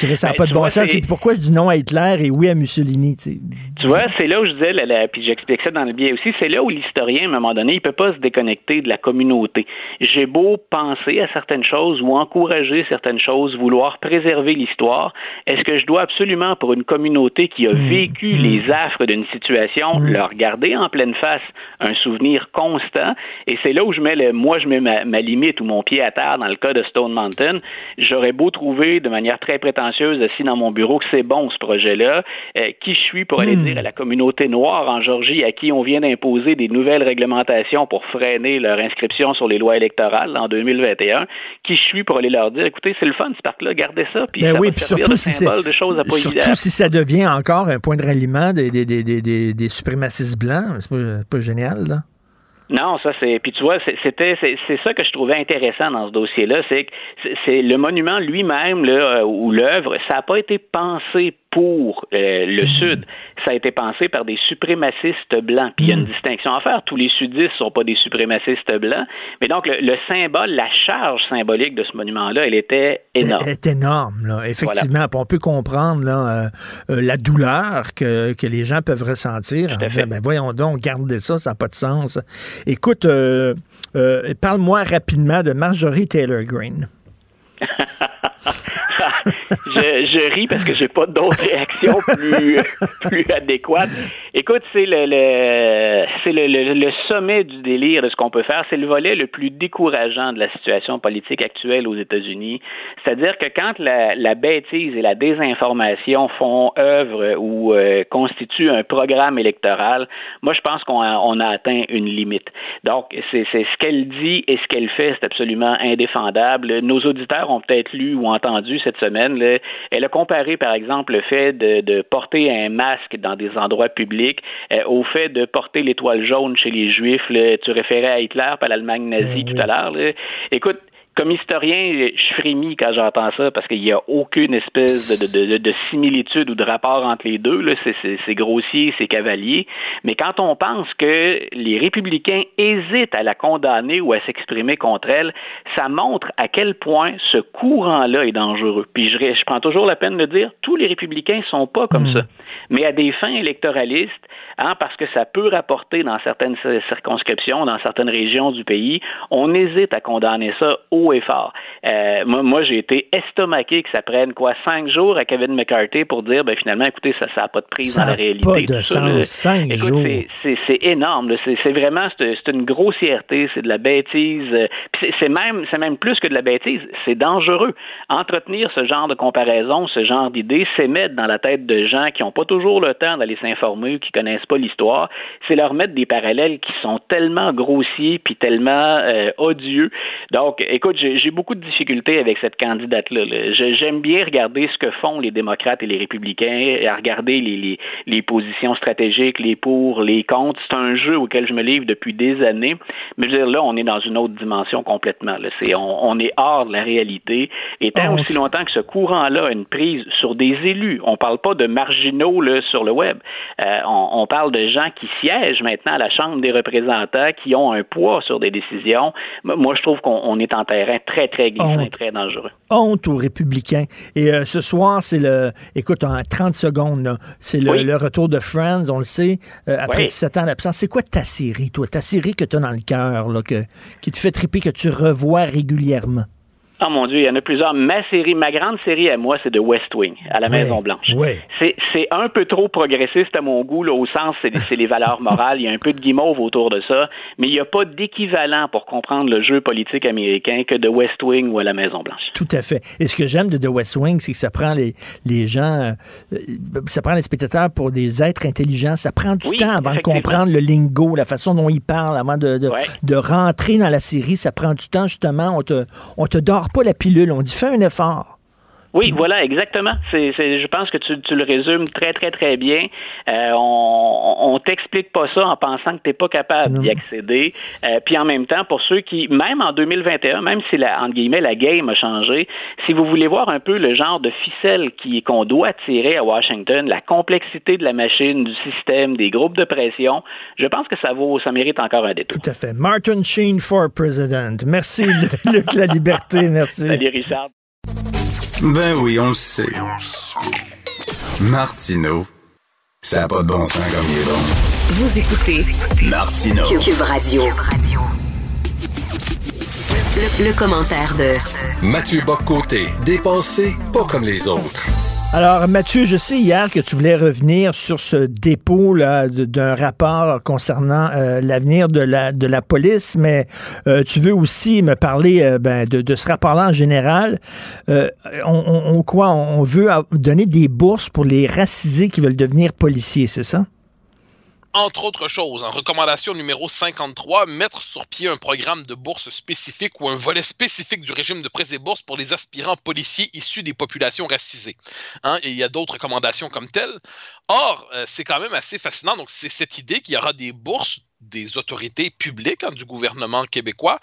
Dirais, ça n'a Ben, pas de bon vois, sens. c'est- pourquoi je dis non à Hitler et oui à Mussolini, tu sais. Tu vois, c'est là où je disais, puis j'explique ça dans le biais aussi, c'est là où l'historien, à un moment donné, il peut pas se déconnecter de la communauté. J'ai beau penser à certaines choses ou encourager certaines choses, vouloir préserver l'histoire, est-ce que je dois absolument, pour une communauté qui a vécu les affres d'une situation, leur garder en pleine face un souvenir constant? Et c'est là où je mets le, moi, je mets ma, ma limite ou mon pied à terre dans le cas de Stone Mountain. J'aurais beau trouver de manière très prétentieuse assis dans mon bureau que c'est bon ce projet-là, euh, qui je suis pour aller dire à la communauté noire en Georgie à qui on vient d'imposer des nouvelles réglementations pour freiner leur inscription sur les lois électorales en 2021, qui je suis pour aller leur dire écoutez, c'est le fun ce parc-là, gardez ça, puis Ben ça oui, va puis servir surtout de si symbole de choses à pas surtout si ça devient encore un point de ralliement des, des suprémacistes blancs, c'est pas, pas génial, là. Non, ça c'est. Puis tu vois, c'était c'est ça que je trouvais intéressant dans ce dossier-là, c'est que c'est- c'est le monument lui-même là, euh, ou l'œuvre, ça n'a pas été pensé pour euh, le Sud, ça a été pensé par des suprémacistes blancs. Puis il y a une distinction à faire. Tous les sudistes sont pas des suprémacistes blancs, mais donc le, le symbole, la charge symbolique de ce monument-là, elle était énorme. Elle est énorme, là, effectivement. Puis on peut comprendre là, euh, euh, la douleur que, que les gens peuvent ressentir en disant, ben voyons donc, gardez ça, ça n'a pas de sens. Écoute, parle-moi rapidement de Marjorie Taylor Greene. je, ris parce que j'ai pas d'autres réactions plus, plus adéquates. Écoute, c'est le, le c'est le, le, sommet du délire de ce qu'on peut faire. C'est le volet le plus décourageant de la situation politique actuelle aux États-Unis. C'est-à-dire que quand la, bêtise et la désinformation font œuvre ou euh, constituent un programme électoral, moi je pense qu'on a, on a atteint une limite. Donc c'est c'est ce qu'elle dit et ce qu'elle fait, c'est absolument indéfendable. Nos auditeurs ont peut-être lu ou entendu cette semaine. Là, elle a comparé, par exemple, le fait de, de porter un masque dans des endroits publics euh, au fait de porter l'étoile jaune chez les Juifs. Là. Tu référais à Hitler, pas à l'Allemagne nazie tout à l'heure. Écoute, comme historien, je frémis quand j'entends ça parce qu'il n'y a aucune espèce de, de, de, de, similitude ou de rapport entre les deux. C'est, grossier, c'est cavalier. Mais quand on pense que les républicains hésitent à la condamner ou à s'exprimer contre elle, ça montre à quel point ce courant-là est dangereux. Puis je, je prends toujours la peine de dire, tous les républicains sont pas comme ça. Mais à des fins électoralistes, hein, parce que ça peut rapporter dans certaines circonscriptions, dans certaines régions du pays, on hésite à condamner ça au haut et fort. Euh, moi, moi j'ai été estomaqué que ça prenne quoi cinq jours à Kevin McCarthy pour dire ben finalement écoutez ça ça n'a pas de prise Ça dans la a réalité. pas de sens, cinq écoute, jours. c'est- énorme. C'est vraiment c'est une grossièreté, c'est de la bêtise. euh, C'est même c'est même plus que de la bêtise, c'est dangereux. Entretenir ce genre de comparaison, ce genre d'idées, c'est mettre dans la tête de gens qui n'ont pas toujours le temps d'aller s'informer, qui connaissent pas l'histoire, c'est leur mettre des parallèles qui sont tellement grossiers puis tellement euh, odieux. Donc, écoute, j'ai j'ai beaucoup de difficultés avec cette candidate-là. là. J'aime bien regarder ce que font les démocrates et les républicains, et à regarder les, les, les positions stratégiques, les pour, les contre. C'est un jeu auquel je me livre depuis des années. Mais je veux dire, là, on est dans une autre dimension complètement. Là. C'est, on, on est hors de la réalité. Et tant Oh. aussi longtemps que ce courant-là a une prise sur des élus, on parle pas de marginaux là, sur le web. Euh, on, on parle de gens qui siègent maintenant à la Chambre des représentants, qui ont un poids sur des décisions. Moi, je trouve qu'on on est en terrain très, très glissant et très dangereux. honte aux républicains. Et euh, ce soir, c'est le, écoute, en 30 secondes, c'est le, Oui. le retour de Friends, on le sait, euh, après Oui. 17 ans d'absence. C'est quoi ta série, toi? Ta série que tu as dans le cœur, qui te fait triper, que tu revois régulièrement? Oh mon Dieu, il y en a plusieurs. Ma série, ma grande série à moi, c'est de West Wing, à la Ouais, Maison Blanche. ouais. C'est, un peu trop progressiste à mon goût, là, au sens, c'est, les valeurs morales. Il y a un peu de guimauve autour de ça, mais il n'y a pas d'équivalent pour comprendre le jeu politique américain que de West Wing ou à la Maison Blanche. Tout à fait. Et ce que j'aime de The West Wing, c'est que ça prend les, les gens, euh, ça prend les spectateurs pour des êtres intelligents. Ça prend du Oui, temps avant de comprendre le lingo, la façon dont ils parlent, avant de, de, Ouais. de rentrer dans la série. Ça prend du temps, justement. On te, on te dort pas la pilule. On dit fais un effort. Oui, voilà, exactement. C'est, c'est, je pense que tu, tu le résumes très, très, très bien. Euh, on on t'explique pas ça en pensant que tu n'es pas capable d'y accéder. Euh, puis en même temps, pour ceux qui, même en 2021, même si la, entre guillemets, la game a changé, si vous voulez voir un peu le genre de ficelle qui, qu'on doit tirer à Washington, la complexité de la machine, du système, des groupes de pression, je pense que ça vaut, ça mérite encore un détour. Tout à fait. Martin Sheen for President. Merci, Luc La Liberté. Merci. Salut Richard. Ben oui, on le sait. Martineau, ça n'a pas de bon sens comme il est bon. Vous écoutez Martineau. Cube Radio. Le, le commentaire de Mathieu Boccoté, dépensé pas comme les autres. Alors, Mathieu, je sais hier que tu voulais revenir sur ce dépôt là, d'un rapport concernant euh, l'avenir de la, de la police, mais euh, tu veux aussi me parler euh, ben, de, ce rapport-là en général. On, on- quoi? On veut donner des bourses pour les racisés qui veulent devenir policiers, c'est ça? Entre autres choses, en recommandation numéro 53, mettre sur pied un programme de bourse spécifique ou un volet spécifique du régime de prêts et bourses pour les aspirants policiers issus des populations racisées. Hein, il y a d'autres recommandations comme telles. Or, euh, c'est quand même assez fascinant. Donc, c'est cette idée qu'il y aura des bourses des autorités publiques hein, du gouvernement québécois.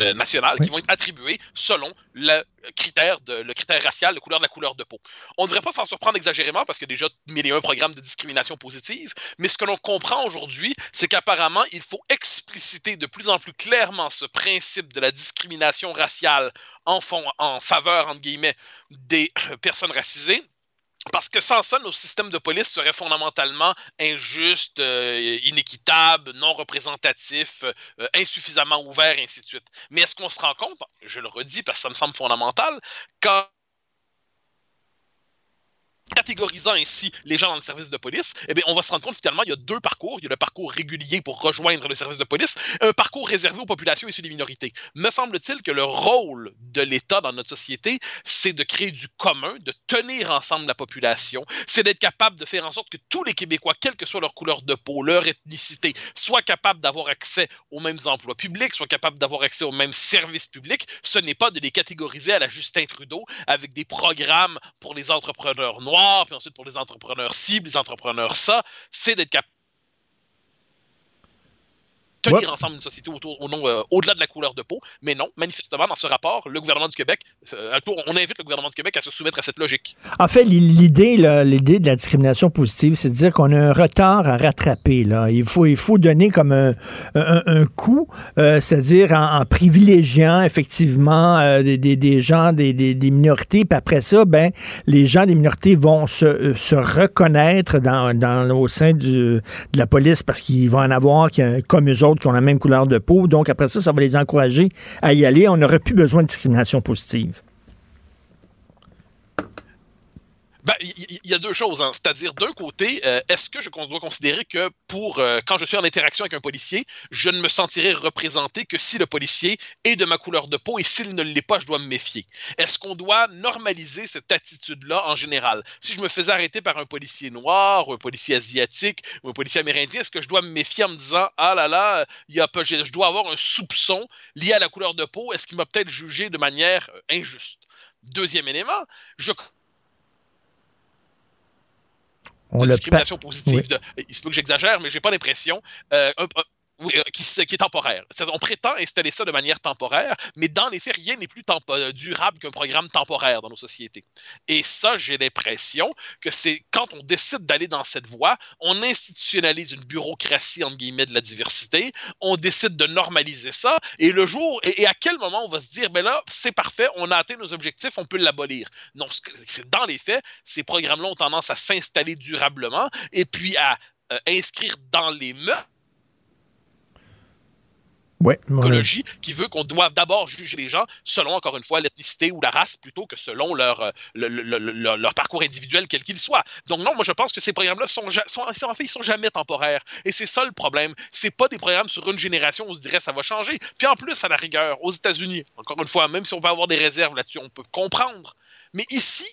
Euh, nationales qui vont être attribuées selon le critère, de, le critère racial, le couleur de la couleur de peau. On ne devrait pas s'en surprendre exagérément parce qu'il y a déjà mille et un programmes de discrimination positive, mais ce que l'on comprend aujourd'hui, c'est qu'apparemment, il faut expliciter de plus en plus clairement ce principe de la discrimination raciale en, fond, en faveur, entre guillemets, des personnes racisées. Parce que sans ça, nos systèmes de police seraient fondamentalement injustes, euh, inéquitables, non représentatifs, euh, insuffisamment ouverts, ainsi de suite. Mais est-ce qu'on se rend compte, je le redis parce que ça me semble fondamental, quand catégorisant ainsi les gens dans le service de police, eh bien, on va se rendre compte finalement il y a deux parcours. Il y a le parcours régulier pour rejoindre le service de police, un parcours réservé aux populations issues des minorités. Me semble-t-il que le rôle de l'État dans notre société, c'est de créer du commun, de tenir ensemble la population, c'est d'être capable de faire en sorte que tous les Québécois, quelle que soit leur couleur de peau, leur ethnicité, soient capables d'avoir accès aux mêmes emplois publics, soient capables d'avoir accès aux mêmes services publics. Ce n'est pas de les catégoriser à la Justin Trudeau avec des programmes pour les entrepreneurs noirs, puis ensuite pour les entrepreneurs ci, les entrepreneurs ça. C'est d'être capable tenir ensemble une société autour, au nom, euh, au-delà de la couleur de peau. Mais non, manifestement, dans ce rapport, le gouvernement du Québec, euh, on invite le gouvernement du Québec à se soumettre à cette logique. En fait, l'idée, l'idée de la discrimination positive, c'est de dire qu'on a un retard à rattraper. Là. Il, faut, il faut donner comme un, un, un coup, euh, c'est-à-dire en, en privilégiant effectivement des, des, des gens des, des, minorités. Puis après ça, ben, les gens des minorités vont se, se reconnaître dans, dans, au sein du, de la police parce qu'ils vont en avoir qui, comme eux autres qui ont la même couleur de peau. Donc, après ça, ça va les encourager à y aller. On n'aurait plus besoin de discrimination positive. Ben, il y, y a deux choses. Hein. C'est-à-dire, d'un côté, euh, est-ce que je dois considérer que pour euh, quand je suis en interaction avec un policier, je ne me sentirai représenté que si le policier est de ma couleur de peau et s'il ne l'est pas, je dois me méfier. Est-ce qu'on doit normaliser cette attitude-là en général? Si je me faisais arrêter par un policier noir ou un policier asiatique ou un policier amérindien, est-ce que je dois me méfier en me disant ah là là, il y a je dois avoir un soupçon lié à la couleur de peau? Est-ce qu'il m'a peut-être jugé de manière euh, injuste? Deuxième élément, je On de discrimination pa- positive. Oui. De, il se peut que j'exagère, mais j'ai pas l'impression. euh, un- oui, euh, qui, est temporaire. On prétend installer ça de manière temporaire, mais dans les faits, rien n'est plus euh, durable qu'un programme temporaire dans nos sociétés. Et ça, j'ai l'impression que c'est quand on décide d'aller dans cette voie, on institutionnalise une bureaucratie, entre guillemets, de la diversité, on décide de normaliser ça, et le jour, et, à quel moment on va se dire, ben là, c'est parfait, on a atteint nos objectifs, on peut l'abolir. Non, c'est dans les faits, ces programmes-là ont tendance à s'installer durablement, et puis à euh, inscrire dans les mœurs Psychologie qui veut qu'on doive d'abord juger les gens selon, encore une fois, l'ethnicité ou la race plutôt que selon leur, euh, le- le- le- le- leur parcours individuel, quel qu'il soit. Donc non, moi je pense que ces programmes-là sont, sont, sont- en fait, ils sont jamais temporaires. Et c'est ça le problème. C'est pas des programmes sur une génération où on se dirait ça va changer. Puis en plus, à la rigueur, aux États-Unis, encore une fois, même si on peut avoir des réserves là-dessus, on peut comprendre. Mais ici,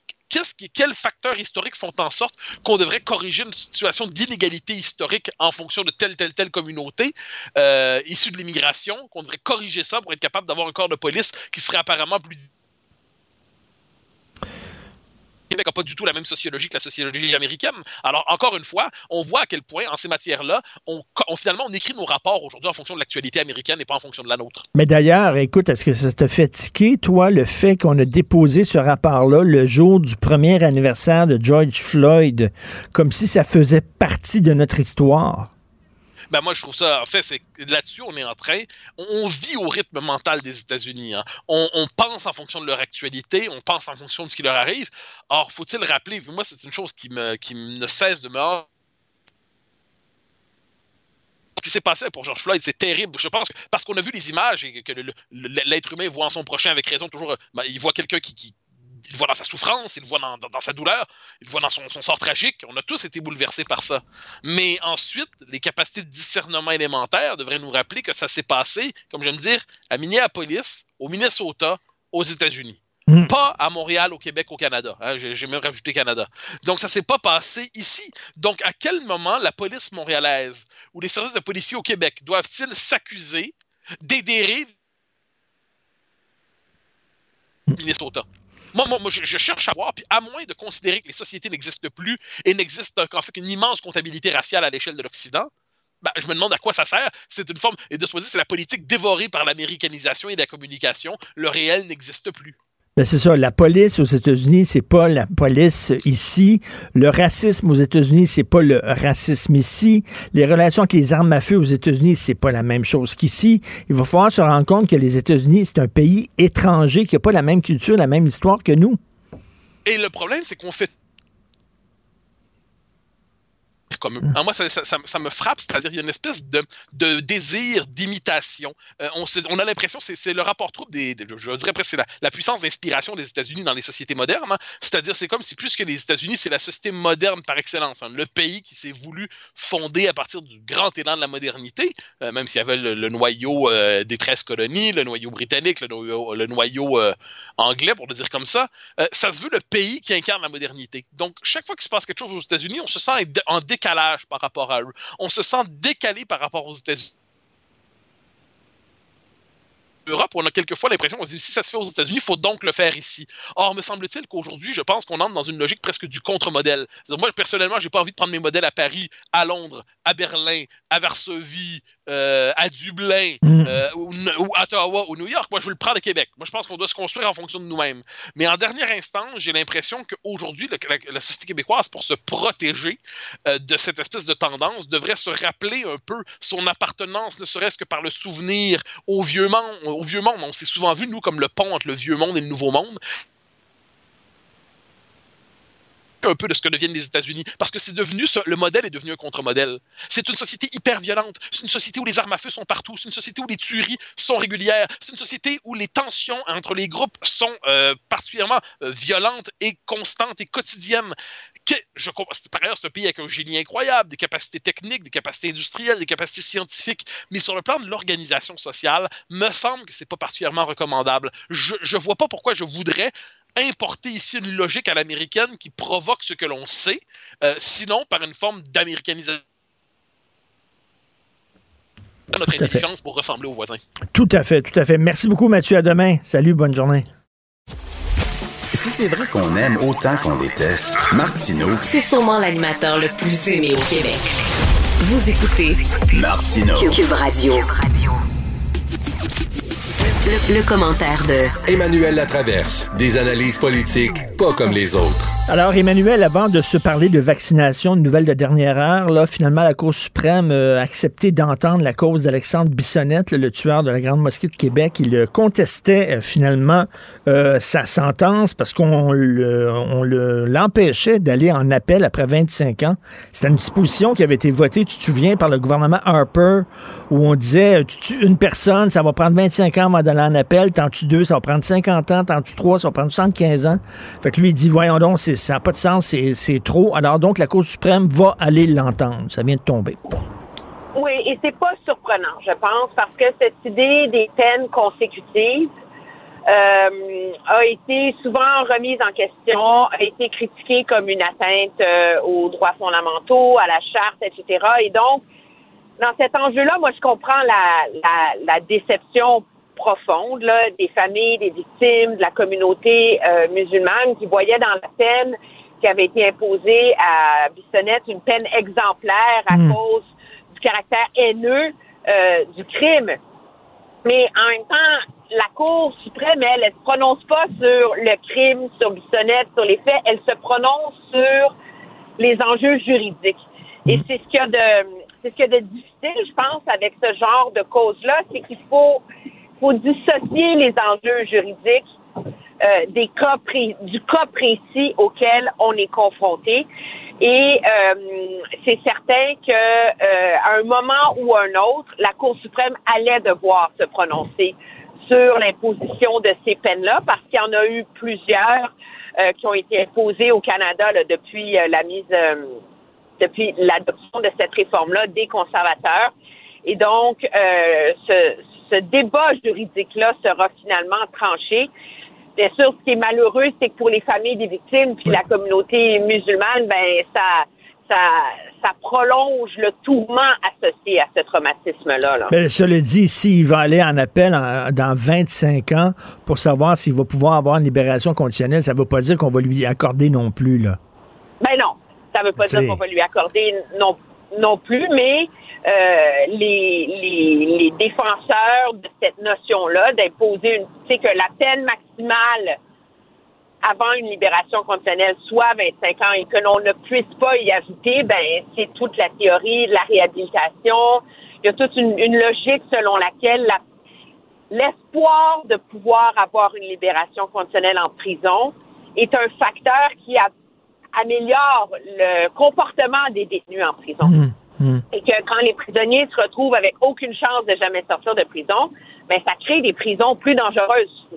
quels facteurs historiques font en sorte qu'on devrait corriger une situation d'inégalité historique en fonction de telle, telle, telle communauté euh, issue de l'immigration, qu'on devrait corriger ça pour être capable d'avoir un corps de police qui serait apparemment plus Québec n'a pas du tout la même sociologie que la sociologie américaine. Alors, encore une fois, on voit à quel point, en ces matières-là, on, on- finalement, on écrit nos rapports aujourd'hui en fonction de l'actualité américaine et pas en fonction de la nôtre. Mais d'ailleurs, écoute, est-ce que ça te fait tiquer, toi, le fait qu'on a déposé ce rapport-là le jour du premier anniversaire de George Floyd, comme si ça faisait partie de notre histoire? Ben moi, je trouve ça, en fait, c'est là-dessus, on est en train, on, vit au rythme mental des États-Unis. hein. On, pense en fonction de leur actualité, on pense en fonction de ce qui leur arrive. Or, faut-il rappeler, moi, c'est une chose qui me, qui ne cesse de me ce qui s'est passé pour George Floyd, c'est terrible. Je pense que parce qu'on a vu les images et que l'être humain voit en son prochain avec raison toujours. ben, il voit quelqu'un qui, qui- il le voit dans sa souffrance, il le voit dans, dans- dans sa douleur, il le voit dans son, son sort tragique. On a tous été bouleversés par ça. Mais ensuite, les capacités de discernement élémentaire devraient nous rappeler que ça s'est passé, comme de dire, à Minneapolis, au Minnesota, aux États-Unis. Mm. Pas à Montréal, au Québec, au Canada. hein. J'ai j'ai même rajouté Canada. Donc, ça s'est pas passé ici. Donc, à quel moment la police montréalaise ou les services de policiers au Québec doivent-ils s'accuser des dérives Minnesota? Moi, moi, moi, je, cherche à voir, puis à moins de considérer que les sociétés n'existent plus et n'existent qu'en fait qu'une immense comptabilité raciale à l'échelle de l'Occident, ben, je me demande à quoi ça sert. C'est une forme, et de ce point de c'est la politique dévorée par l'américanisation et la communication. Le réel n'existe plus. Ben, c'est ça, la police aux États-Unis, c'est pas la police ici. Le racisme aux États-Unis, c'est pas le racisme ici. Les relations avec les armes à feu aux États-Unis, c'est pas la même chose qu'ici. Il va falloir se rendre compte que les États-Unis, c'est un pays étranger qui n'a pas la même culture, la même histoire que nous. Et le problème, c'est qu'on fait comme eux. Hein, moi, ça, ça- me frappe, c'est-à-dire qu'il y a une espèce de, de désir d'imitation. Euh, on, on a l'impression, c'est le rapport trouble des, je dirais presque, c'est la, la puissance d'inspiration des États-Unis dans les sociétés modernes. hein. C'est-à-dire, c'est comme si plus que les États-Unis, c'est la société moderne par excellence. hein. Le pays qui s'est voulu fonder à partir du grand élan de la modernité, euh, même s'il y avait le, noyau euh, des 13 colonies, le noyau britannique, le noyau, le noyau, anglais, pour le dire comme ça, ça se veut le pays qui incarne la modernité. Donc, chaque fois qu'il se passe quelque chose aux États-Unis, on se sent en décalage par rapport à eux. On se sent décalé par rapport aux États-Unis. Europe, on a quelquefois l'impression qu'on se dit si ça se fait aux États-Unis, il faut donc le faire ici. Or, me semble-t-il qu'aujourd'hui, je pense qu'on entre dans une logique presque du contre-modèle. Moi, personnellement, j'ai pas envie de prendre mes modèles à Paris, à Londres, à Berlin, à Varsovie, euh, à Dublin, euh, ou, ou à Ottawa, ou New York. Moi, je veux le prendre à Québec. Moi, je pense qu'on doit se construire en fonction de nous-mêmes. Mais en dernière instance, j'ai l'impression qu'aujourd'hui, la, la société québécoise, pour se protéger euh, de cette espèce de tendance, devrait se rappeler un peu son appartenance, ne serait-ce que par le souvenir au vieux monde. Au vieux monde. On s'est souvent vu, nous, comme le pont entre le vieux monde et le nouveau monde. Un peu de ce que deviennent les États-Unis, parce que c'est devenu ça, le modèle est devenu un contre-modèle. C'est une société hyper violente, c'est une société où les armes à feu sont partout, c'est une société où les tueries sont régulières, c'est une société où les tensions entre les groupes sont euh, particulièrement euh, violentes et constantes et quotidiennes. Que, je, par ailleurs, c'est un pays avec un génie incroyable, des capacités techniques, des capacités industrielles, des capacités scientifiques, mais sur le plan de l'organisation sociale, me semble que c'est pas particulièrement recommandable. Je, je vois pas pourquoi je voudrais importer ici une logique à l'américaine qui provoque ce que l'on sait, euh, sinon par une forme d'américanisation notre Tout à fait. intelligence pour ressembler aux voisins. Tout à fait, tout à fait. Merci beaucoup, Mathieu. À demain. Salut, bonne journée. Si c'est vrai qu'on aime autant qu'on déteste, Martineau, C'est sûrement l'animateur le plus aimé au Québec. Vous écoutez Martineau. Cube Radio. Le, le commentaire de Emmanuel Latraverse. Des analyses politiques pas comme les autres. Alors, Emmanuel, avant de se parler de vaccination, une nouvelle de dernière heure, là, finalement, la Cour suprême euh, a accepté d'entendre la cause d'Alexandre Bissonnette, le, tueur de la Grande Mosquée de Québec. Il euh, contestait euh, finalement euh, sa sentence parce qu'on le- on le- l'empêchait d'aller en appel après 25 ans. C'était une disposition qui avait été votée, tu te souviens, par le gouvernement Harper, où on disait, tu tues une personne, ça va prendre 25 ans avant d'aller en appel, t'en tues deux, ça va prendre 50 ans, t'en tues trois, ça va prendre 75 ans. Fait que lui, il dit, voyons donc, ça n'a pas de sens, c'est c'est trop. Alors donc, la Cour suprême va aller l'entendre. Ça vient de tomber. Oui, et c'est pas surprenant, je pense, parce que cette idée des peines consécutives euh, a été souvent remise en question, a été critiquée comme une atteinte euh, aux droits fondamentaux, à la charte, etc. Et donc, dans cet enjeu-là, moi, je comprends la, la, la déception profonde là, des familles, des victimes, de la communauté euh, musulmane qui voyaient dans la peine qui avait été imposée à Bissonnette une peine exemplaire à Mm. cause du caractère haineux euh, du crime. Mais en même temps, la Cour suprême, elle, elle se prononce pas sur le crime, sur Bissonnette, sur les faits, elle se prononce sur les enjeux juridiques. Et c'est ce qu'il y a de c'est ce qu'il y a de difficile, je pense, avec ce genre de cause-là, c'est qu'il faut faut dissocier les enjeux juridiques euh, des cas pré- du cas précis auquel on est confronté. Et euh, c'est certain que euh, à un moment ou un autre, la Cour suprême allait devoir se prononcer sur l'imposition de ces peines-là, parce qu'il y en a eu plusieurs euh, qui ont été imposées au Canada depuis la mise, depuis l'adoption de cette réforme-là des conservateurs. Et donc, ce, ce débat juridique-là sera finalement tranché. Bien sûr, ce qui est malheureux, c'est que pour les familles des victimes puis la communauté musulmane, ben ça, ça, ça prolonge le tourment associé à ce traumatisme-là. Là. Mais cela dit, s'il va aller en appel en- dans 25 ans pour savoir s'il va pouvoir avoir une libération conditionnelle, ça ne veut pas dire qu'on va lui accorder non plus. Là. Ben non, ça veut pas T'sais. dire qu'on va lui accorder non, non plus, mais euh, les, défenseurs de cette notion-là d'imposer une, tu sais, que la peine maximale avant une libération conditionnelle soit 25 ans et que l'on ne puisse pas y ajouter, ben c'est toute la théorie de la réhabilitation. Il y a toute une, logique selon laquelle la, l'espoir de pouvoir avoir une libération conditionnelle en prison est un facteur qui améliore le comportement des détenus en prison. Et que quand les prisonniers se retrouvent avec aucune chance de jamais sortir de prison, ben ça crée des prisons plus dangereuses.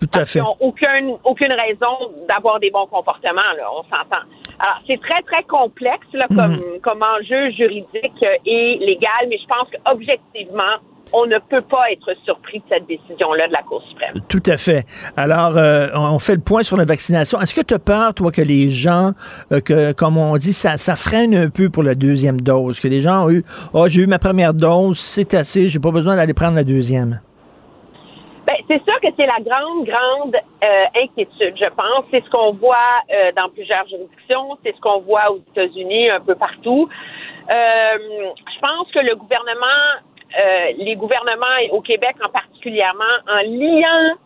Tout à fait. Ils n'ont aucune, aucune raison d'avoir des bons comportements, là, on s'entend. Alors, c'est très, très complexe là, comme, comme enjeu juridique et légal, mais je pense qu'objectivement, on ne peut pas être surpris de cette décision-là de la Cour suprême. Tout à fait. Alors, euh, on fait le point sur la vaccination. Est-ce que tu as peur, toi, que les gens, euh, que, comme on dit, ça, ça freine un peu pour la deuxième dose? Que les gens ont eu, oh, j'ai eu ma première dose, c'est assez, j'ai pas besoin d'aller prendre la deuxième. C'est sûr que c'est la grande, grande euh, inquiétude, je pense. C'est ce qu'on voit euh, dans plusieurs juridictions, c'est ce qu'on voit aux États-Unis, un peu partout. Euh, je pense que le gouvernement, euh, les gouvernements au Québec en particulièrement, en liant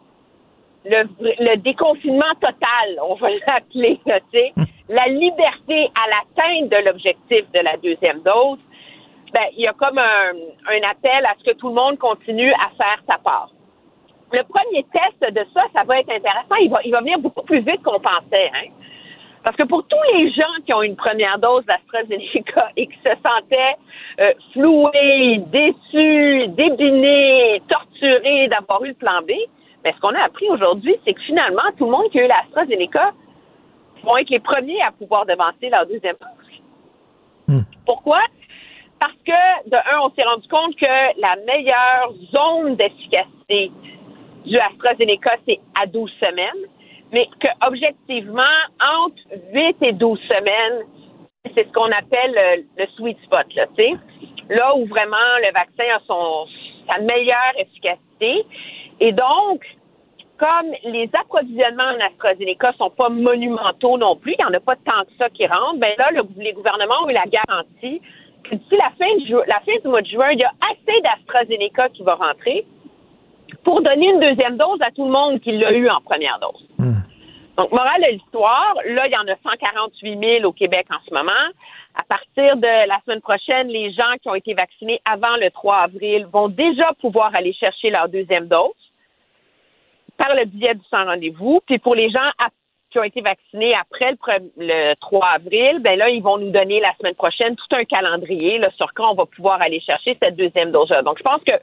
le, le déconfinement total, on va l'appeler, sais, la liberté à l'atteinte de l'objectif de la deuxième dose, ben, il y a comme un, un appel à ce que tout le monde continue à faire sa part. Le premier test de ça, ça va être intéressant. Il va, il va venir beaucoup plus vite qu'on pensait. Hein? Parce que pour tous les gens qui ont une première dose d'AstraZeneca et qui se sentaient euh, floués, déçus, débinés, torturés d'avoir eu le plan B, mais ce qu'on a appris aujourd'hui, c'est que finalement, tout le monde qui a eu l'AstraZeneca vont être les premiers à pouvoir devancer leur deuxième dose. Pourquoi? Parce que, de un, on s'est rendu compte que la meilleure zone d'efficacité du AstraZeneca, c'est à 12 semaines, mais que objectivement, entre 8 et 12 semaines, c'est ce qu'on appelle le, sweet spot, là. Là où vraiment le vaccin a son, sa meilleure efficacité. Et donc, comme les approvisionnements en AstraZeneca sont pas monumentaux non plus, il n'y en a pas tant que ça qui rentrent, ben là, le- les gouvernements ont eu la garantie que d'ici la fin, la fin du mois de juin, il y a assez d'AstraZeneca qui va rentrer pour donner une deuxième dose à tout le monde qui l'a eu en première dose. Donc, morale de l'histoire, là, il y en a 148 000 au Québec en ce moment. À partir de la semaine prochaine, les gens qui ont été vaccinés avant le 3 avril vont déjà pouvoir aller chercher leur deuxième dose par le biais du sans rendez-vous. Puis pour les gens qui ont été vaccinés après le 3 avril, ben là, ils vont nous donner la semaine prochaine tout un calendrier là, sur quand on va pouvoir aller chercher cette deuxième dose-là. Donc, je pense que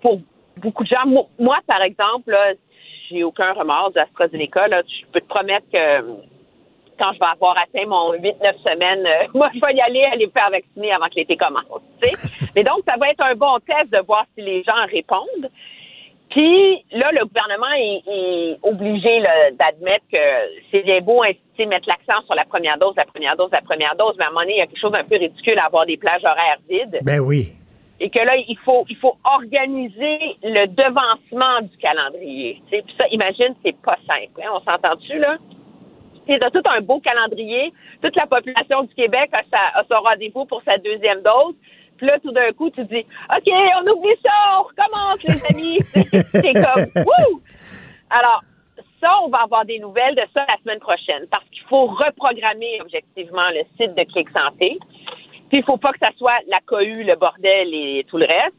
pour beaucoup de gens, mo- moi, par exemple, là, j'ai aucun remords d'AstraZeneca. Là, je peux te promettre que quand je vais avoir atteint mon 8-9 semaines, euh, moi, je vais y aller aller me faire vacciner avant que l'été commence. tu sais. Mais donc, ça va être un bon test de voir si les gens répondent. Puis là, le gouvernement est, est obligé là, d'admettre que c'est bien beau inciter, mettre l'accent sur la première dose, la première dose, la première dose, mais à un moment donné, il y a quelque chose d'un peu ridicule à avoir des plages horaires vides Ben oui. Et que là, il faut, il faut organiser le devancement du calendrier. Puis ça, imagine, c'est pas simple. hein. On s'entend-tu, là? As tout un beau calendrier. Toute la population du Québec a, sa, son rendez-vous pour sa deuxième dose. Puis là, tout d'un coup, tu dis, OK, on oublie ça, on recommence, les amis. c'est comme, wouh! Alors, ça, on va avoir des nouvelles de ça la semaine prochaine parce qu'il faut reprogrammer objectivement le site de Clic Santé. Puis il faut pas que ça soit la cohue, le bordel et tout le reste.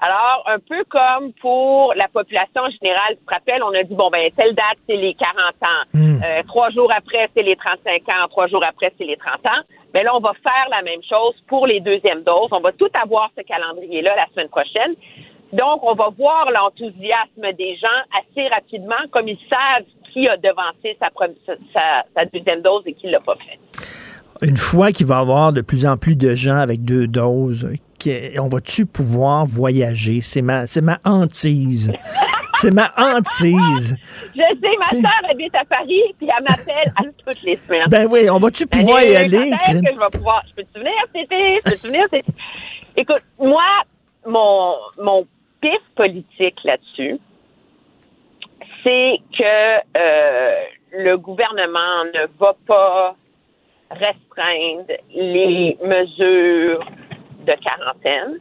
Alors, un peu comme pour la population générale, tu te rappelles, on a dit, bon, ben, telle date, c'est les 40 ans. Euh, trois jours après, c'est les 35 ans. Trois jours après, c'est les 30 ans. Mais là, on va faire la même chose pour les deuxièmes doses. On va tout avoir ce calendrier-là la semaine prochaine. Donc, on va voir l'enthousiasme des gens assez rapidement, comme ils savent qui a devancé sa, sa- sa deuxième dose et qui l'a pas fait. Une fois qu'il va y avoir de plus en plus de gens avec deux doses, on va-tu pouvoir voyager? C'est ma, c'est ma hantise. c'est ma hantise. Je sais, ma sœur habite à Paris, puis elle m'appelle à toutes les semaines. Ben oui, on va-tu pouvoir y aller? quand est-ce que je vais pouvoir? Je peux-tu venir cet été? Je peux-tu venir cet été? Écoute, moi, mon, mon pif politique là-dessus, c'est que euh, le gouvernement ne va pas restreindre les mesures de quarantaine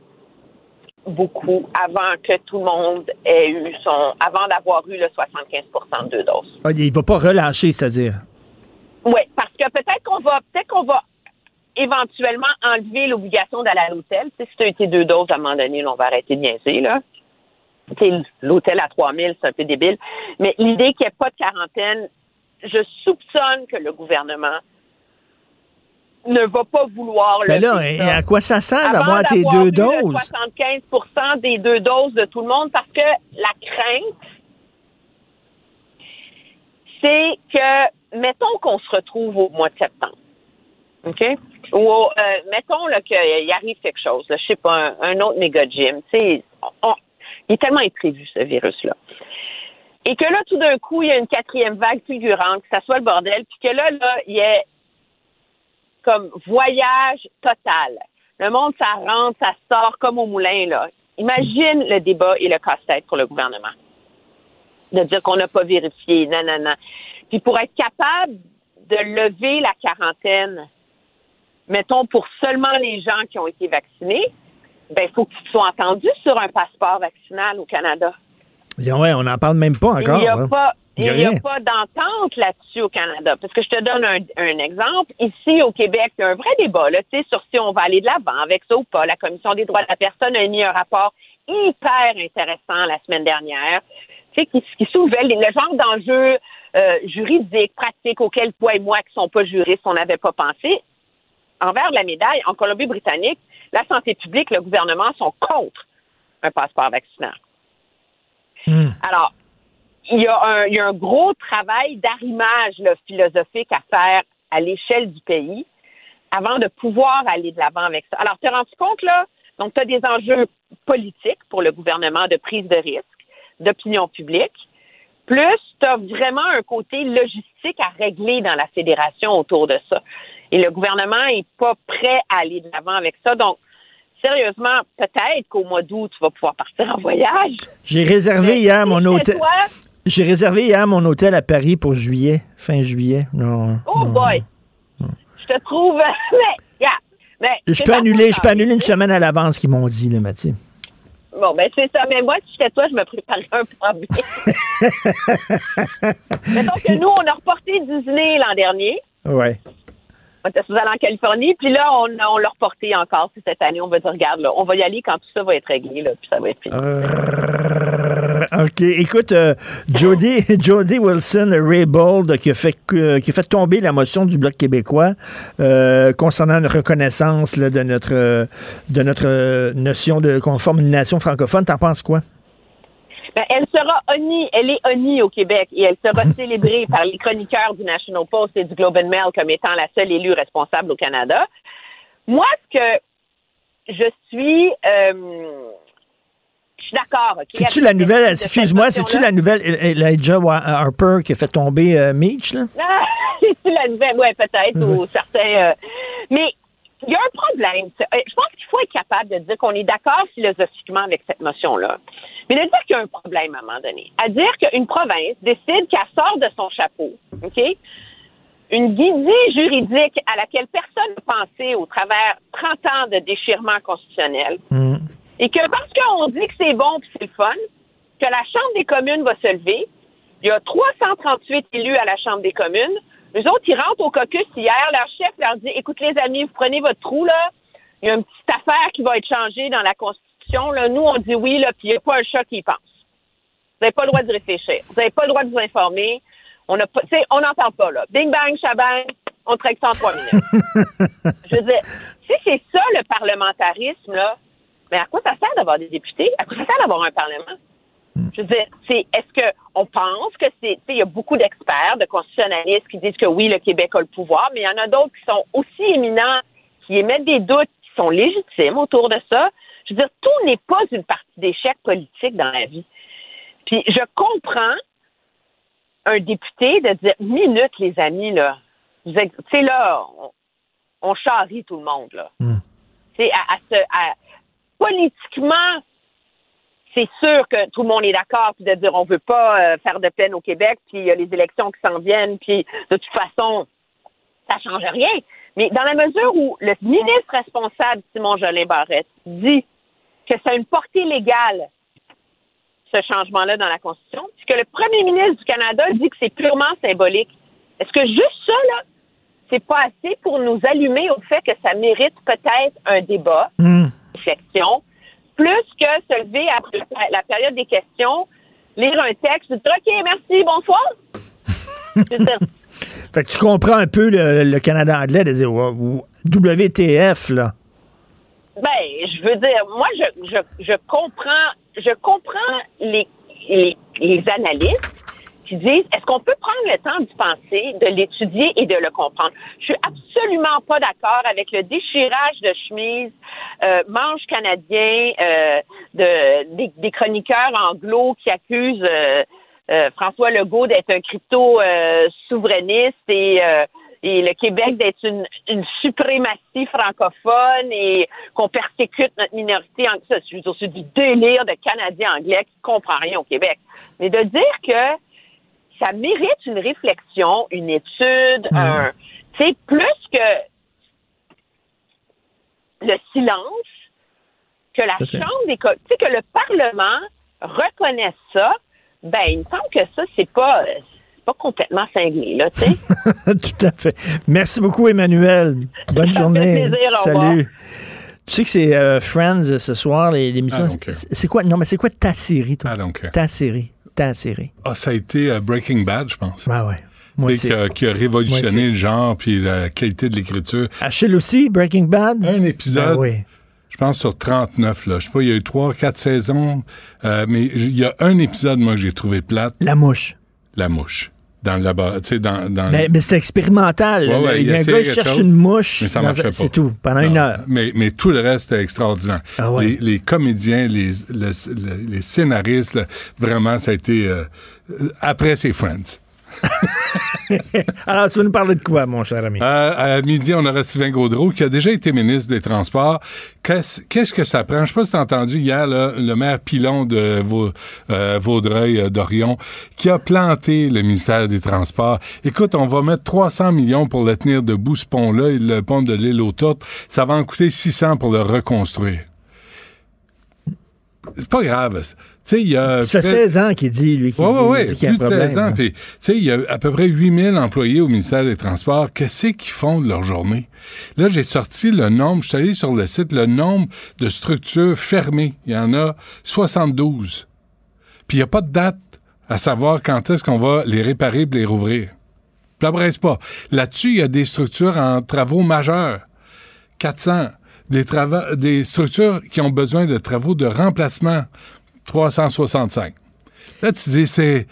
beaucoup avant que tout le monde ait eu son avant d'avoir eu le 75% de deux doses. Ah, il va pas relâcher, c'est-à-dire? Oui, parce que peut-être qu'on va peut-être qu'on va éventuellement enlever l'obligation d'aller à l'hôtel. Tu sais, si tu as été deux doses à un moment donné, là, on va arrêter de niaiser, là. Tu sais, l'hôtel à 3000, c'est un peu débile. Mais l'idée qu'il n'y ait pas de quarantaine, je soupçonne que le gouvernement ne va pas vouloir le Ben là, et à quoi ça sert d'avoir tes deux doses? 75 des deux doses de tout le monde parce que la crainte, c'est que, mettons qu'on se retrouve au mois de septembre, OK? Ou, euh, mettons qu'il arrive quelque chose, là, je sais pas, un, un autre méga gym, tu sais, on- il est tellement imprévu, ce virus-là. Et que là, tout d'un coup, il y a une quatrième vague fulgurante, que ça soit le bordel, puis que là, là, il y ait comme voyage total. Le monde, ça rentre, ça sort comme au moulin, là. Imagine le débat et le casse-tête pour le gouvernement. De dire qu'on n'a pas vérifié, non, non, non. Puis pour être capable de lever la quarantaine, mettons, pour seulement les gens qui ont été vaccinés, ben, il faut qu'ils soient entendus sur un passeport vaccinal au Canada. Ouais, on n'en parle même pas encore. Il n'y a hein. pas, Il y a pas d'entente là-dessus au Canada. Parce que je te donne un, un exemple. Ici, au Québec, il y a un vrai débat là, tu sais, sur si on va aller de l'avant avec ça ou pas. La Commission des droits de la personne a émis un rapport hyper intéressant la semaine dernière, tu sais, qui, qui soulevait le genre d'enjeux euh, juridiques, pratiques auxquelles toi et moi, qui sont pas juristes, on n'avait pas pensé. Envers la médaille, en Colombie-Britannique, la santé publique, le gouvernement sont contre un passeport vaccinal. Alors, il y, a un, il y a un gros travail d'arrimage là, philosophique à faire à l'échelle du pays avant de pouvoir aller de l'avant avec ça. Alors, tu te rends compte, là, donc tu as des enjeux politiques pour le gouvernement de prise de risque, d'opinion publique, plus tu as vraiment un côté logistique à régler dans la fédération autour de ça. Et le gouvernement est pas prêt à aller de l'avant avec ça. Donc, sérieusement, peut-être qu'au mois d'août, tu vas pouvoir partir en voyage. J'ai réservé Mais hier mon hôtel. J'ai réservé hier mon hôtel à Paris pour juillet, fin juillet. Non. Oh non. boy! Je te trouve. Mais, yeah. Mais Je peux annuler, je peux annuler une semaine à l'avance qu'ils m'ont dit, là, Mathieu. Bon, ben, c'est ça. Mais moi, si j'étais toi, je me préparais un problème. Mettons que nous, on a reporté Disney l'an dernier. Ouais. On était sous en Californie. Puis là, on, on l'a reporté encore. Cette année. On va dire, regarde, là, on va y aller quand tout ça va être réglé, là, puis ça va être fini. Euh, OK. Écoute, euh, Jody, Jody Wilson Raybould qui a, fait, que- qui a fait tomber la motion du Bloc québécois euh, concernant une reconnaissance là, de notre, euh, de notre euh, notion de qu'on forme une nation francophone. T'en penses quoi? Ben, elle sera honnie, elle est honnie au Québec et elle sera célébrée par les chroniqueurs du National Post et du Globe and Mail comme étant la seule élue responsable au Canada. Moi, ce que je suis, euh, suis d'accord. ok, C'est-tu la nouvelle, excuse-moi, c'est-tu motion-là. la nouvelle Elijah Wa- Harper qui a fait tomber euh, Meach, là? Ah, c'est la nouvelle, ouais, peut-être, ou certains. euh, mais il y a un problème. Euh, Je pense qu'il faut être capable de dire qu'on est d'accord philosophiquement avec cette motion-là. Mais de dire qu'il y a un problème à un moment donné. À dire qu'une province décide qu'elle sort de son chapeau, OK? Une guidée juridique à laquelle personne n'a pensé au travers 30 ans de déchirement constitutionnel. Et que parce qu'on dit que c'est bon puis c'est le fun, que la Chambre des communes va se lever, il y a 338 élus à la Chambre des communes. Eux autres, ils rentrent au caucus hier. Leur chef leur dit Écoute, les amis, vous prenez votre trou, là. Il y a une petite affaire qui va être changée dans la Constitution. Là. Nous, on dit oui, là, puis il n'y a pas un chat qui y pense. Vous n'avez pas le droit de réfléchir. Vous n'avez pas le droit de vous informer. On n'a pas, on n'entend pas, là. Bing bang, shabang, on traite ça en trois minutes. Je veux dire, si c'est ça le parlementarisme, là, mais à quoi ça sert d'avoir des députés? À quoi ça sert d'avoir un parlement? Je veux dire, c'est est-ce que on pense que c'est, tu sais, il y a beaucoup d'experts, de constitutionnalistes qui disent que oui, le Québec a le pouvoir, mais il y en a d'autres qui sont aussi éminents, qui émettent des doutes, qui sont légitimes autour de ça. Je veux dire, tout n'est pas une partie d'échec politique dans la vie. Puis je comprends un député de dire minute, les amis, là. Tu sais, là, on, on charrie tout le monde, là. Tu sais, à, à se- à- politiquement, c'est sûr que tout le monde est d'accord, puis de dire on veut pas euh, faire de peine au Québec, puis il y a les élections qui s'en viennent, puis de toute façon, ça change rien. Mais dans la mesure où le ministre responsable, Simon Jolin Barrette, dit que ça a une portée légale, ce changement-là dans la Constitution, puis que le premier ministre du Canada dit que c'est purement symbolique, est-ce que juste ça, là, c'est pas assez pour nous allumer au fait que ça mérite peut-être un débat, réflexion, plus que se lever après la période des questions, lire un texte, dire OK, merci, bonsoir. Fait que tu comprends un peu le, le Canada anglais de dire WTF, là. Ben, je veux dire, moi, je, je, je comprends, je comprends les, les, les analystes disent, est-ce qu'on peut prendre le temps d'y penser, de l'étudier et de le comprendre? Je suis absolument pas d'accord avec le déchirage de chemise, euh, manche canadien, euh, de, des, chroniqueurs anglo qui accusent euh, euh, François Legault d'être un crypto-souverainiste et euh, et le Québec d'être une, suprématie francophone et qu'on persécute notre minorité dire, c'est du délire de Canadiens anglais qui comprend rien au Québec. Mais de dire que ça mérite une réflexion, une étude, un tu sais, plus que le silence, que la. Chambre des tu sais, que le Parlement reconnaisse ça, ben, il me semble que ça, c'est pas, c'est pas complètement cinglé, là, tu sais. Tout à fait. Merci beaucoup, Emmanuel. Bonne Ça fait journée. plaisir, au revoir. Salut. Tu sais que c'est euh, Friends euh, ce soir, les- l'émission. C'est quoi? Non, mais c'est quoi ta série, toi? Don't care. Ta série. Ta série? Ah, ça a été euh, Breaking Bad, je pense. Ouais, ouais. Moi qui, a, qui a révolutionné le genre puis la qualité de l'écriture. Achille aussi, Breaking Bad? Un épisode. Ben oui. Je pense sur 39, là. Je sais pas, il y a eu 3, 4 saisons. euh, mais il y a un épisode, moi, que j'ai trouvé plate. La mouche. La mouche. Dans le laboratoire. Dans. dans Mais, mais c'est expérimental. Ouais, ouais, il y a un gars qui cherche chose, une mouche. Mais ça marchait pas. C'est tout, pendant Non, une heure. Mais, mais tout le reste était extraordinaire. Ah ouais. les, les comédiens, les, le- le- les scénaristes, là, vraiment, ça a été. euh, après, c'est Friends. Alors, tu veux nous parler de quoi, mon cher ami? Euh, à midi, on aura Sylvain Gaudreau, qui a déjà été ministre des Transports. Qu'est-ce que ça prend? Je sais pas si tu as entendu hier, le maire Pilon de euh, Vaudreuil-Dorion, qui a planté le ministère des Transports. Écoute, on va mettre 300 millions pour le tenir debout, ce pont-là, le pont de l'île aux Tourtes. Ça va en coûter 600 pour le reconstruire. C'est pas grave. Tu sais, il y a... Ça fait 16 ans qu'il dit, lui, qu'il dit, dit qu'il y a un plus de problème. 16 ans. Puis, tu sais, il y a à peu près 8000 employés au ministère des Transports. Qu'est-ce qu'ils font de leur journée? Là, j'ai sorti le nombre, je suis allé sur le site, le nombre de structures fermées. Il y en a 72. Puis, il n'y a pas de date à savoir quand est-ce qu'on va les réparer et les rouvrir. Puis, après, pas. Là-dessus, il y a des structures en travaux majeurs. 400. Des, trava- des structures qui ont besoin de travaux de remplacement. 365. Là, tu dis, c'est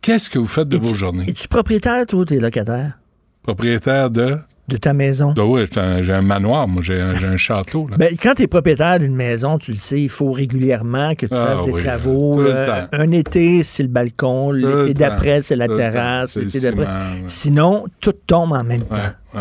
qu'est-ce que vous faites de vos journées? Es-tu propriétaire, toi, t'es locataire? Propriétaire de? De ta maison? Ben oui, j'ai un, manoir, moi, j'ai un, un château. Là. Ben, quand tu es propriétaire d'une maison, tu le sais, il faut régulièrement que tu Ah fasses des travaux. Euh, un été, c'est le balcon. L'été d'après, c'est la Tout terrasse. L'été d'après-. Sinon, tout tombe en même temps. Ouais.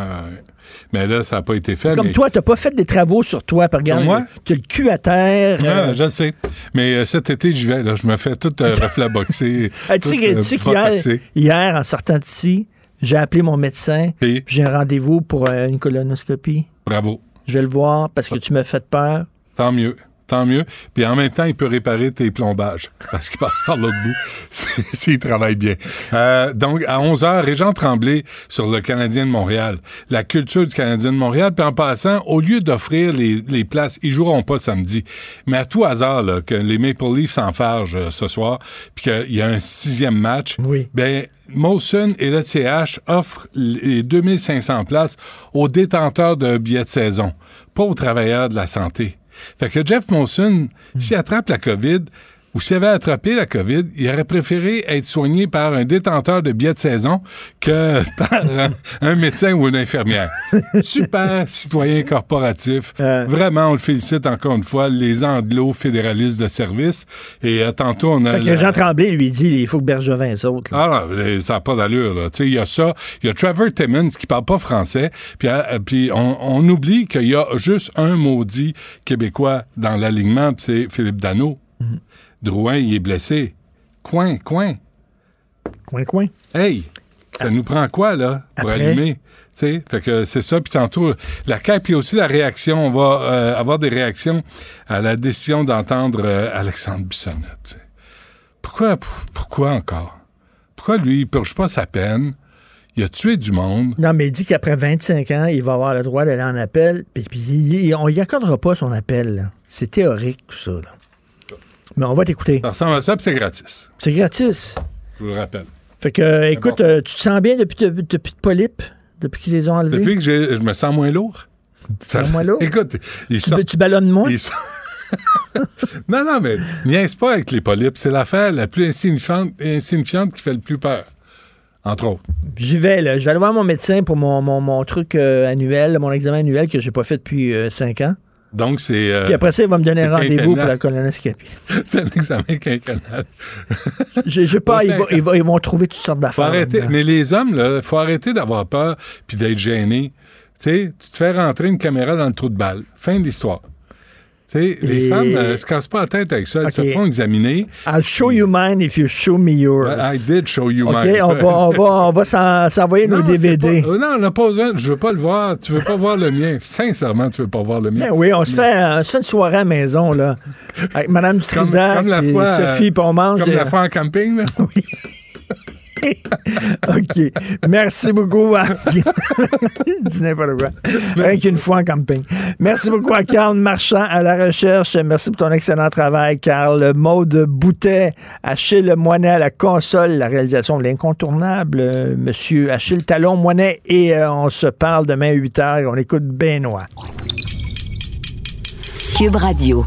Mais là, ça n'a pas été fait. Comme mais- toi, tu pas fait des travaux sur toi. Par Sur regarde, moi? Tu as le cul à terre. Non, euh, je le sais. Mais euh, cet été, j'y vais. Là, je me fais tout euh, reflet boxé. Ah, tu sais euh, qu'hier, hier, en sortant d'ici, j'ai appelé mon médecin. J'ai un rendez-vous pour une colonoscopie. Bravo. Je vais le voir parce que tu m'as fait peur. Tant mieux. Tant mieux. Puis en même temps, il peut réparer tes plombages parce qu'il passe par l'autre bout s'il travaille bien. Euh, donc, à 11h, Régent Tremblay sur le Canadien de Montréal. La culture du Canadien de Montréal. Puis en passant, au lieu d'offrir les, les places, ils joueront pas samedi. Mais à tout hasard, là, que les Maple Leafs s'enfargent euh, ce soir, puis qu'il y a un sixième match, oui. ben, Molson et le CH offrent les 2500 places aux détenteurs d'un billet de saison, pas aux travailleurs de la santé. Fait que Jeff Molson, s'il attrape la COVID, ou s'il avait attrapé la COVID, il aurait préféré être soigné par un détenteur de billets de saison que par un, un médecin ou une infirmière. Super citoyen corporatif. Vraiment, on le félicite encore une fois, les anglo fédéralistes de service. Et euh, tantôt, on a... Fait que la- Jean Tremblay lui dit il faut que Bergevin saute. là. ah non, euh, ça n'a pas d'allure. là. Tu sais, Il y a ça. Il y a Trevor Timmons qui parle pas français. Puis, euh, puis on, on oublie qu'il y a juste un maudit Québécois dans l'alignement, c'est Philippe Dano. Drouin, il est blessé. Coin, coin. Coin, coin. Hey, ça nous prend quoi, là, pour Après? allumer? Fait que c'est ça. Puis tantôt, la CAQ, puis aussi la réaction. On va euh, avoir des réactions à la décision d'entendre euh, Alexandre Bissonnette. Pourquoi, pourquoi encore? Pourquoi lui, il purge pas sa peine? Il a tué du monde. Non, mais il dit qu'après 25 ans, il va avoir le droit d'aller en appel, puis, puis on y accordera pas son appel. C'est théorique, tout ça. là. Mais on va t'écouter. Ça ressemble à ça, puis c'est gratis. C'est gratis. Je vous le rappelle. Fait que, euh, écoute, euh, tu te sens bien depuis, depuis, depuis de polypes? Depuis qu'ils les ont enlevés? Depuis que je me sens moins lourd. Tu sens moins lourd? Écoute, ils Tu, sortent- tu ballonnes moins? ils sortent- non, non, mais niaise pas avec les polypes. C'est l'affaire la plus insignifiante, insignifiante qui fait le plus peur. Entre autres. J'y vais, là. Je vais aller voir mon médecin pour mon, mon, mon truc euh, annuel, mon examen annuel que j'ai pas fait depuis 5 ans. Donc, c'est. euh, Puis après ça, il va me donner rendez-vous pour la colonoscopie. c'est un examen quinquennal. Je, je sais pas, ils, vont, ans. ils vont- ils vont trouver toutes sortes d'affaires. arrêter. Mais les hommes, là, faut arrêter d'avoir peur puis d'être gêné. Tu sais, tu te fais rentrer une caméra dans le trou de balle. Fin de l'histoire. Les Et- femmes euh, se cassent pas la tête avec ça. Elles se font examiner. I'll show you mine if you show me yours. I did show you OK, mine. on va, on va, on va s'en- s'envoyer nos DVD. pas- euh, non, on n'a pas besoin. Je veux pas le voir. Tu veux pas voir le mien. Sincèrement, tu veux pas voir le mien. Ben oui, on se, fait, on se fait une soirée à la maison, là. Avec Mme Dutrisac comme la et fois, Sophie, puis on mange. Comme euh, la fois en camping, là. OK. Merci beaucoup à... Dit n'importe quoi. Rien qu'une fois en camping. Merci beaucoup à Carl Marchand à la recherche. Merci pour ton excellent travail, Carl. Maude Boutet, Achille Moinet à la console, la réalisation de l'incontournable, Monsieur Achille Talon Moinet. Et euh, on se parle demain à 8 h. On écoute Benoît. Cube Radio.